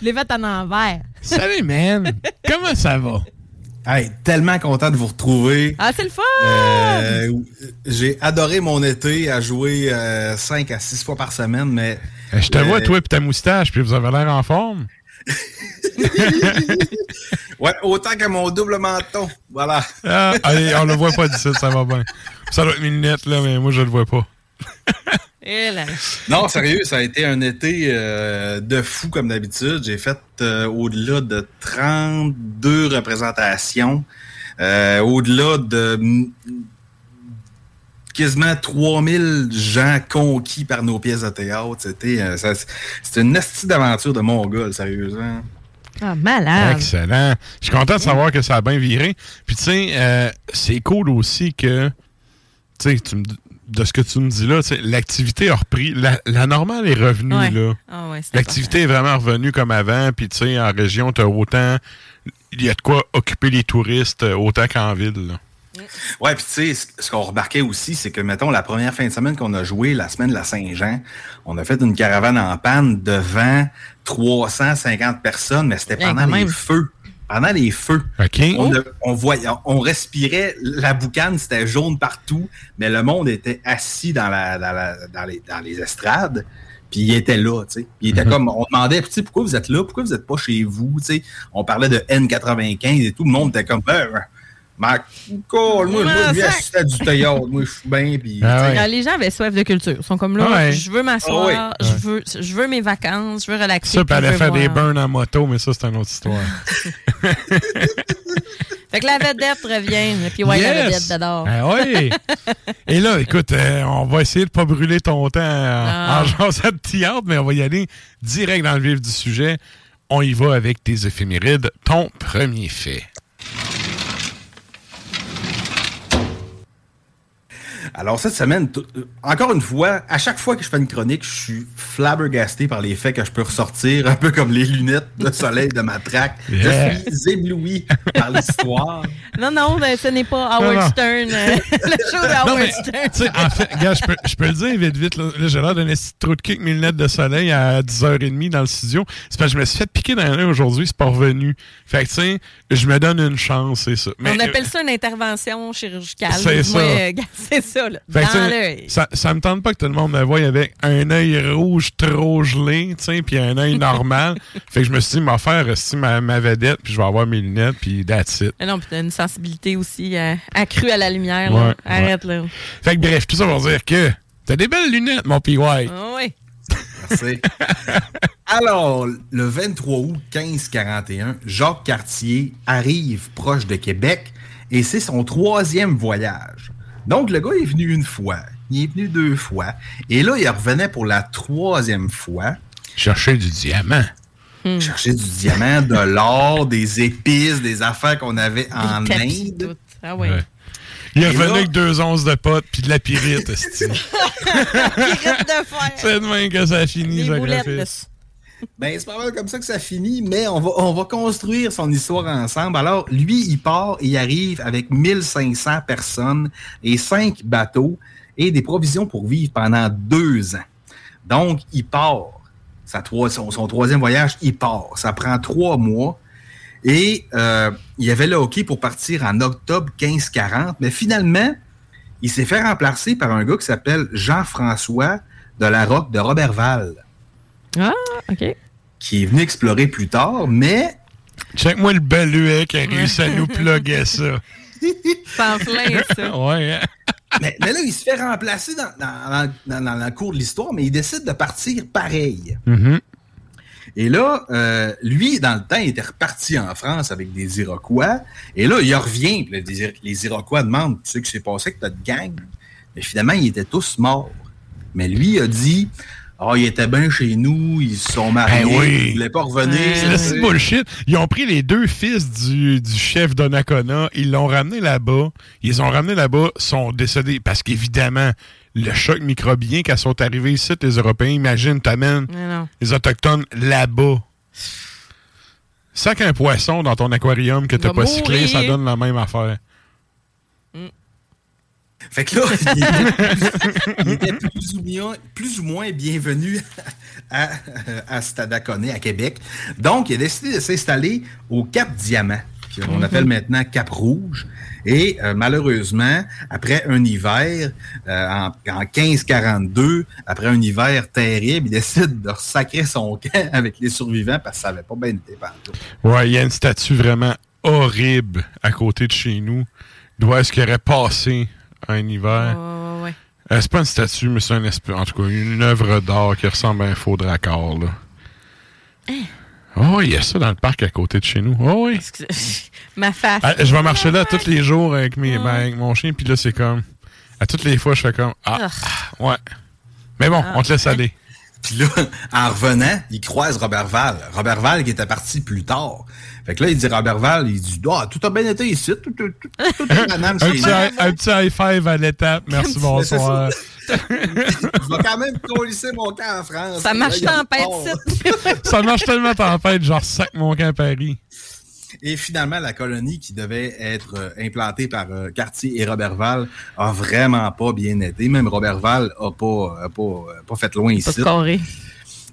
Je l'ai fait en envers. Salut, man! Comment ça va? Hey, tellement content de vous retrouver. Ah, c'est le fun! Euh, J'ai adoré mon été à jouer 5 à 6 fois par semaine, mais. Euh, Je te euh, vois, toi, et ta moustache, puis vous avez l'air en forme. [laughs] Ouais, autant que mon double menton. Voilà. Ah, allez, on le voit pas d'ici, ça va bien. Ça doit être mes lunettes, là, mais moi, je le vois pas. Là. Non, sérieux, ça a été un été euh, de fou comme d'habitude. J'ai fait euh, au-delà de 32 représentations, euh, au-delà de quasiment 3000 gens conquis par nos pièces de théâtre. C'était euh, une nasty d'aventure de Mongol, sérieusement. Ah, malade. Excellent. Je suis content de savoir que ça a bien viré. Puis, tu sais, euh, c'est cool aussi que, tu sais, de ce que tu me dis là, l'activité a repris. La, la normale est revenue, Ouais. là. Ah ouais, c'est L'activité est vraiment revenue comme avant. Puis, tu sais, en région, tu as autant. Il y a de quoi occuper les touristes euh, autant qu'en ville, là. Ouais, puis tu sais, ce- ce qu'on remarquait aussi, c'est que, mettons, la première fin de semaine qu'on a joué, la semaine de la Saint-Jean, on a fait une caravane en panne devant 350 personnes, mais c'était pendant les même. feux. Pendant les feux. OK. On, a- on voyait, on respirait, la boucane, c'était jaune partout, mais le monde était assis dans, la, dans, la- dans les, dans les estrades. Puis il était là, tu sais. Puis il était Mhm. comme, on demandait, tu sais, pourquoi vous êtes là? Pourquoi vous n'êtes pas chez vous? Tu sais, on parlait de N95 et tout. Le monde était comme, ben, Mac, cool, moi, je viens assister à du théâtre. Moi, je suis bien. Puis. Ah, Les gens avaient soif de culture. Ils sont comme là, Ouais. je veux m'asseoir, Ah je, veux, je veux mes vacances, je veux relaxer. Ça, puis aller faire des burns en moto, mais ça, c'est une autre histoire. [laughs] Fait que la vedette revient, et puis ouais, la Yes! vedette d'adore. Ah oui! [laughs] Et là, écoute, euh, on va essayer de pas brûler ton temps en, Ah. en jasant de théâtre, mais on va y aller direct dans le vif du sujet. On y va avec tes éphémérides. Ton premier fait. Alors, cette semaine, euh, encore une fois, à chaque fois que je fais une chronique, je suis flabbergasté par les faits que je peux ressortir, [laughs] un peu comme les lunettes de soleil de ma traque. Yeah. Je suis ébloui par l'histoire. [laughs] Non, non, ben, ce n'est pas Non, Howard non. Stern. euh, [laughs] le show de Non, Howard mais, Stern. en fait, gars, je peux, je peux le dire vite, vite. Là, Là, j'ai l'air d'un esti de trou de cul avec mes lunettes de soleil à 10h30 dans le studio. C'est parce que je me suis fait piquer dans l'œil aujourd'hui, c'est pas revenu. Fait que, tu sais, je me donne une chance, c'est ça. Mais, On appelle ça une intervention chirurgicale. C'est ça. Ouais, euh, c'est ça, là. Fait que, tu dans sais, l'œil. ça, ça me tente pas que tout le monde me voie avec un œil rouge trop gelé, tu sais, puis un œil normal. [laughs] fait que je me suis dit, m'a faire esti, ma, ma vedette, puis je vais avoir mes lunettes, puis that's it. Ah non, puis t'as une sensibilité aussi euh, accrue à la lumière. là. Ouais, Arrête, là. Fait que bref, tout ça pour dire que t'as des belles lunettes, mon PY. Ah oui. Merci. [laughs] Alors, le 23 août 1541, Jacques Cartier arrive proche de Québec et c'est son troisième voyage. Donc, le gars est venu une fois, il est venu deux fois, et là, il revenait pour la troisième fois. Chercher du diamant. Chercher du diamant, de l'or, des épices, des affaires qu'on avait en tapis, Inde. Ah. Ouais. Il revenu là- avec deux onces de potes, puis de la pyrite, [laughs] esti. Pirate de fer. C'est demain que ça finit, graphiste. Ben, c'est pas mal comme ça que ça finit, mais on va, on va construire son histoire ensemble. Alors, lui, il part et il arrive avec 1500 personnes et 5 bateaux et des provisions pour vivre pendant deux ans. Donc, il part. Trois- son, son troisième voyage, il part. Ça prend trois mois. Et euh, il avait le hockey pour partir en octobre 1540, mais finalement, il s'est fait remplacer par un gars qui s'appelle Jean-François de la Roque de Robertval Ah, OK. qui est venu explorer plus tard, mais Check-moi le beluet qui a réussi à nous plugger ça. [laughs] Sans plein, ça. [laughs] Ouais, hein? mais, mais là, il se fait remplacer dans, dans, dans- dans la cour de l'histoire, mais il décide de partir pareil. Mhm. Et là, euh, lui, dans le temps, il était reparti en France avec des Iroquois. Et là, il revient. là, les, Ir- les Iroquois demandent Tu sais ce qui s'est passé avec notre gang? Mais finalement, ils étaient tous morts. Mais lui a dit Ah, il était bien chez nous, ils se sont mariés, Ben oui. ils voulaient pas revenir. C'est bullshit. Ils ont pris les deux fils du, du chef d'Onacona, ils l'ont ramené là-bas. Ils ont ramenés là-bas, sont décédés. Parce qu'évidemment, le choc microbien, quand ils sont arrivés ici, les Européens, imagine, t'amènes les Autochtones là-bas. Sac un poisson dans ton aquarium que t'as pas cyclé, ça donne la même affaire. Fait que là, [laughs] il était, il était plus, ou moins, plus ou moins bienvenu à, à Stadaconé, à Québec. Donc, il a décidé de s'installer au Cap Diamant. qu'on Mhm. appelle maintenant Cap Rouge. Et euh, malheureusement, après un hiver, euh, en, en 1542, après un hiver terrible, il décide de sacrer son camp avec les survivants parce que ça n'avait pas bien été partout. Ouais, il y a une statue vraiment horrible à côté de chez nous. D'où est-ce qu'il aurait passé un hiver? Ouais, ouais. Euh, c'est pas une statue, mais c'est un en tout cas, une œuvre d'art qui ressemble à un faux dracard, là. Oh, il y a ça dans le parc à côté de chez nous. Oh oui. [laughs] Ma face. Ah, je vais marcher là tous les jours avec, mes, ben, avec mon chien, puis là, c'est comme. À toutes les fois, je fais comme. Ah, ouais. Mais bon, Ah. on te laisse aller. Puis là, [laughs] en revenant, il croise Robert Val. Robert Val qui était parti plus tard. Fait que là, il dit Robert Val, il dit Ah, tout a bien été ici. Tout, tout, tout, tout, tout, madame, un, petit, high- un petit high five à l'étape. Merci, bonsoir. ça. Je vais quand même colisser mon camp en France. Ça marche tempête, pas- Ça marche tellement tempête, genre sac mon camp à Paris. Et finalement, la colonie qui devait être euh, implantée par euh, Cartier et Robertval a vraiment pas bien été. Même Robertval a pas, a pas, euh, pas fait loin ici.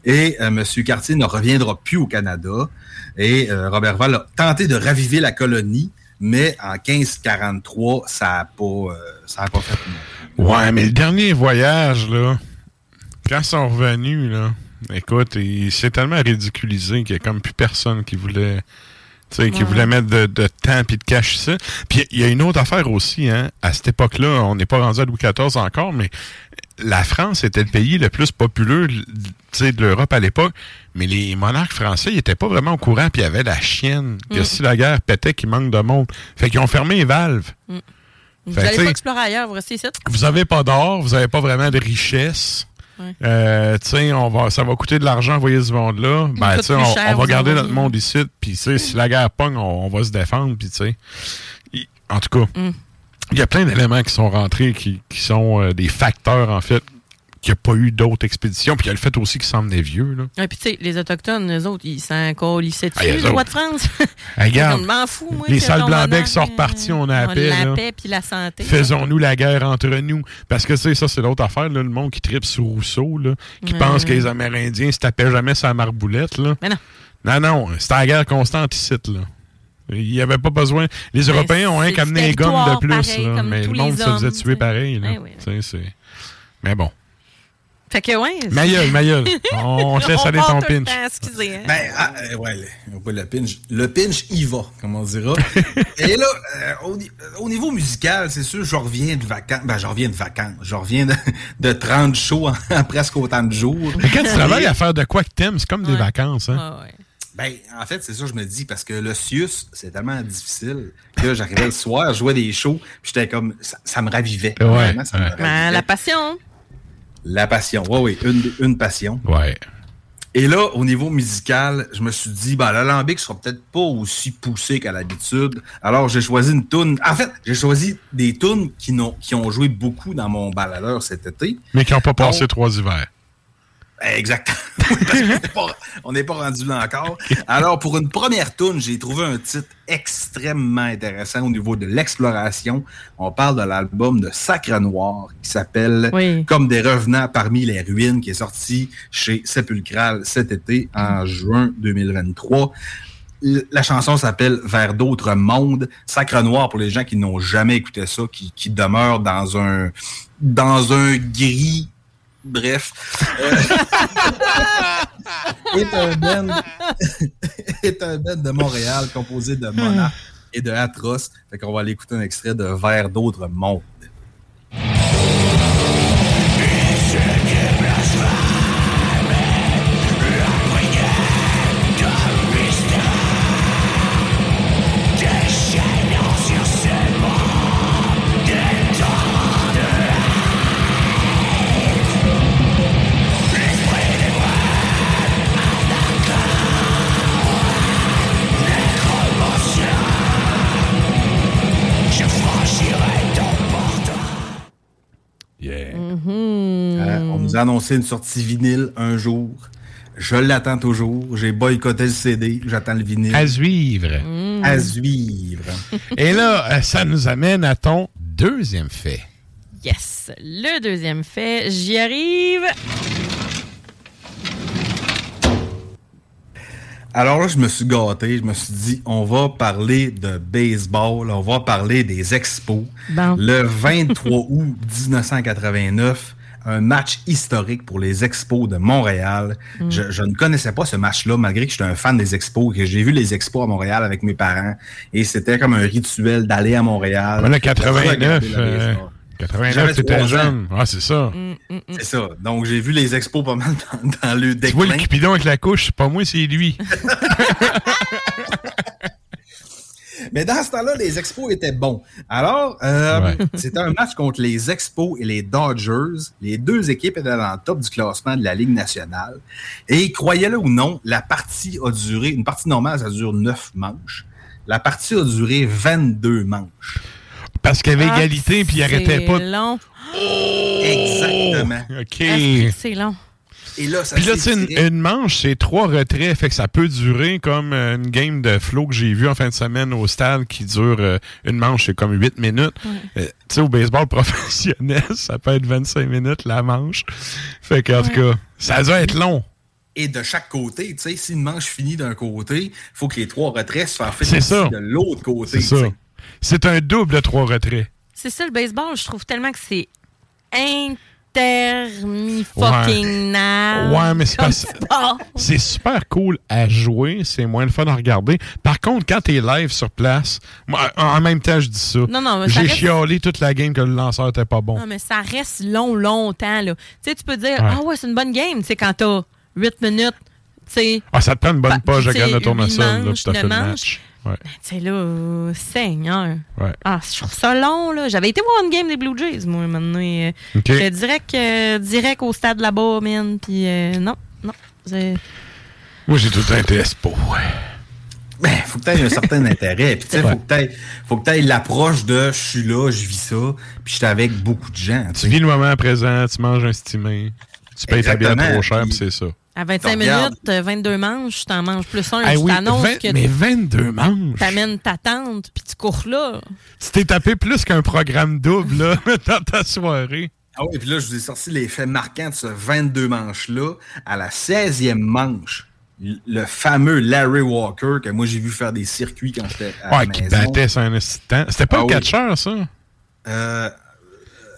Et euh, M. Cartier ne reviendra plus au Canada. Et euh, Robertval a tenté de raviver la colonie, mais en 1543, ça n'a pas, euh, ça a pas fait. Ouais, mais le dernier voyage, là, quand ils sont revenus, là, écoute, il s'est tellement ridiculisé qu'il n'y a comme plus personne qui voulait. Tu sais, qui voulait mettre de, de temps puis de cash ça. Puis il y a une autre affaire aussi, hein. À cette époque-là, on n'est pas rendu à Louis XIV encore, mais la France était le pays le plus populeux de l'Europe à l'époque. Mais les monarques français, ils étaient pas vraiment au courant, puis il y avait la chienne, que Mm. si la guerre pétait, qu'il manque de monde. Fait qu'ils ont fermé les valves. Mm. Vous n'allez pas explorer ailleurs, vous restez ici? vous avez pas d'or, vous avez pas vraiment de richesse. Ouais. Euh, on va, ça va coûter de l'argent envoyer ce monde-là. Ben, on, cher on va garder notre monde ici. Puis, si la guerre pogne, on, on va se défendre. Puis, tu sais, il- en tout cas, Mm. il y a plein d'éléments qui sont rentrés, qui, qui sont euh, des facteurs, en fait, qu'il n'y a pas eu d'autres expéditions. Puis, il y a le fait aussi qu'ils s'emmenaient vieux. Là. Et puis, tu sais, les Autochtones, eux autres, ils s'en colissaient Ah, dessus, eux le roi autres. de France. [laughs] Regarde, fous, moi. les ton blancs-becs sont repartis, on a la paix, La paix puis la santé. Faisons-nous la guerre entre nous. Parce que, tu sais, ça, c'est l'autre affaire, là, le monde qui tripe sur Rousseau, là, qui Ouais. pense que les Amérindiens se tapaient jamais sa marboulette. Là. Mais non. Non, non, c'était la guerre constante ici, là. Il n'y avait pas besoin. Les Ben, Européens ont du qu'amené les gommes de plus, pareil, là, mais le monde les se faisait tuer pareil. Là. Sais, c'est- Mais bon. Fait que, ouais. Ma gueule, [laughs] ma gueule. On laisse aller ton pinch. temps, excusez. hein. Ben, ah, euh, ouais, le, pas le pinch. Le pinch, il va, comme on dira. [laughs] Et là, euh, au, ni- au niveau musical, c'est sûr, je reviens de vacances. Ben, je reviens de vacances. Je reviens de, de 30 shows en, en presque autant de jours. Mais quand tu travailles à faire de quoi que t'aimes, c'est comme des vacances. Hein? Ben, en fait, c'est ça, je me dis, parce que le Sius, c'est tellement difficile que j'arrivais le soir, je jouais des shows, puis j'étais comme, ça, ça me ravivait. Ouais, Vraiment, ça me ouais. ravivait. Ben, la passion. La passion, oui, oui, une, une passion. Ouais. Et là, au niveau musical, je me suis dit, ben, l'alambic sera peut-être pas aussi poussé qu'à l'habitude. Alors, j'ai choisi une toune. En fait, j'ai choisi des tunes qui, n'ont- qui ont joué beaucoup dans mon baladeur cet été. Mais qui n'ont pas passé Donc, trois hivers. Exactement. Oui, [laughs] parce qu'on n'est pas- On n'est pas rendu là encore. Alors, pour une première toune, j'ai trouvé un titre extrêmement intéressant au niveau de l'exploration. On parle de l'album de Sacre Noir qui s'appelle Oui. Comme des revenants parmi les ruines, qui est sorti chez Sepulchral cet été, en juin 2023. L- La chanson s'appelle Vers d'autres mondes. Sacre Noir, pour les gens qui n'ont jamais écouté ça, qui, qui demeurent dans un, dans un gris Bref. Euh, [laughs] est un band [laughs] est un band de Montréal composé de Mona et de Atros. Fait qu'on va aller écouter un extrait de Vers d'autres mondes. Annoncé une sortie vinyle un jour. Je l'attends toujours. J'ai boycotté le CD. J'attends le vinyle. À suivre. À suivre. [laughs] Et là, euh, ça nous amène à ton deuxième fait. Yes. Le deuxième fait, j'y arrive. Alors là, je me suis gâté. Je me suis dit, on va parler de baseball. On va parler des expos. Bon. Le 23 août 1989, un match historique pour les expos de Montréal. Mm. Je, je ne connaissais pas ce match-là, malgré que j'étais un fan des expos, que j'ai vu les expos à Montréal avec mes parents. Et c'était comme un rituel d'aller à Montréal. Voilà, pour 89. regarder le euh, baseball. 89, J'avais t'étais trois ans. jeune. Ah, c'est ça. C'est ça. Donc, j'ai vu les expos pas mal dans, dans le Tu vois déclin. le Cupidon avec la couche, pas moi, c'est lui. [laughs] [laughs] Mais dans ce temps-là, les Expos étaient bons. Alors, euh, Ouais. [laughs] c'était un match contre les Expos et les Dodgers. Les deux équipes étaient dans le top du classement de la Ligue nationale. Et croyez-le ou non, la partie a duré, une partie normale, ça dure neuf manches. La partie a duré 22 manches. Parce qu'il y avait Ah, égalité, puis il arrêtait pas. C'est long. Exactement. OK. Ah, C'est long. Et là, ça Puis là, tu s'est sais, une, manche, c'est trois retraits, fait que ça peut durer comme euh, une game de flow que j'ai vu en fin de semaine au stade qui dure euh, une manche, c'est comme 8 minutes. Euh, tu sais, au baseball [laughs] professionnel, ça peut être 25 minutes la manche. Fait que, en tout cas, ça doit être long. Et de chaque côté, tu sais, si une manche finit d'un côté, il faut que les trois retraits se fassent ça. de l'autre côté. C'est ça. C'est un double de trois retraits. C'est ça, le baseball, je trouve tellement que c'est intermi-fucking-nal. Ouais, mais c'est sport. C'est super cool à jouer, c'est moins le fun à regarder. Par contre, quand t'es live sur place, moi, en même temps, je dis ça. Non, non, J'ai reste- chialé toute la game que le lanceur était pas bon. Non, mais ça reste long, longtemps. Là. Tu sais, tu peux dire, Ouais. ah ouais, c'est une bonne game, tu sais, quand t'as 8 minutes, tu sais. Ah, ça te prend une bonne graines de tournesol, huit là, fait le match. Ouais. Tu sais, là, euh, Seigneur. Ouais. Ah, je trouve ça long, là. J'avais été voir une game des Blue Jays, moi, maintenant. euh, OK. J'étais direct, euh, direct au stade là-bas, man. Puis, euh, non, non. Moi, j'ai tout le temps été espo. Ben, faut que tu aies un certain [laughs] intérêt. Puis, tu sais, Ouais. faut que t'aies- faut que tu aies l'approche de je suis là, je vis ça, puis je suis avec beaucoup de gens. tu vis le moment présent, tu manges un stimé, tu payes ta bière trop cher, puis c'est ça. À 25 Tu regardes. minutes, euh, 22 manches, t'en manges plus un. Ah je oui, t'annonce vingt- que mais 22 manches? t'amènes ta tante, puis tu cours là. Tu t'es tapé plus qu'un programme double là, [laughs] dans ta soirée. Ah oui, puis là, je vous ai sorti les faits marquants de ce 22 manches-là. À la 16e manche, le fameux Larry Walker, que moi j'ai vu faire des circuits quand j'étais à la Ouais, qui maison. battait sur un assistant. C'était pas Ah le oui. catcheur, ça? Euh,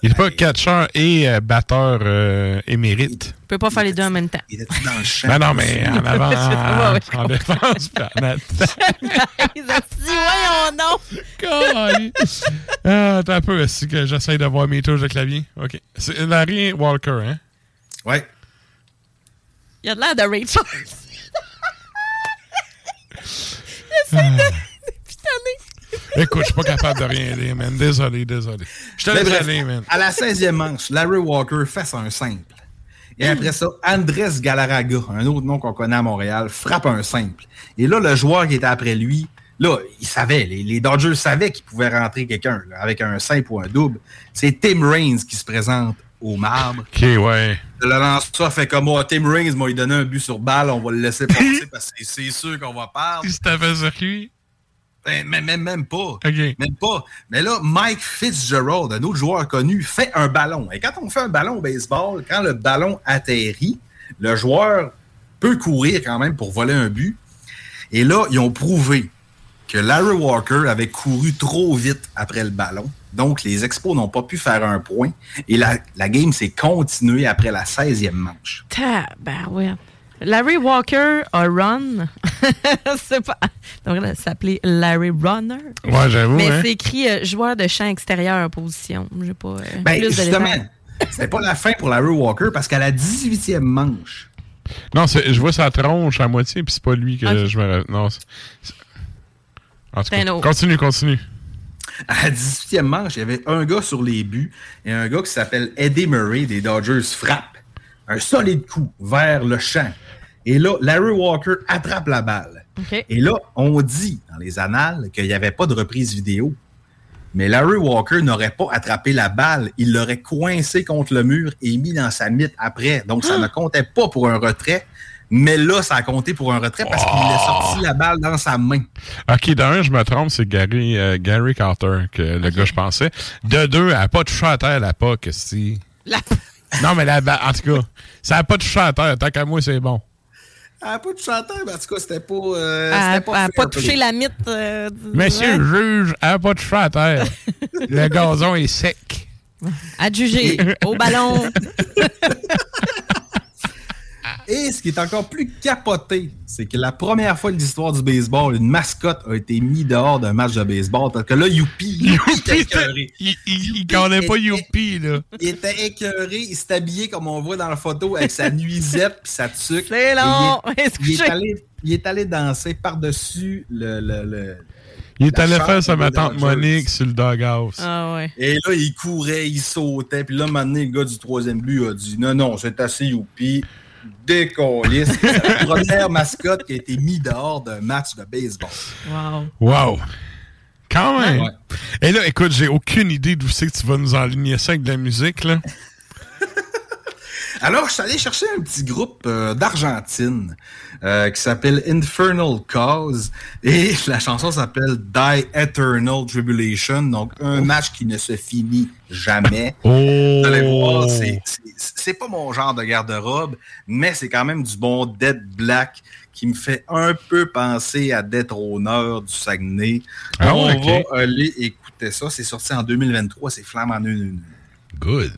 Il était pas catcheur et euh, batteur euh, émérite. Tu peux pas faire les deux en même temps. Il était dans le [laughs] champ? Ben non, mais en [laughs] avant, en défense, puis en attaque. Ils ont dit, voyons donc. Caliste. ah, attends un peu, est-ce que j'essaie d'avoir mes touches de clavier? OK. C'est Larry Walker, hein? Ouais. Il a de l'air de Ray Charles. [laughs] Il essaie de pitonner. Écoute, je suis pas capable de rien dire, man. Désolé, désolé. Je te laisse aller, man. À la 16e manche, Larry Walker fait un simple. Et après ça, Andrés Galarraga, un autre nom qu'on connaît à Montréal, frappe un simple. Et là, le joueur qui était après lui, là, il savait, les, les Dodgers savaient qu'il pouvait rentrer quelqu'un avec un simple ou un double. C'est Tim Raines qui se présente au marbre. OK, ouais. Le lanceur fait comme moi, Tim Raines m'a donné un but sur balle, on va le laisser passer [laughs] parce que c'est sûr qu'on va perdre. Il s'était fait circuit. Ben, même, même, même pas. Même pas. Mais là, Mike Fitzgerald, un autre joueur connu, fait un ballon. Et quand on fait un ballon au baseball, quand le ballon atterrit, le joueur peut courir quand même pour voler un but. Et là, ils ont prouvé que Larry Walker avait couru trop vite après le ballon. Donc, les Expos n'ont pas pu faire un point. Et la, la game s'est continuée après la 16e manche. Tabarouette. Larry Walker a run. [laughs] c'est pas. Donc, là, ça s'appelait Larry Runner. Ouais, j'avoue, Mais hein. c'est écrit euh, joueur de champ extérieur position. J'ai pas euh, Ben, plus justement, c'était pas la fin pour Larry Walker parce qu'à la 18e manche, Non, c'est- je vois sa tronche à moitié, puis c'est pas lui que je me... Non, En tout cas, continue, continue. à la 18e manche, il y avait un gars sur les buts et un gars qui s'appelle Eddie Murray des Dodgers frappe un solide coup vers le champ. Et là, Larry Walker attrape la balle. Et là, on dit dans les annales qu'il n'y avait pas de reprise vidéo. Mais Larry Walker n'aurait pas attrapé la balle. Il l'aurait coincé contre le mur et mis dans sa mythe après. Donc, ça ne comptait pas pour un retrait. Mais là, ça a compté pour un retrait parce qu'il a sorti la balle dans sa main. OK, d'un, je me trompe, c'est Gary, euh, Gary Carter, que le gars, je pensais. De deux, elle n'a pas touché à terre, la POC, si. La- Non, mais ba- en tout cas, ça n'a pas touché à terre. Tant qu'à moi, c'est bon. Elle n'a pas de chanteur, mais en tout cas, c'était pas. euh, Elle n'a pas, touché la mythe. euh, du- Monsieur le juge, elle n'a pas de terre. [laughs] Le gazon est sec. À juger. Au ballon. [laughs] Et ce qui est encore plus capoté, c'est que la première fois de l'histoire du baseball, une mascotte a été mise dehors d'un match de baseball. Parce que là, Youpi, [laughs] Youpi était écœuré. Il, il, il connaît pas Youpi, là. Il était écœuré, il s'est habillé comme on voit dans la photo avec sa nuisette puis sa tuque. C'est long. Il est, il est allé, il est allé danser par-dessus le, le, le- Il est allé faire ça, ma tante. Monique, sur le doghouse. Ah ouais. Et là, il courait, il sautait. Puis là, maintenant, le gars du troisième but a dit Non, non, c'est assez youpi. Décolliste. C'est la première mascotte qui a été mise dehors d'un match de baseball. Wow. Wow. Quand même. Ouais. Et là, écoute, j'ai aucune idée d'où c'est que tu vas nous enligner ça avec de la musique, là. Alors, je suis allé chercher un petit groupe euh, d'Argentine euh, qui s'appelle Infernal Cause et [laughs] la chanson s'appelle Die Eternal Tribulation, donc un match qui ne se finit jamais. Oh! Vous allez voir, c'est- pas mon genre de garde-robe, mais c'est quand même du bon Dead Black qui me fait un peu penser à Détrôneur du Saguenay. Ah On va aller écouter ça. C'est sorti en 2023, c'est Flamme en une. Good.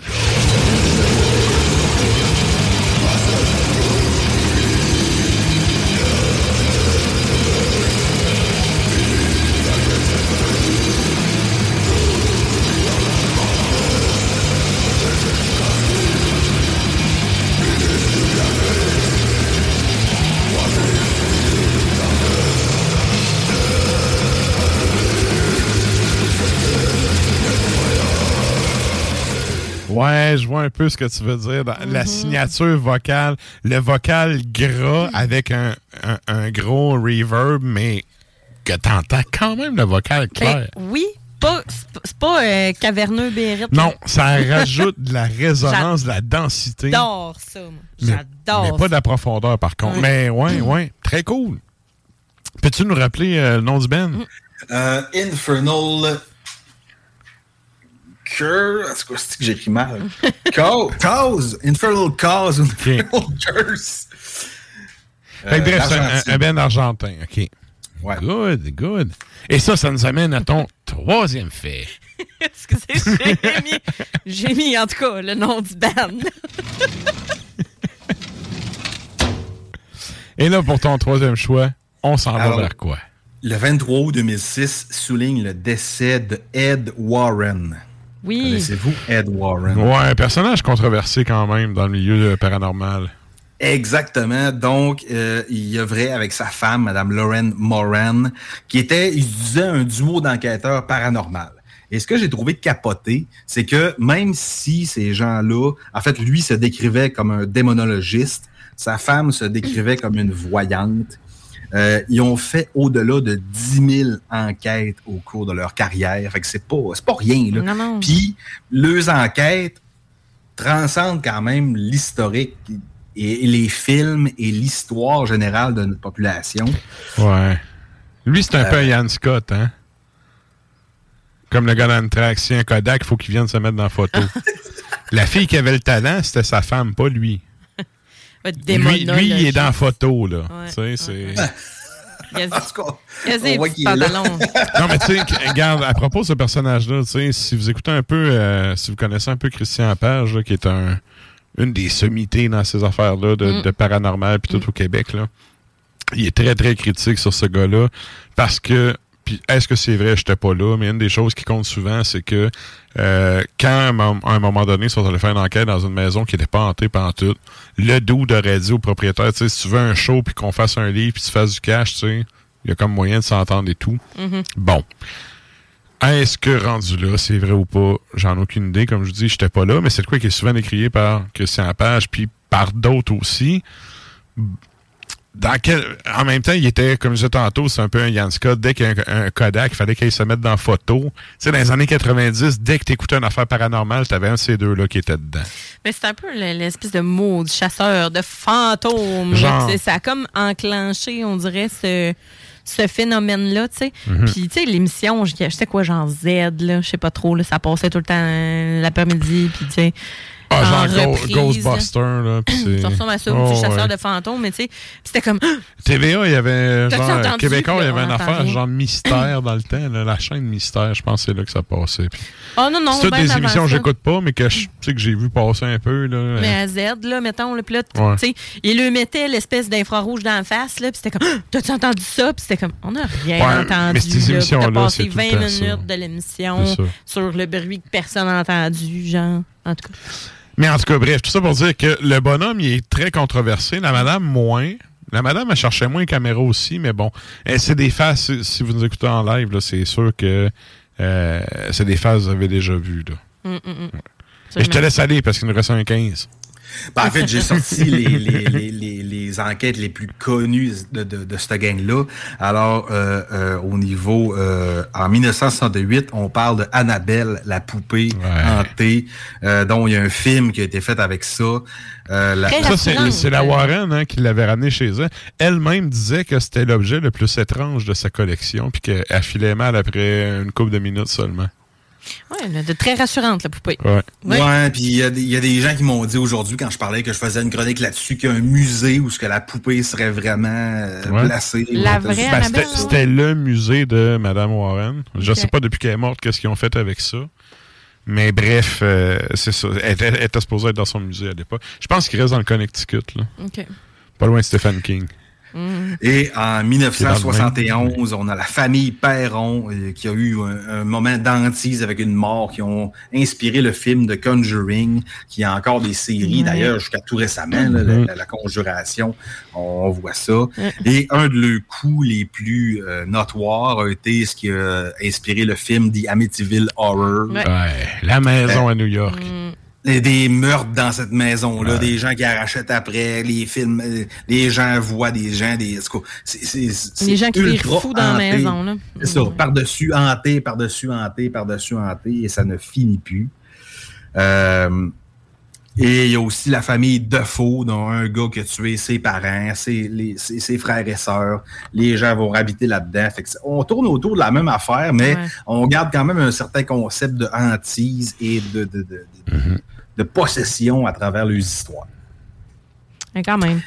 Ouais, je vois un peu ce que tu veux dire. Dans La signature vocale, le vocal gras avec un, un, un gros reverb, mais que t'entends quand même le vocal clair. Ben, oui, pas, c'est pas- euh, caverneux Bérite. Non, ça rajoute de la [laughs] résonance, de la densité. J'adore ça. Mais- J'adore Mais ça. pas de la profondeur, par contre. Mais ouais, ouais, très cool. Peux-tu nous rappeler euh, le nom du band? Euh, Infernal Cure. C'est quoi c'est que j'écris mal? [laughs] Cause. Cause. Infernal Cause. Infernal Curse. Fait que Euh, bref, c'est un, d'Argentine. un band argentin. OK. Good, good. Et ça, ça nous amène à ton troisième fait. [laughs] Excusez, j'ai mis, j'ai mis, en tout cas, le nom du band. [laughs] Et là, pour ton troisième choix, on s'en va vers quoi? Le 23 août 2006 souligne le décès de Ed Warren. Oui. Connaissez-vous Ed Warren? Ouais, un personnage controversé quand même dans le milieu euh, paranormal. Exactement. Donc, euh, il œuvrait avec sa femme, Madame Lauren Moran, qui était, il se disait, un duo d'enquêteurs paranormal. Et ce que j'ai trouvé capoté, c'est que même si ces gens-là, en fait, lui se décrivait comme un démonologiste, sa femme se décrivait comme une voyante, euh, ils ont fait au-delà de 10 000 enquêtes au cours de leur carrière. Fait que c'est pas, c'est pas rien, là. Non, non. Puis, leurs enquêtes transcendent quand même l'historique et les films et l'histoire générale de notre population. Ouais. Lui, c'est un Euh, peu un Yann Scott, hein? Comme le gars d'Anthrax. Si un Kodak, il faut qu'il vienne se mettre dans la photo. [laughs] la fille qui avait le talent, c'était sa femme, pas lui. Lui, lui, il est dans la photo, là. Ouais, Tu sais, c'est... Pantalon. [laughs] non, mais tu sais, regarde, à propos de ce personnage-là, tu sais, si vous écoutez un peu, euh, si vous connaissez un peu Christian Page, là, qui est un, une des sommités dans ces affaires-là de, Mm. de paranormal, puis tout au Québec, là, il est très, très critique sur ce gars-là, parce que, puis est-ce que c'est vrai, j'étais pas là, mais une des choses qui compte souvent, c'est que euh, quand, à un moment donné, ils sont allés faire une enquête dans une maison qui n'était pas hantée pendant tout, le dude aurait dit au propriétaire, tu sais, si tu veux un show, puis qu'on fasse un livre, puis tu fasses du cash, tu sais, il y a comme moyen de s'entendre et tout. Mhm. Bon. Est-ce que rendu là, c'est vrai ou pas? J'en ai aucune idée. Comme je dis, j'étais pas là, mais c'est quoi qui est souvent décrié par Christian Page, puis par d'autres aussi. Dans quel, en même temps, il était, comme je disais tantôt, c'est un peu un Scott. Dès qu'il y a un, un Kodak, il fallait qu'il se mette dans la photo. Tu sais, dans les années 90, dès que tu écoutais une affaire paranormale, tu avais un de ces deux-là qui était dedans. Mais c'est un peu le- l'espèce de mot du chasseur, de fantôme. Genre. Ça a comme enclenché, on dirait, ce, ce phénomène-là. tu sais. Mhm. Puis, tu sais, l'émission, je je sais quoi, genre Z, là, je sais pas trop, là, ça passait tout le temps euh, l'après-midi. Puis, tu sais. Ah, en genre reprise. Ghostbuster, là. [clears throat] Ça ressemble à ça, Oh, petit chasseur ouais. de fantômes, mais tu sais, c'était comme. [gasps] TVA, il y avait genre? Québécois, il y avait une affaire genre mystère dans le temps, là, la chaîne mystère, je pense que c'est là que ça passait. Puis Oh non, non, c'est toutes ben des émissions que j'écoute pas, mais que je sais que j'ai vu passer un peu là. Mais à Z, là, mettons, là, puis là, tu sais, il lui mettait l'espèce d'infrarouge dans la face, là, puis c'était comme, [gasps] t'as-tu entendu ça? Puis c'était comme, on n'a rien Ouais, entendu. mais ces émissions-là, passé c'est tout le 20 temps minutes de l'émission sur le bruit que personne n'a entendu, genre, en tout cas. Mais en tout cas, bref, tout ça pour dire que le bonhomme, il est très controversé. La madame, moins. La madame, elle cherchait moins les caméras aussi, mais bon. Eh, C'est des faces, si- vous nous écoutez en live, c'est sûr que euh, c'est des faces que vous avez déjà vues. Là. Hum, hum, hum. Et je te laisse aller parce qu'il nous reste un 15. Ben, en fait, j'ai sorti les, les, les, les, les enquêtes les plus connues de, de, de cette gang-là. Alors, euh, euh, au niveau... euh, en 1968, on parle de Annabelle, la poupée hantée, euh, dont il y a un film qui a été fait avec ça. Euh, la- Ça, c'est c'est la Warren hein, qui l'avait ramené chez elle. Elle-même disait que c'était l'objet le plus étrange de sa collection, puis qu'elle filait mal après une couple de minutes seulement. Ouais, là, de très rassurante, la poupée. Ouais. Ouais, puis il y, a des- il y a des gens qui m'ont dit aujourd'hui, quand je parlais que je faisais une chronique là-dessus, qu'il y a un musée où ce que la poupée serait vraiment euh, Ouais. placée. La vraie Ben, c'était- C'était le musée de Madame Warren. Je Ok. sais pas depuis qu'elle est morte qu'est-ce qu'ils ont fait avec ça. Mais bref, euh, c'est ça. Elle était, elle était supposée être dans son musée à l'époque. Je pense qu'il reste dans le Connecticut. Là. OK. Pas loin de Stephen King. Hum. Et en C'est 1971, on a la famille Perron euh, qui a eu un, un moment d'antise avec une mort qui ont inspiré le film de Conjuring, qui a encore des séries d'ailleurs jusqu'à tout récemment, là, la, la- la conjuration, on, voit ça. Et un de leurs coups les plus euh, notoires a été ce qui a inspiré le film The Amityville Horror. Ouais. La maison à New York. Et des meurtres dans cette maison-là, des gens qui arrachaient après, les films, euh, les gens voient des gens, des. c'est- c'est- c'est Les gens qui virent fous dans la maison, là. C'est ça, par-dessus hanté, par-dessus hanté, par-dessus hanté, et ça ne finit plus. Euh, et il y a aussi la famille Defoe, dont un gars qui a tué ses parents, ses, les- ses, ses frères et sœurs. Les gens vont habiter là-dedans. Fait que c'est- on tourne autour de la même affaire, mais Ouais. on garde quand même un certain concept de hantise et de, de, de, de- de possession à travers les histoires. Mais quand même.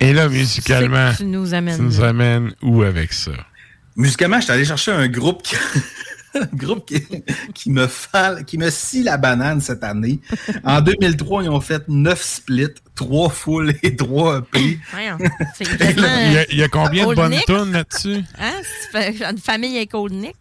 Et là, musicalement, tu nous amènes tu nous amènes où avec ça? Musicalement, je suis allé chercher un groupe qui, [laughs] un groupe qui, qui me fa- qui me scie la banane cette année. En 2003, ils ont fait 9 splits, 3 full et 3 EP. [laughs] Il y a, il y a combien de bonnes tunes là-dessus? Hein? Une famille avec Old Nick?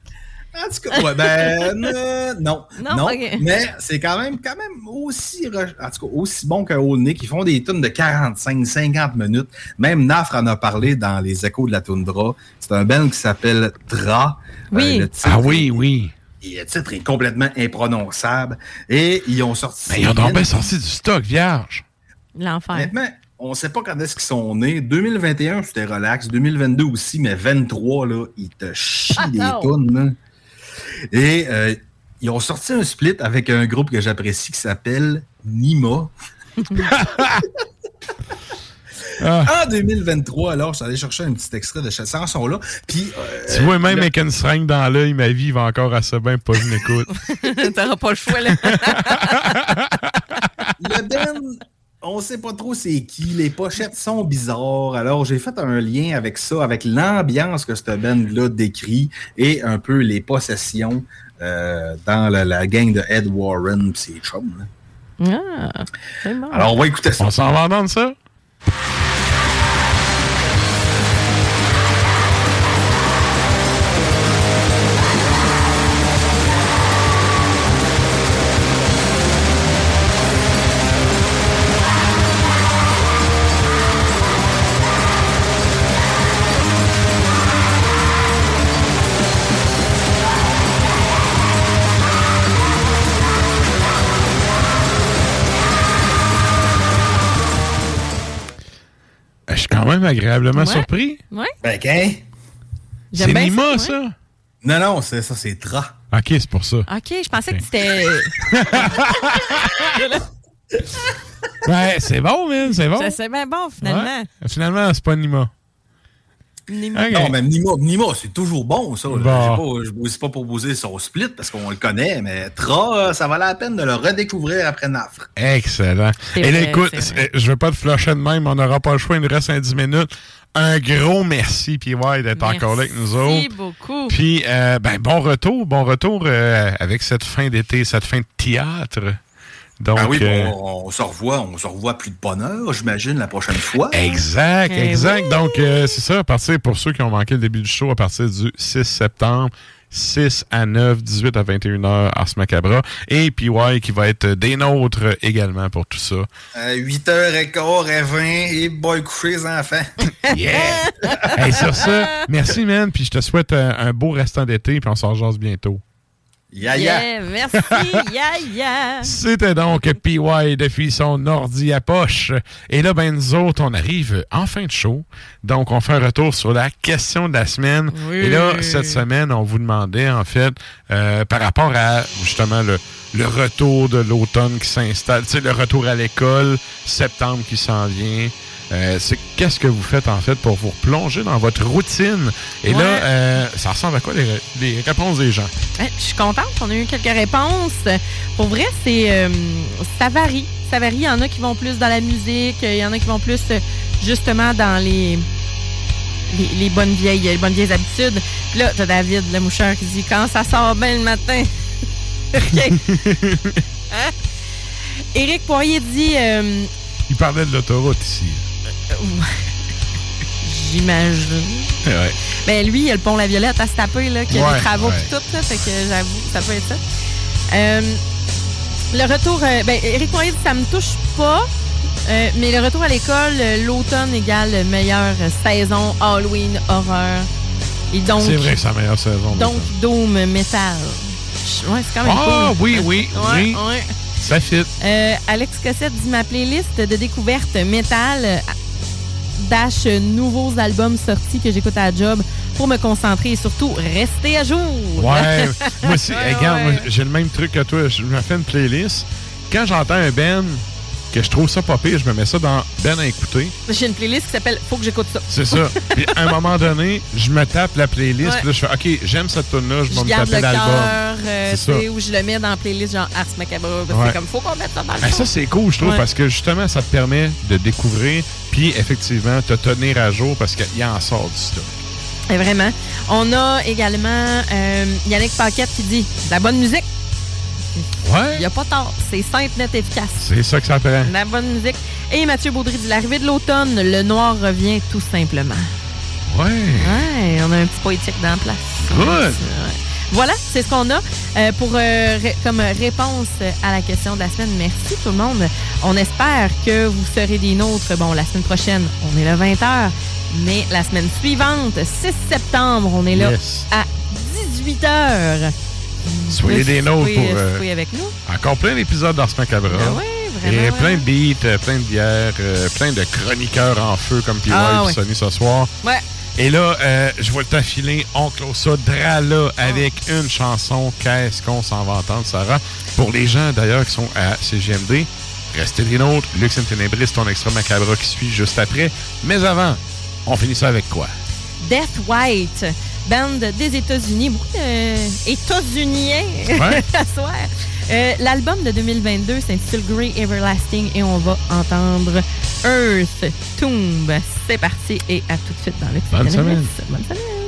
En tout cas, ouais, ben, euh, non. Non, mais c'est quand même, quand même aussi, re- en tout cas, aussi bon que Old Nick. Ils font des tunes de 45, 50 minutes. Même Nafre en a parlé dans les échos de la toundra. C'est un band qui s'appelle Tra. Oui. le titre Ah oui, oui. Et le titre est complètement imprononçable. Et ils ont sorti. Mais ils ont donc bien sorti du stock vierge. L'enfer. Honnêtement, on ne sait pas quand est-ce qu'ils sont nés. 2021, c'était relax. 2022 aussi, mais 23, là, ils te chient Ah, des non. Et euh, ils ont sorti un split avec un groupe que j'apprécie qui s'appelle Nima. [laughs] Ah. En 2023, alors, je suis allé chercher un petit extrait de cette chanson-là. Puis, euh, Tu vois, même le- avec une seringue dans l'œil, ma vie va encore assez bien, pas une écoute. [laughs] T'auras pas le choix, là. [laughs] le band, on sait pas trop c'est qui. Les pochettes sont bizarres. Alors, j'ai fait un lien avec ça, avec l'ambiance que ce band-là décrit et un peu les possessions euh, dans la, la gang de Ed Warren et ses chums. là. Ah, bon. Alors, on va écouter ça. On s'en va entendre ça? Agréablement Ouais. surpris. Ouais. Ben? J'aime C'est Nima, ouais. ça? Non, non, c'est ça, c'est Tra. Ok, c'est pour ça. OK, je pensais que c'était... [laughs] Ouais, c'est bon, man, c'est bon. Ça, C'est bien bon, finalement. Ouais. Finalement, c'est pas Nima. Nemo. Non, mais Nima, Nima, c'est toujours bon, ça. Bon. Pas- Je ne pas proposer son split parce qu'on le connaît, mais Tra, ça valait la peine de le redécouvrir après Nafre. Excellent. Et là, écoute, je vais pas te flusher de même, on n'aura pas le choix, il nous reste un 10 minutes. Un gros merci, PY, d'être encore là avec nous autres. Merci beaucoup. Puis, euh, ben, bon retour, bon retour euh, avec cette fin d'été, cette fin de théâtre. Donc, Ah oui, euh, on, on se revoit, on se revoit plus de bonheur, j'imagine, la prochaine fois. Exact, Eh exact. Donc, euh, c'est ça, à partir, pour ceux qui ont manqué le début du show, à partir du 6 septembre, 6 à 9, 18 à 21 heures, Ars Macabra. Et PY qui va être des nôtres également pour tout ça. Euh, 8h15 et 20 et boy coucher les enfants. [laughs] Yeah! Hey, sur ça, merci, man. Puis je te souhaite un, un beau restant d'été, puis on s'en jase bientôt. Ya, Yeah, merci, [laughs] ya, ya. C'était donc PY depuis son ordi à poche. Et là, ben, nous autres, on arrive en fin de show. Donc, on fait un retour sur la question de la semaine. Oui. Et là, cette semaine, on vous demandait, en fait, euh, par rapport à, justement, le, le retour de l'automne qui s'installe, tu sais, le retour à l'école, septembre qui s'en vient. Euh, c'est qu'est-ce que vous faites en fait pour vous plonger dans votre routine? Et là euh, ça ressemble à quoi les, les réponses des gens? Je suis contente qu'on ait eu quelques réponses. Pour vrai, c'est euh, ça varie. Ça varie. Il y en a qui vont plus dans la musique, il y en a qui vont plus euh, justement dans les, les, les bonnes vieilles les bonnes vieilles habitudes. Puis là, t'as David, le moucheur, qui dit quand ça sort bien le matin. [laughs] OK. [laughs] Hein? Éric Poirier dit euh, il parlait de l'autoroute ici [laughs] J'imagine. ouais. Ben lui, il y a le pont La Violette à se taper, là, qui a Ouais, des travaux pis tout, là, fait que j'avoue, ça peut être ça. Euh, le retour, euh, ben Éric Poirier dit ça me touche pas, euh, mais le retour à l'école, euh, l'automne égale meilleure saison, Halloween, horreur. Et donc, c'est vrai c'est la meilleure saison donc Doom, Metal. Ouais, c'est quand même Ah, cool. oui, oui, Ouais, oui. Ça fit Euh, Alex Cossette dit ma playlist de découverte métal dash nouveaux albums sortis que j'écoute à la job pour me concentrer et surtout rester à jour. Ouais, [laughs] moi aussi, Ouais, regarde, ouais. j'ai le même truc que toi. Je me fais une playlist. Quand j'entends un Ben que je trouve ça pas pire, je me mets ça dans Ben à écouter. J'ai une playlist qui s'appelle Faut que j'écoute ça. C'est ça. [laughs] Puis à un moment donné, je me tape la playlist. Ouais. Puis là, je fais OK, j'aime cette tune-là, je vais me taper l'album. euh, C'est tu ça. sais, ou je le mets dans la playlist genre Ars Macabre. Ouais. C'est comme, faut qu'on mette ça dans le Ben, ça, c'est cool, je trouve, Ouais. parce que justement, ça te permet de découvrir, puis effectivement, te tenir à jour parce qu'il en sort du stock. Et vraiment. On a également euh, Yannick Paquette qui dit de la bonne musique. Ouais. Il n'y a pas tort. C'est simple, net, efficace. C'est ça que ça prend. La bonne musique. Et Mathieu Baudry dit l'arrivée de l'automne, le noir revient tout simplement. Ouais. Ouais, on a un petit poétique dans la place. Good. Ouais. Voilà, c'est ce qu'on a euh, pour euh, ré- comme réponse à la question de la semaine. Merci tout le monde. On espère que vous serez des nôtres. Bon, la semaine prochaine, on est le 20h. Mais la semaine suivante, 6 septembre, on est là Yes. à 18h. Soyez des nôtres pour euh, soyez avec nous. encore plein d'épisodes d'Ars Macabre. Ah ouais, vraiment, Et ouais. plein de beats, euh, plein de bières, euh, plein de chroniqueurs en feu comme PY Ah et ouais. Sony ce soir. Ouais. Et là, euh, je vois le temps filer. On close ça drala avec une chanson. Qu'est-ce qu'on s'en va entendre, Sarah? Pour les gens, d'ailleurs, qui sont à CGMD, restez des nôtres. Lux in Tenebris, ton extra macabre qui suit juste après. Mais avant, on finit ça avec quoi? Death White, band des États-Unis, beaucoup de États-Uniens Ouais. [laughs] à soir. Euh, L'album de 2022 s'intitule Grey Everlasting et on va entendre Earth Tomb. C'est parti et à tout de suite dans le Bonne semaine. Bonne semaine.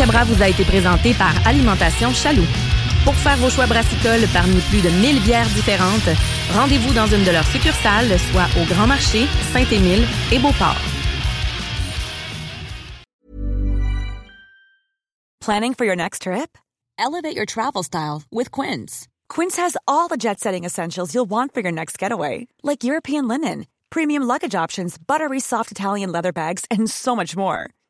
Macabra vous a été présenté par Alimentation Chaloux. Pour faire vos choix brassicoles parmi plus de 1000 bières différentes, rendez-vous dans une de leurs succursales, soit au Grand Marché, Saint-Émile et Beauport. Planning for your next trip? Elevate your travel style with Quince. Quince has all the jet setting essentials you'll want for your next getaway, like European linen, premium luggage options, buttery soft Italian leather bags, and so much more.